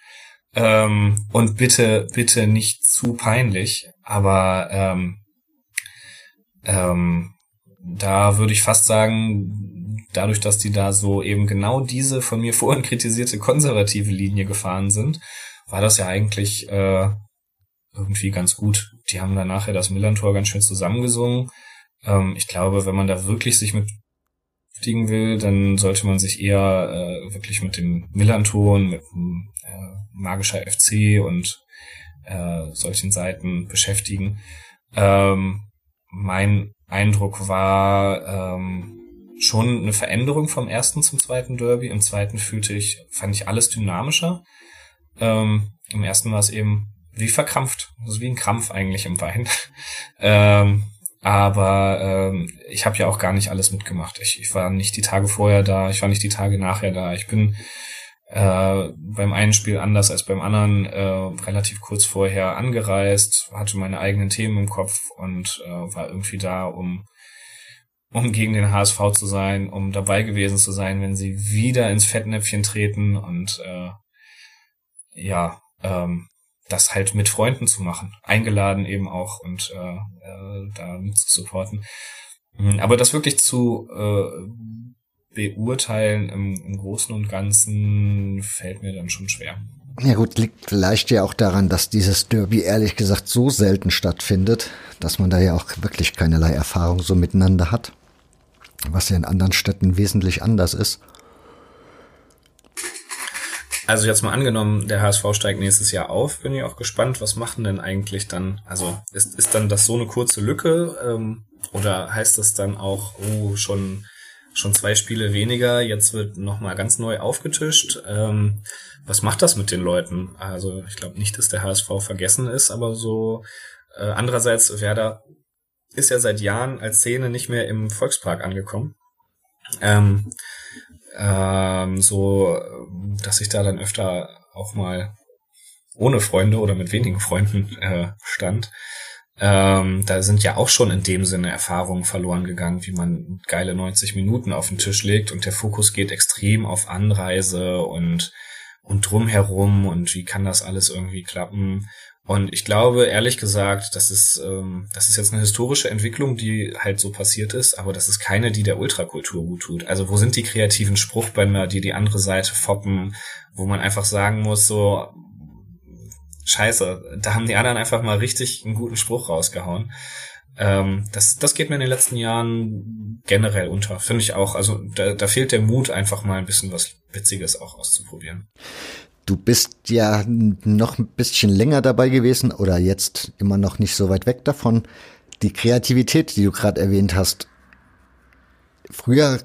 Ähm, und bitte, bitte nicht zu peinlich. Aber ähm, ähm, da würde ich fast sagen, dadurch, dass die da so eben genau diese von mir vorhin kritisierte konservative Linie gefahren sind, war das ja eigentlich äh, irgendwie ganz gut. Die haben dann nachher das Millantor ganz schön zusammengesungen. Ähm, ich glaube, wenn man da wirklich sich mit beschäftigen will, dann sollte man sich eher äh, wirklich mit dem Millanton, mit dem äh, magischer FC und äh, solchen Seiten beschäftigen. Ähm, mein Eindruck war ähm, schon eine Veränderung vom ersten zum zweiten Derby. Im zweiten fühlte ich, fand ich alles dynamischer. Ähm, Im ersten war es eben wie verkrampft, also wie ein Krampf eigentlich im Bein. ähm, aber ähm, ich habe ja auch gar nicht alles mitgemacht. Ich, ich war nicht die Tage vorher da, ich war nicht die Tage nachher da. Ich bin äh, beim einen Spiel anders als beim anderen äh, relativ kurz vorher angereist, hatte meine eigenen Themen im Kopf und äh, war irgendwie da, um um gegen den HSV zu sein, um dabei gewesen zu sein, wenn sie wieder ins Fettnäpfchen treten und äh, ja, ähm, das halt mit Freunden zu machen. Eingeladen eben auch und äh, äh, da mit zu supporten. Mhm, aber das wirklich zu äh, beurteilen im, im Großen und Ganzen fällt mir dann schon schwer. Ja gut, liegt vielleicht ja auch daran, dass dieses Derby ehrlich gesagt so selten stattfindet, dass man da ja auch wirklich keinerlei Erfahrung so miteinander hat, was ja in anderen Städten wesentlich anders ist. Also jetzt mal angenommen, der HSV steigt nächstes Jahr auf, bin ich auch gespannt, was machen denn eigentlich dann? Also ist, ist dann das so eine kurze Lücke ähm, oder heißt das dann auch, oh, schon schon zwei Spiele weniger, jetzt wird nochmal ganz neu aufgetischt. Ähm, was macht das mit den Leuten? Also ich glaube nicht, dass der HSV vergessen ist, aber so äh, andererseits Werder ist ja seit Jahren als Szene nicht mehr im Volkspark angekommen. Ähm, ähm, so, dass ich da dann öfter auch mal ohne Freunde oder mit wenigen Freunden äh, stand. Ähm, da sind ja auch schon in dem Sinne Erfahrungen verloren gegangen, wie man geile 90 Minuten auf den Tisch legt und der Fokus geht extrem auf Anreise und und drumherum und wie kann das alles irgendwie klappen. Und ich glaube, ehrlich gesagt, das ist, ähm, das ist jetzt eine historische Entwicklung, die halt so passiert ist, aber das ist keine, die der Ultrakultur gut tut. Also wo sind die kreativen Spruchbänder, die die andere Seite foppen, wo man einfach sagen muss, so, scheiße, da haben die anderen einfach mal richtig einen guten Spruch rausgehauen. Ähm, das, das geht mir in den letzten Jahren generell unter, finde ich auch. Also da, da fehlt der Mut, einfach mal ein bisschen was Witziges auch auszuprobieren. Du bist ja noch ein bisschen länger dabei gewesen oder jetzt immer noch nicht so weit weg davon. Die Kreativität, die du gerade erwähnt hast. Früher,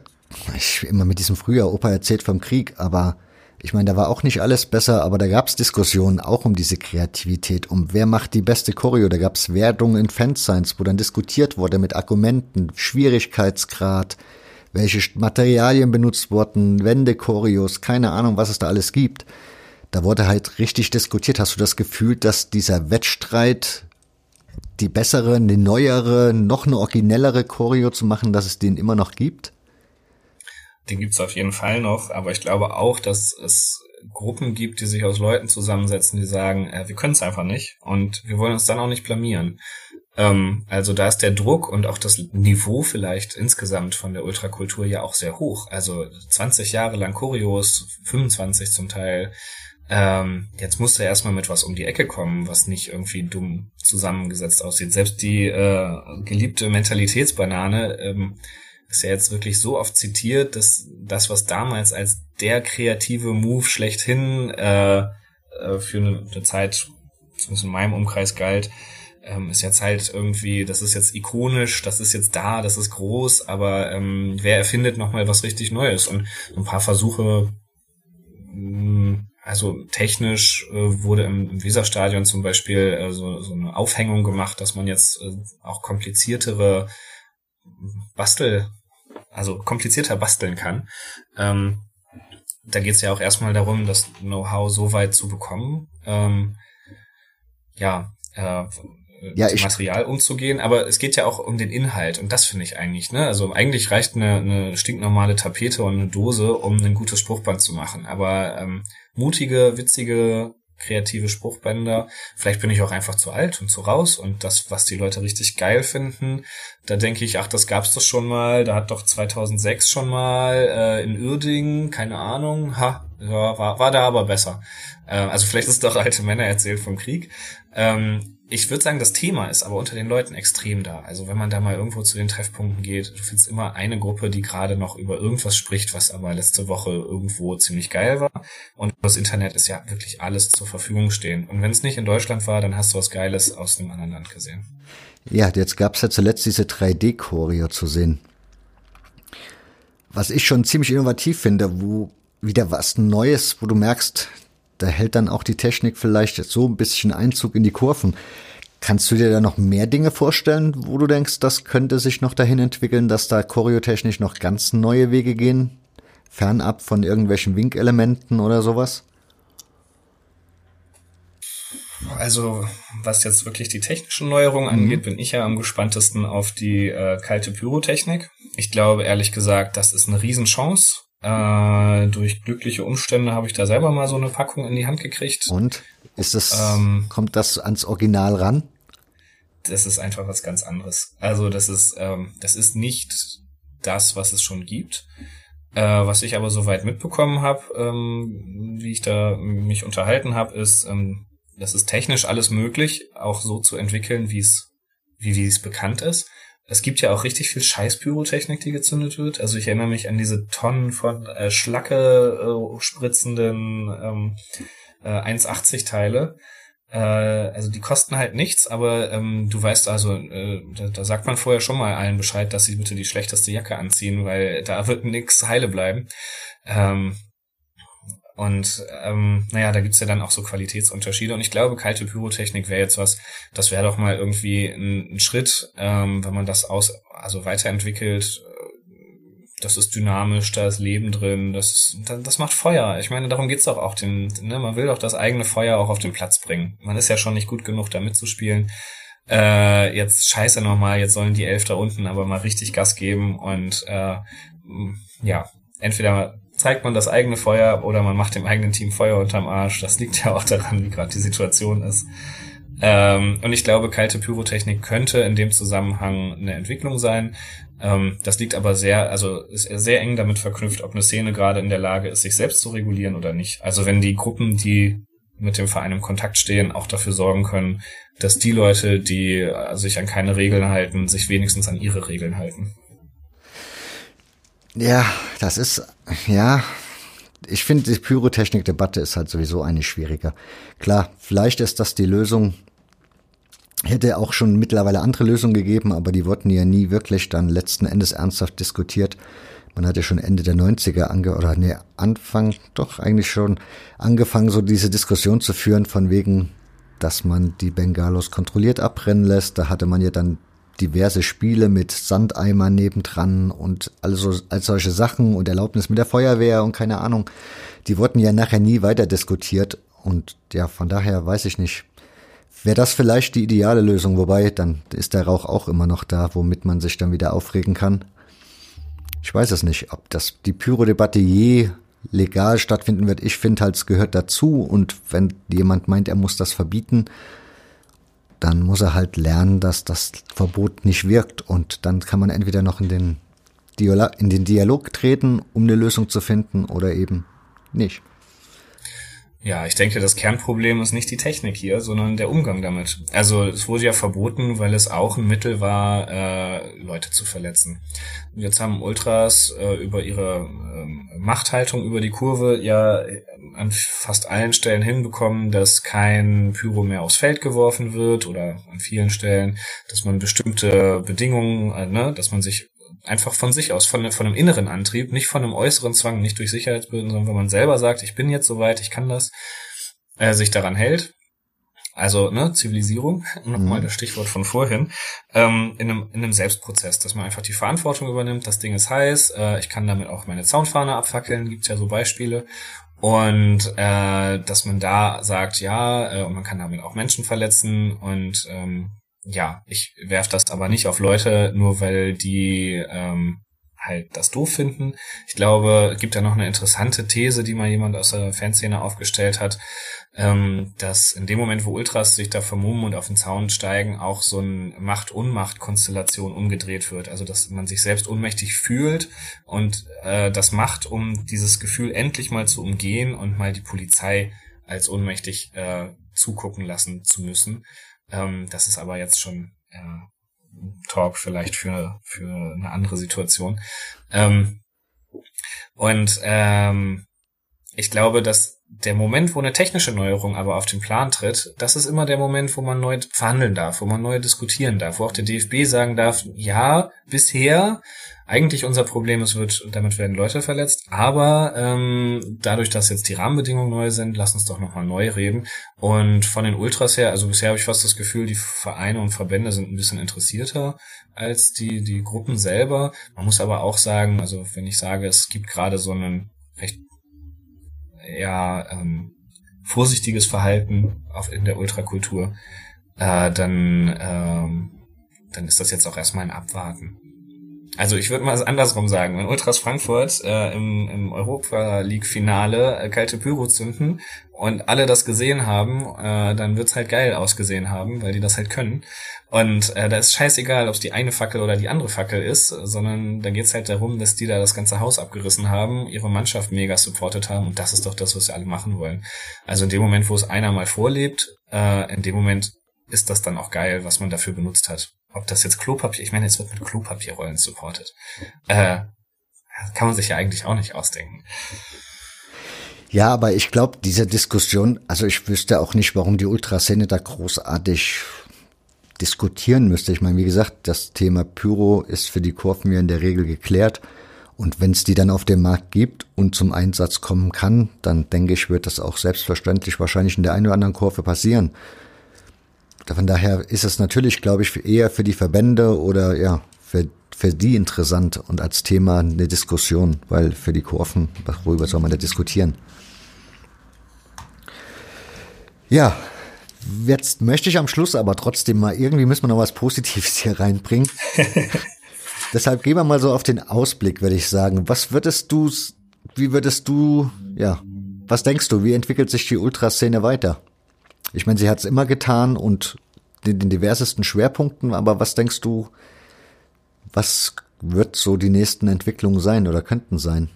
ich immer mit diesem früher, Opa erzählt vom Krieg, aber ich meine, da war auch nicht alles besser, aber da gab's Diskussionen auch um diese Kreativität, um wer macht die beste Choreo. Da gab's Wertungen in Fanscience, wo dann diskutiert wurde mit Argumenten, Schwierigkeitsgrad, welche Materialien benutzt wurden, Wände, Choreos, keine Ahnung, was es da alles gibt. Da wurde halt richtig diskutiert. Hast du das Gefühl, dass dieser Wettstreit, die bessere, eine neuere, noch eine originellere Choreo zu machen, dass es den immer noch gibt? Den gibt's auf jeden Fall noch, aber ich glaube auch, dass es Gruppen gibt, die sich aus Leuten zusammensetzen, die sagen, äh, wir können es einfach nicht und wir wollen uns dann auch nicht blamieren. Ähm, also da ist der Druck und auch das Niveau vielleicht insgesamt von der Ultrakultur ja auch sehr hoch. Also 20 Jahre lang Choreos, 25 zum Teil. Ähm, jetzt musste er erstmal mit was um die Ecke kommen, was nicht irgendwie dumm zusammengesetzt aussieht. Selbst die äh, geliebte Mentalitätsbanane ähm, ist ja jetzt wirklich so oft zitiert, dass das, was damals als der kreative Move schlechthin äh, äh, für eine, eine Zeit, zumindest in meinem Umkreis galt, ähm, ist jetzt halt irgendwie, das ist jetzt ikonisch, das ist jetzt da, das ist groß, aber ähm, wer erfindet nochmal was richtig Neues? Und ein paar Versuche, mh, mm, also technisch äh, wurde im, im Weserstadion zum Beispiel äh, so, so eine Aufhängung gemacht, dass man jetzt äh, auch kompliziertere Bastel, also komplizierter basteln kann. Ähm, da geht es ja auch erstmal darum, das Know-how so weit zu bekommen, ähm, ja, äh, ja, mit Material umzugehen, aber es geht ja auch um den Inhalt und das finde ich eigentlich, ne? Also eigentlich reicht eine, eine stinknormale Tapete und eine Dose, um ein gutes Spruchband zu machen. Aber ähm, mutige, witzige kreative Spruchbänder. Vielleicht bin ich auch einfach zu alt und zu raus und das, was die Leute richtig geil finden, da denke ich, ach, das gab's doch schon mal, da hat doch 2006 schon mal äh, in Uerdingen, keine Ahnung, ha, ja, war, war da aber besser. Äh, also vielleicht ist doch alte Männer erzählt vom Krieg. Ähm, ich würde sagen, das Thema ist aber unter den Leuten extrem da. Also wenn man da mal irgendwo zu den Treffpunkten geht, du findest immer eine Gruppe, die gerade noch über irgendwas spricht, was aber letzte Woche irgendwo ziemlich geil war. Und das Internet ist ja wirklich alles zur Verfügung stehen. Und wenn es nicht in Deutschland war, dann hast du was Geiles aus einem anderen Land gesehen. Ja, jetzt gab es ja zuletzt diese 3D-Choreo zu sehen. Was ich schon ziemlich innovativ finde, wo wieder was Neues, wo du merkst, da hält dann auch die Technik vielleicht so ein bisschen Einzug in die Kurven. Kannst du dir da noch mehr Dinge vorstellen, wo du denkst, das könnte sich noch dahin entwickeln, dass da choreotechnisch noch ganz neue Wege gehen? Fernab von irgendwelchen Winkelementen oder sowas? Also, was jetzt wirklich die technischen Neuerungen mhm. angeht, bin ich ja am gespanntesten auf die äh, kalte Pyrotechnik. Ich glaube, ehrlich gesagt, das ist eine Riesenchance. Äh, durch glückliche Umstände habe ich da selber mal so eine Packung in die Hand gekriegt. Und ist das, ähm, kommt das ans Original ran? Das ist einfach was ganz anderes. Also das ist, ähm, das ist nicht das, was es schon gibt. Äh, was ich aber soweit mitbekommen habe, ähm, wie ich da mich unterhalten habe, ist, ähm, das ist technisch alles möglich, auch so zu entwickeln, wie es wie wie es bekannt ist. Es gibt ja auch richtig viel Scheiß-Pyrotechnik, die gezündet wird. Also ich erinnere mich an diese Tonnen von äh, Schlacke äh, spritzenden ähm, äh, 1,80 Teile. Äh, also die kosten halt nichts, aber ähm, du weißt also, äh, da, da sagt man vorher schon mal allen Bescheid, dass sie bitte die schlechteste Jacke anziehen, weil da wird nix heile bleiben. Ähm, und ähm, naja, da gibt's ja dann auch so Qualitätsunterschiede. Und ich glaube, kalte Pyrotechnik wäre jetzt was, das wäre doch mal irgendwie ein, ein Schritt, ähm, wenn man das aus, also weiterentwickelt. Das ist dynamisch, da ist Leben drin, das, das macht Feuer. Ich meine, darum geht's doch auch. Den, ne, man will doch das eigene Feuer auch auf den Platz bringen. Man ist ja schon nicht gut genug, da mitzuspielen. Äh, jetzt scheiße nochmal, jetzt sollen die Elf da unten aber mal richtig Gas geben und äh, ja, entweder zeigt man das eigene Feuer oder man macht dem eigenen Team Feuer unterm Arsch. Das liegt ja auch daran, wie gerade die Situation ist. Ähm, und ich glaube, kalte Pyrotechnik könnte in dem Zusammenhang eine Entwicklung sein. Ähm, das liegt aber sehr, also ist sehr eng damit verknüpft, ob eine Szene gerade in der Lage ist, sich selbst zu regulieren oder nicht. Also wenn die Gruppen, die mit dem Verein im Kontakt stehen, auch dafür sorgen können, dass die Leute, die sich an keine Regeln halten, sich wenigstens an ihre Regeln halten. Ja, das ist, ja, ich finde, die Pyrotechnik-Debatte ist halt sowieso eine schwieriger. Klar, vielleicht ist das die Lösung, hätte auch schon mittlerweile andere Lösungen gegeben, aber die wurden ja nie wirklich dann letzten Endes ernsthaft diskutiert. Man hatte schon Ende der 90er ange oder nee, Anfang doch eigentlich schon angefangen, so diese Diskussion zu führen von wegen, dass man die Bengalos kontrolliert abbrennen lässt. Da hatte man ja dann diverse Spiele mit Sandeimern nebendran und also als solche Sachen und Erlaubnis mit der Feuerwehr und keine Ahnung. Die wurden ja nachher nie weiter diskutiert und ja, von daher weiß ich nicht. Wäre das vielleicht die ideale Lösung, wobei dann ist der Rauch auch immer noch da, womit man sich dann wieder aufregen kann. Ich weiß es nicht, ob das die Pyro-Debatte je legal stattfinden wird. Ich finde halt, es gehört dazu und wenn jemand meint, er muss das verbieten, dann muss er halt lernen, dass das Verbot nicht wirkt und dann kann man entweder noch in den, Dialog, in den Dialog treten, um eine Lösung zu finden oder eben nicht. Ja, ich denke, das Kernproblem ist nicht die Technik hier, sondern der Umgang damit. Also es wurde ja verboten, weil es auch ein Mittel war, äh, Leute zu verletzen. Jetzt haben Ultras äh, über ihre äh, Machthaltung über die Kurve ja an fast allen Stellen hinbekommen, dass kein Pyro mehr aufs Feld geworfen wird oder an vielen Stellen, dass man bestimmte Bedingungen, äh, ne, dass man sich einfach von sich aus, von, von einem inneren Antrieb, nicht von einem äußeren Zwang, nicht durch Sicherheitsböden, sondern wenn man selber sagt, ich bin jetzt soweit, ich kann das, äh, sich daran hält. Also, ne, Zivilisierung, nochmal mhm. das Stichwort von vorhin, ähm, in, einem, in einem Selbstprozess, dass man einfach die Verantwortung übernimmt, das Ding ist heiß, äh, ich kann damit auch meine Zaunfahne abfackeln, gibt's ja so Beispiele. Und äh, dass man da sagt, ja, äh, und man kann damit auch Menschen verletzen und ähm, ja, ich werf das aber nicht auf Leute, nur weil die ähm, halt das doof finden. Ich glaube, es gibt da noch eine interessante These, die mal jemand aus der Fanszene aufgestellt hat, ähm, dass in dem Moment, wo Ultras sich da vermummen und auf den Zaun steigen, auch so ein Macht-Unmacht-Konstellation umgedreht wird. Also dass man sich selbst ohnmächtig fühlt und äh, das macht, um dieses Gefühl endlich mal zu umgehen und mal die Polizei als ohnmächtig äh, zugucken lassen zu müssen. Ähm, das ist aber jetzt schon äh, Talk vielleicht für, für eine andere Situation. Ähm, und ähm, ich glaube, dass der Moment, wo eine technische Neuerung aber auf den Plan tritt, das ist immer der Moment, wo man neu verhandeln darf, wo man neu diskutieren darf, wo auch der DFB sagen darf, ja, bisher eigentlich unser Problem ist, wird, damit werden Leute verletzt, aber ähm, dadurch, dass jetzt die Rahmenbedingungen neu sind, lass uns doch nochmal neu reden. Und von den Ultras her, also bisher habe ich fast das Gefühl, die Vereine und Verbände sind ein bisschen interessierter als die, die Gruppen selber. Man muss aber auch sagen, also wenn ich sage, es gibt gerade so einen recht ja ähm, vorsichtiges Verhalten auf, in der Ultrakultur, äh, dann, ähm, dann ist das jetzt auch erstmal ein Abwarten. Also ich würde mal andersrum sagen, wenn Ultras Frankfurt äh, im, im Europa League Finale äh, kalte Pyro zünden und alle das gesehen haben, äh, dann wird's halt geil ausgesehen haben, weil die das halt können. Und äh, da ist scheißegal, ob es die eine Fackel oder die andere Fackel ist, sondern da geht's halt darum, dass die da das ganze Haus abgerissen haben, ihre Mannschaft mega supportet haben und das ist doch das, was wir alle machen wollen. Also in dem Moment, wo es einer mal vorlebt, äh, in dem Moment ist das dann auch geil, was man dafür benutzt hat. Ob das jetzt Klopapier, ich meine, es wird mit Klopapierrollen supported. Äh, kann man sich ja eigentlich auch nicht ausdenken. Ja, aber ich glaube, diese Diskussion, also ich wüsste auch nicht, warum die Ultraszene da großartig diskutieren müsste. Ich meine, wie gesagt, das Thema Pyro ist für die Kurven ja in der Regel geklärt. Und wenn es die dann auf dem Markt gibt und zum Einsatz kommen kann, dann denke ich, wird das auch selbstverständlich wahrscheinlich in der einen oder anderen Kurve passieren. Von daher ist es natürlich, glaube ich, eher für die Verbände oder ja, für, für die interessant und als Thema eine Diskussion, weil für die Kurven, worüber soll man da diskutieren? Ja, jetzt möchte ich am Schluss aber trotzdem mal, irgendwie müssen wir noch was Positives hier reinbringen. Deshalb gehen wir mal so auf den Ausblick, würde ich sagen. Was würdest du, wie würdest du, ja, was denkst du, wie entwickelt sich die Ultraszene weiter? Ich meine, sie hat es immer getan und in den diversesten Schwerpunkten, aber was denkst du, was wird so die nächsten Entwicklungen sein oder könnten sein?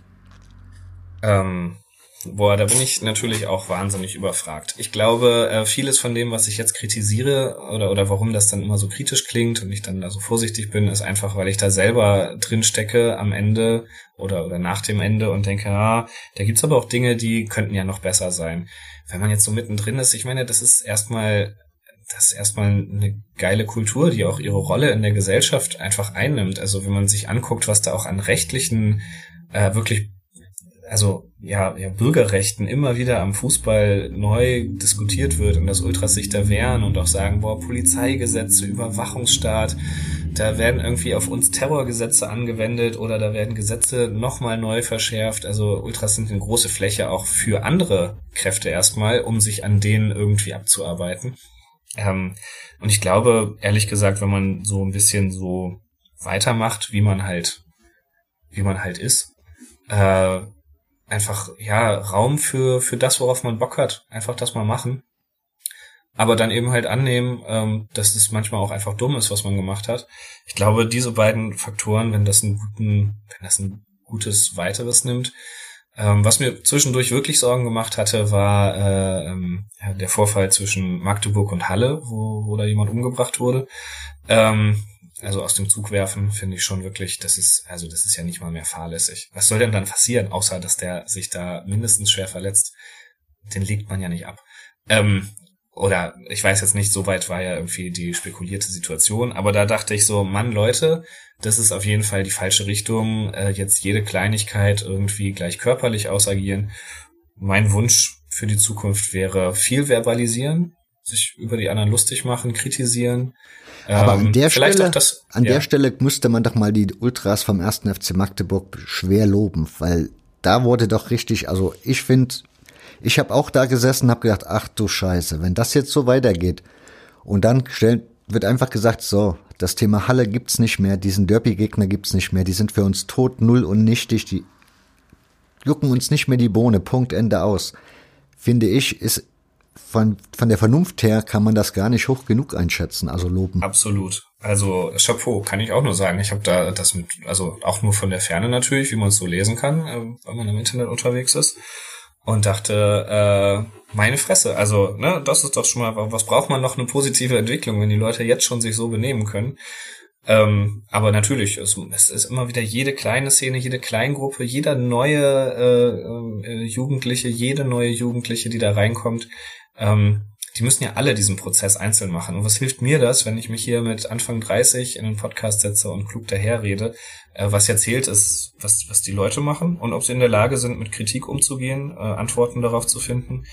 Ähm, Boah, da bin ich natürlich auch wahnsinnig überfragt. Ich glaube, äh, vieles von dem, was ich jetzt kritisiere oder, oder warum das dann immer so kritisch klingt und ich dann da so vorsichtig bin, ist einfach, weil ich da selber drin stecke am Ende oder, oder nach dem Ende und denke, ah, da gibt's aber auch Dinge, die könnten ja noch besser sein. Wenn man jetzt so mittendrin ist, ich meine, das ist erstmal das ist erstmal eine geile Kultur, die auch ihre Rolle in der Gesellschaft einfach einnimmt. Also wenn man sich anguckt, was da auch an rechtlichen, äh, wirklich also ja, ja, Bürgerrechten immer wieder am Fußball neu diskutiert wird und dass Ultras sich da wehren und auch sagen, boah, Polizeigesetze, Überwachungsstaat, da werden irgendwie auf uns Terrorgesetze angewendet oder da werden Gesetze nochmal neu verschärft. Also Ultras sind eine große Fläche auch für andere Kräfte erstmal, um sich an denen irgendwie abzuarbeiten. Ähm, und ich glaube, ehrlich gesagt, wenn man so ein bisschen so weitermacht, wie man halt, wie man halt ist, äh, einfach, ja, Raum für, für das, worauf man Bock hat. Einfach das mal machen. Aber dann eben halt annehmen, ähm, dass es manchmal auch einfach dumm ist, was man gemacht hat. Ich glaube, diese beiden Faktoren, wenn das einen guten, wenn das ein gutes weiteres nimmt, ähm, was mir zwischendurch wirklich Sorgen gemacht hatte, war äh, ähm, der Vorfall zwischen Magdeburg und Halle, wo, wo da jemand umgebracht wurde. Ähm, also aus dem Zug werfen, finde ich schon wirklich, das ist, also das ist ja nicht mal mehr fahrlässig. Was soll denn dann passieren, außer dass der sich da mindestens schwer verletzt? Den legt man ja nicht ab. Ähm, oder ich weiß jetzt nicht, so weit war ja irgendwie die spekulierte Situation, aber da dachte ich so, Mann, Leute, das ist auf jeden Fall die falsche Richtung, äh, jetzt jede Kleinigkeit irgendwie gleich körperlich ausagieren. Mein Wunsch für die Zukunft wäre viel verbalisieren, sich über die anderen lustig machen, kritisieren, aber an ähm, der Stelle, das, an ja. der Stelle müsste man doch mal die Ultras vom ersten FC Magdeburg schwer loben, weil da wurde doch richtig, also ich finde, ich habe auch da gesessen, habe gedacht, ach du Scheiße, wenn das jetzt so weitergeht und dann stellt, wird einfach gesagt, so, das Thema Halle gibt's nicht mehr, diesen Derby-Gegner gibt's nicht mehr, die sind für uns tot, null und nichtig, die jucken uns nicht mehr die Bohne, Punkt, Ende aus. Finde ich, ist von, von der Vernunft her kann man das gar nicht hoch genug einschätzen, also loben. Absolut. Also Chapeau, kann ich auch nur sagen. Ich habe da das mit, also auch nur von der Ferne natürlich, wie man es so lesen kann, äh, wenn man im Internet unterwegs ist. Und dachte, äh, meine Fresse, also, ne, das ist doch schon mal, was braucht man noch eine positive Entwicklung, wenn die Leute jetzt schon sich so benehmen können. Ähm, aber natürlich, es, es, ist immer wieder jede kleine Szene, jede Kleingruppe, jeder neue äh, äh, Jugendliche, jede neue Jugendliche, die da reinkommt, ähm, die müssen ja alle diesen Prozess einzeln machen. Und was hilft mir das, wenn ich mich hier mit Anfang 30 in einen Podcast setze und klug daherrede? Äh, was ja zählt, ist, was, was die Leute machen und ob sie in der Lage sind, mit Kritik umzugehen, äh, Antworten darauf zu finden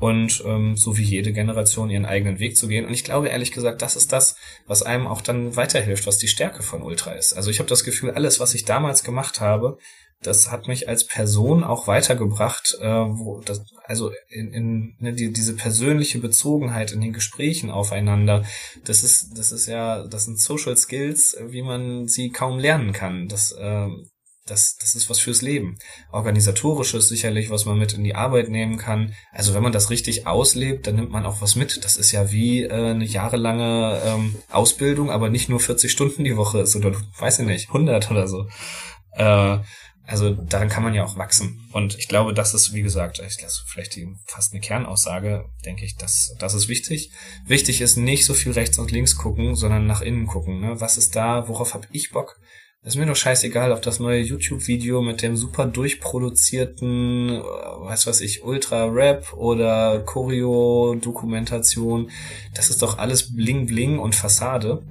und ähm, so wie jede Generation ihren eigenen Weg zu gehen. Und ich glaube ehrlich gesagt, das ist das, was einem auch dann weiterhilft, was die Stärke von Ultra ist. Also ich habe das Gefühl, alles, was ich damals gemacht habe, das hat mich als Person auch weitergebracht, äh, wo das, also in, in ne, die, diese persönliche Bezogenheit in den Gesprächen aufeinander, das ist, das ist ja, das sind Social Skills, wie man sie kaum lernen kann. Das, äh, das, das ist was fürs Leben. Organisatorisches sicherlich, was man mit in die Arbeit nehmen kann. Also wenn man das richtig auslebt, dann nimmt man auch was mit. Das ist ja wie äh, eine jahrelange ähm, Ausbildung, aber nicht nur 40 Stunden die Woche ist oder weiß ich nicht, 100 oder so. Äh, Also daran kann man ja auch wachsen. Und ich glaube, das ist, wie gesagt, vielleicht die, fast eine Kernaussage, denke ich, dass das ist wichtig. Wichtig ist nicht so viel rechts und links gucken, sondern nach innen gucken. Ne? Was ist da? Worauf habe ich Bock? Ist mir doch scheißegal, ob das neue YouTube-Video mit dem super durchproduzierten, äh, weiß was ich, Ultra-Rap oder Choreo-Dokumentation, das ist doch alles Bling Bling und Fassade.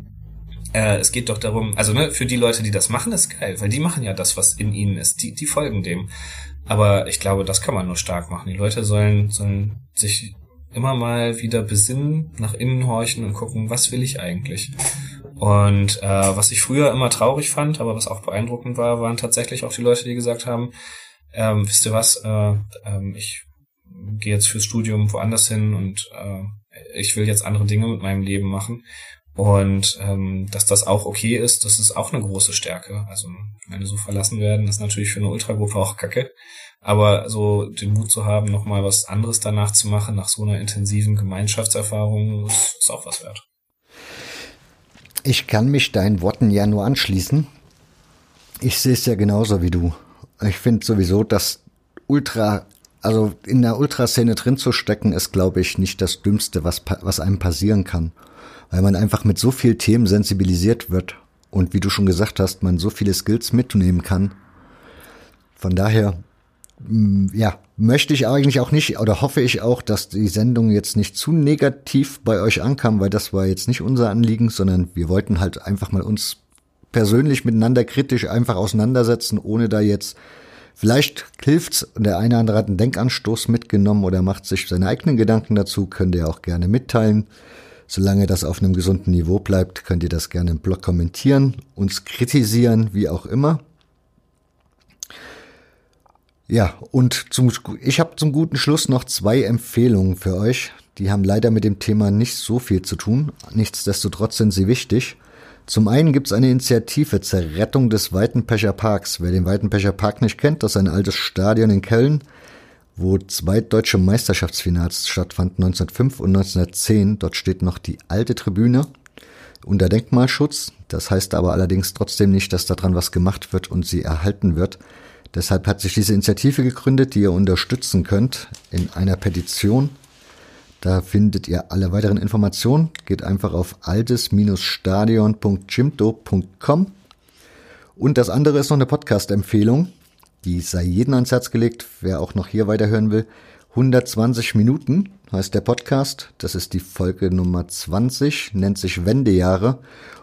Äh, es geht doch darum, also ne, für die Leute, die das machen, ist geil, weil die machen ja das, was in ihnen ist. Die, die folgen dem. Aber ich glaube, das kann man nur stark machen. Die Leute sollen, sollen sich immer mal wieder besinnen, nach innen horchen und gucken, was will ich eigentlich? Und äh, was ich früher immer traurig fand, aber was auch beeindruckend war, waren tatsächlich auch die Leute, die gesagt haben, ähm, wisst ihr was, äh, äh, ich gehe jetzt fürs Studium woanders hin und äh, ich will jetzt andere Dinge mit meinem Leben machen. Und ähm, dass das auch okay ist, das ist auch eine große Stärke. Also wenn so verlassen werden, ist natürlich für eine Ultragruppe auch kacke. Aber so den Mut zu haben, nochmal was anderes danach zu machen, nach so einer intensiven Gemeinschaftserfahrung, ist, ist auch was wert. Ich kann mich deinen Worten ja nur anschließen. Ich sehe es ja genauso wie du. Ich finde sowieso, dass Ultra, also in der Ultraszene drin zu stecken, ist, glaube ich, nicht das Dümmste, was, was einem passieren kann. Weil man einfach mit so vielen Themen sensibilisiert wird und wie du schon gesagt hast, man so viele Skills mitnehmen kann. Von daher Mm, ja, möchte ich eigentlich auch nicht oder hoffe ich auch, dass die Sendung jetzt nicht zu negativ bei euch ankam, weil das war jetzt nicht unser Anliegen, sondern wir wollten halt einfach mal uns persönlich miteinander kritisch einfach auseinandersetzen, ohne da jetzt Vielleicht hilft's der eine oder andere hat einen Denkanstoß mitgenommen oder macht sich seine eigenen Gedanken dazu, könnt ihr auch gerne mitteilen. Solange das auf einem gesunden Niveau bleibt, könnt ihr das gerne im Blog kommentieren, uns kritisieren, wie auch immer. Ja, und zum, ich habe zum guten Schluss noch zwei Empfehlungen für euch. Die haben leider mit dem Thema nicht so viel zu tun. Nichtsdestotrotz sind sie wichtig. Zum einen gibt es eine Initiative zur Rettung des Weitenpecher Parks. Wer den Weitenpecher Park nicht kennt, das ist ein altes Stadion in Köln, wo zwei deutsche Meisterschaftsfinals stattfanden, 1905 und 1910. Dort steht noch die alte Tribüne unter Denkmalschutz. Das heißt aber allerdings trotzdem nicht, dass daran was gemacht wird und sie erhalten wird. Deshalb hat sich diese Initiative gegründet, die ihr unterstützen könnt in einer Petition. Da findet ihr alle weiteren Informationen. Geht einfach auf altes-stadion.jimdo.com. Und das andere ist noch eine Podcast-Empfehlung. Die sei jedem ans Herz gelegt, wer auch noch hier weiterhören will. 120 Minuten heißt der Podcast. Das ist die Folge Nummer 20, nennt sich Wendejahre.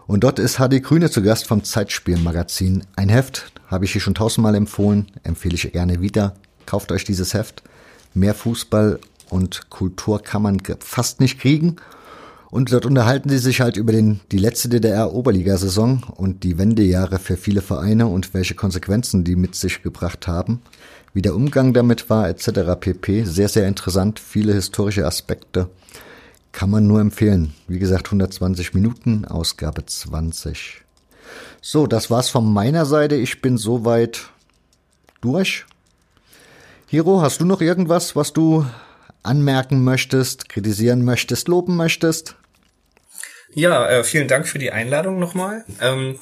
Und dort ist HD Grüne zu Gast vom Zeitspielmagazin. Ein Heft, habe ich hier schon tausendmal empfohlen, empfehle ich gerne wieder. Kauft euch dieses Heft. Mehr Fußball und Kultur kann man fast nicht kriegen. Und dort unterhalten sie sich halt über den, die letzte DDR-Oberligasaison und die Wendejahre für viele Vereine und welche Konsequenzen die mit sich gebracht haben, wie der Umgang damit war, etc. pp. Sehr, sehr interessant, viele historische Aspekte. Kann man nur empfehlen. Wie gesagt, 120 Minuten, Ausgabe 20. So, das war's von meiner Seite. Ich bin soweit durch. Hiro, hast du noch irgendwas, was du anmerken möchtest, kritisieren möchtest, loben möchtest? Ja, äh, vielen Dank für die Einladung nochmal. Ähm,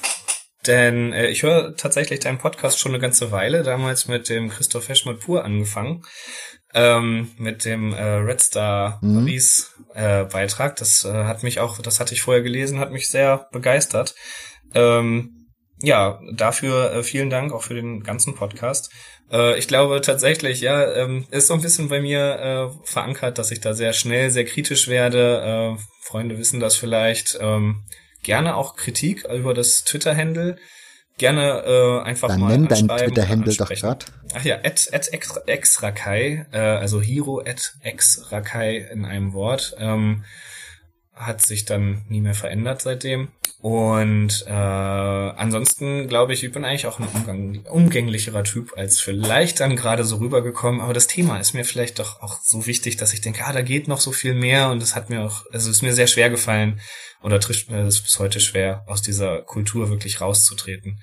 denn äh, ich höre tatsächlich deinen Podcast schon eine ganze Weile, damals mit dem Christoph Heschmidt Pur angefangen, ähm, mit dem äh, Red Star mhm. Paris äh, Beitrag. Das äh, hat mich auch, das hatte ich vorher gelesen, hat mich sehr begeistert. Ähm, ja, dafür äh, vielen Dank auch für den ganzen Podcast. Äh, ich glaube tatsächlich, ja, ähm, ist so ein bisschen bei mir äh, verankert, dass ich da sehr schnell, sehr kritisch werde. Äh, Freunde wissen das vielleicht. Ähm, gerne auch Kritik über das Twitter-Handle. Gerne äh, einfach Dann mal nenn dein Twitter-Handle doch grad. Ach ja, at, at exrakai, äh, also Hiro at exrakai in einem Wort. Ähm, hat sich dann nie mehr verändert seitdem. Und äh, ansonsten glaube ich, ich bin eigentlich auch ein umgang, umgänglicherer Typ als vielleicht dann gerade so rübergekommen. Aber das Thema ist mir vielleicht doch auch so wichtig, dass ich denke, ah, da geht noch so viel mehr und es hat mir auch, also es ist mir sehr schwer gefallen oder trifft mir das bis heute schwer, aus dieser Kultur wirklich rauszutreten.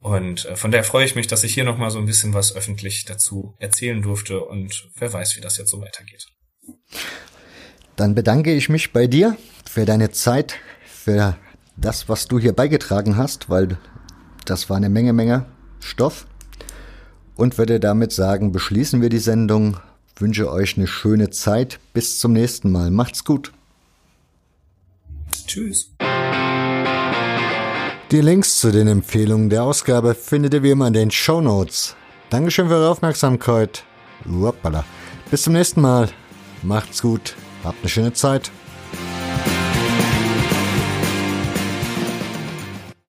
Und äh, von daher freue ich mich, dass ich hier nochmal so ein bisschen was öffentlich dazu erzählen durfte und wer weiß, wie das jetzt so weitergeht. Dann bedanke ich mich bei dir für deine Zeit, für das, was du hier beigetragen hast, weil das war eine Menge, Menge Stoff. und würde damit sagen, beschließen wir die Sendung. Wünsche euch eine schöne Zeit. Bis zum nächsten Mal. Macht's gut. Tschüss. Die Links zu den Empfehlungen der Ausgabe findet ihr wie immer in den Show Notes. Dankeschön für eure Aufmerksamkeit. Bis zum nächsten Mal. Macht's gut. Habt eine schöne Zeit.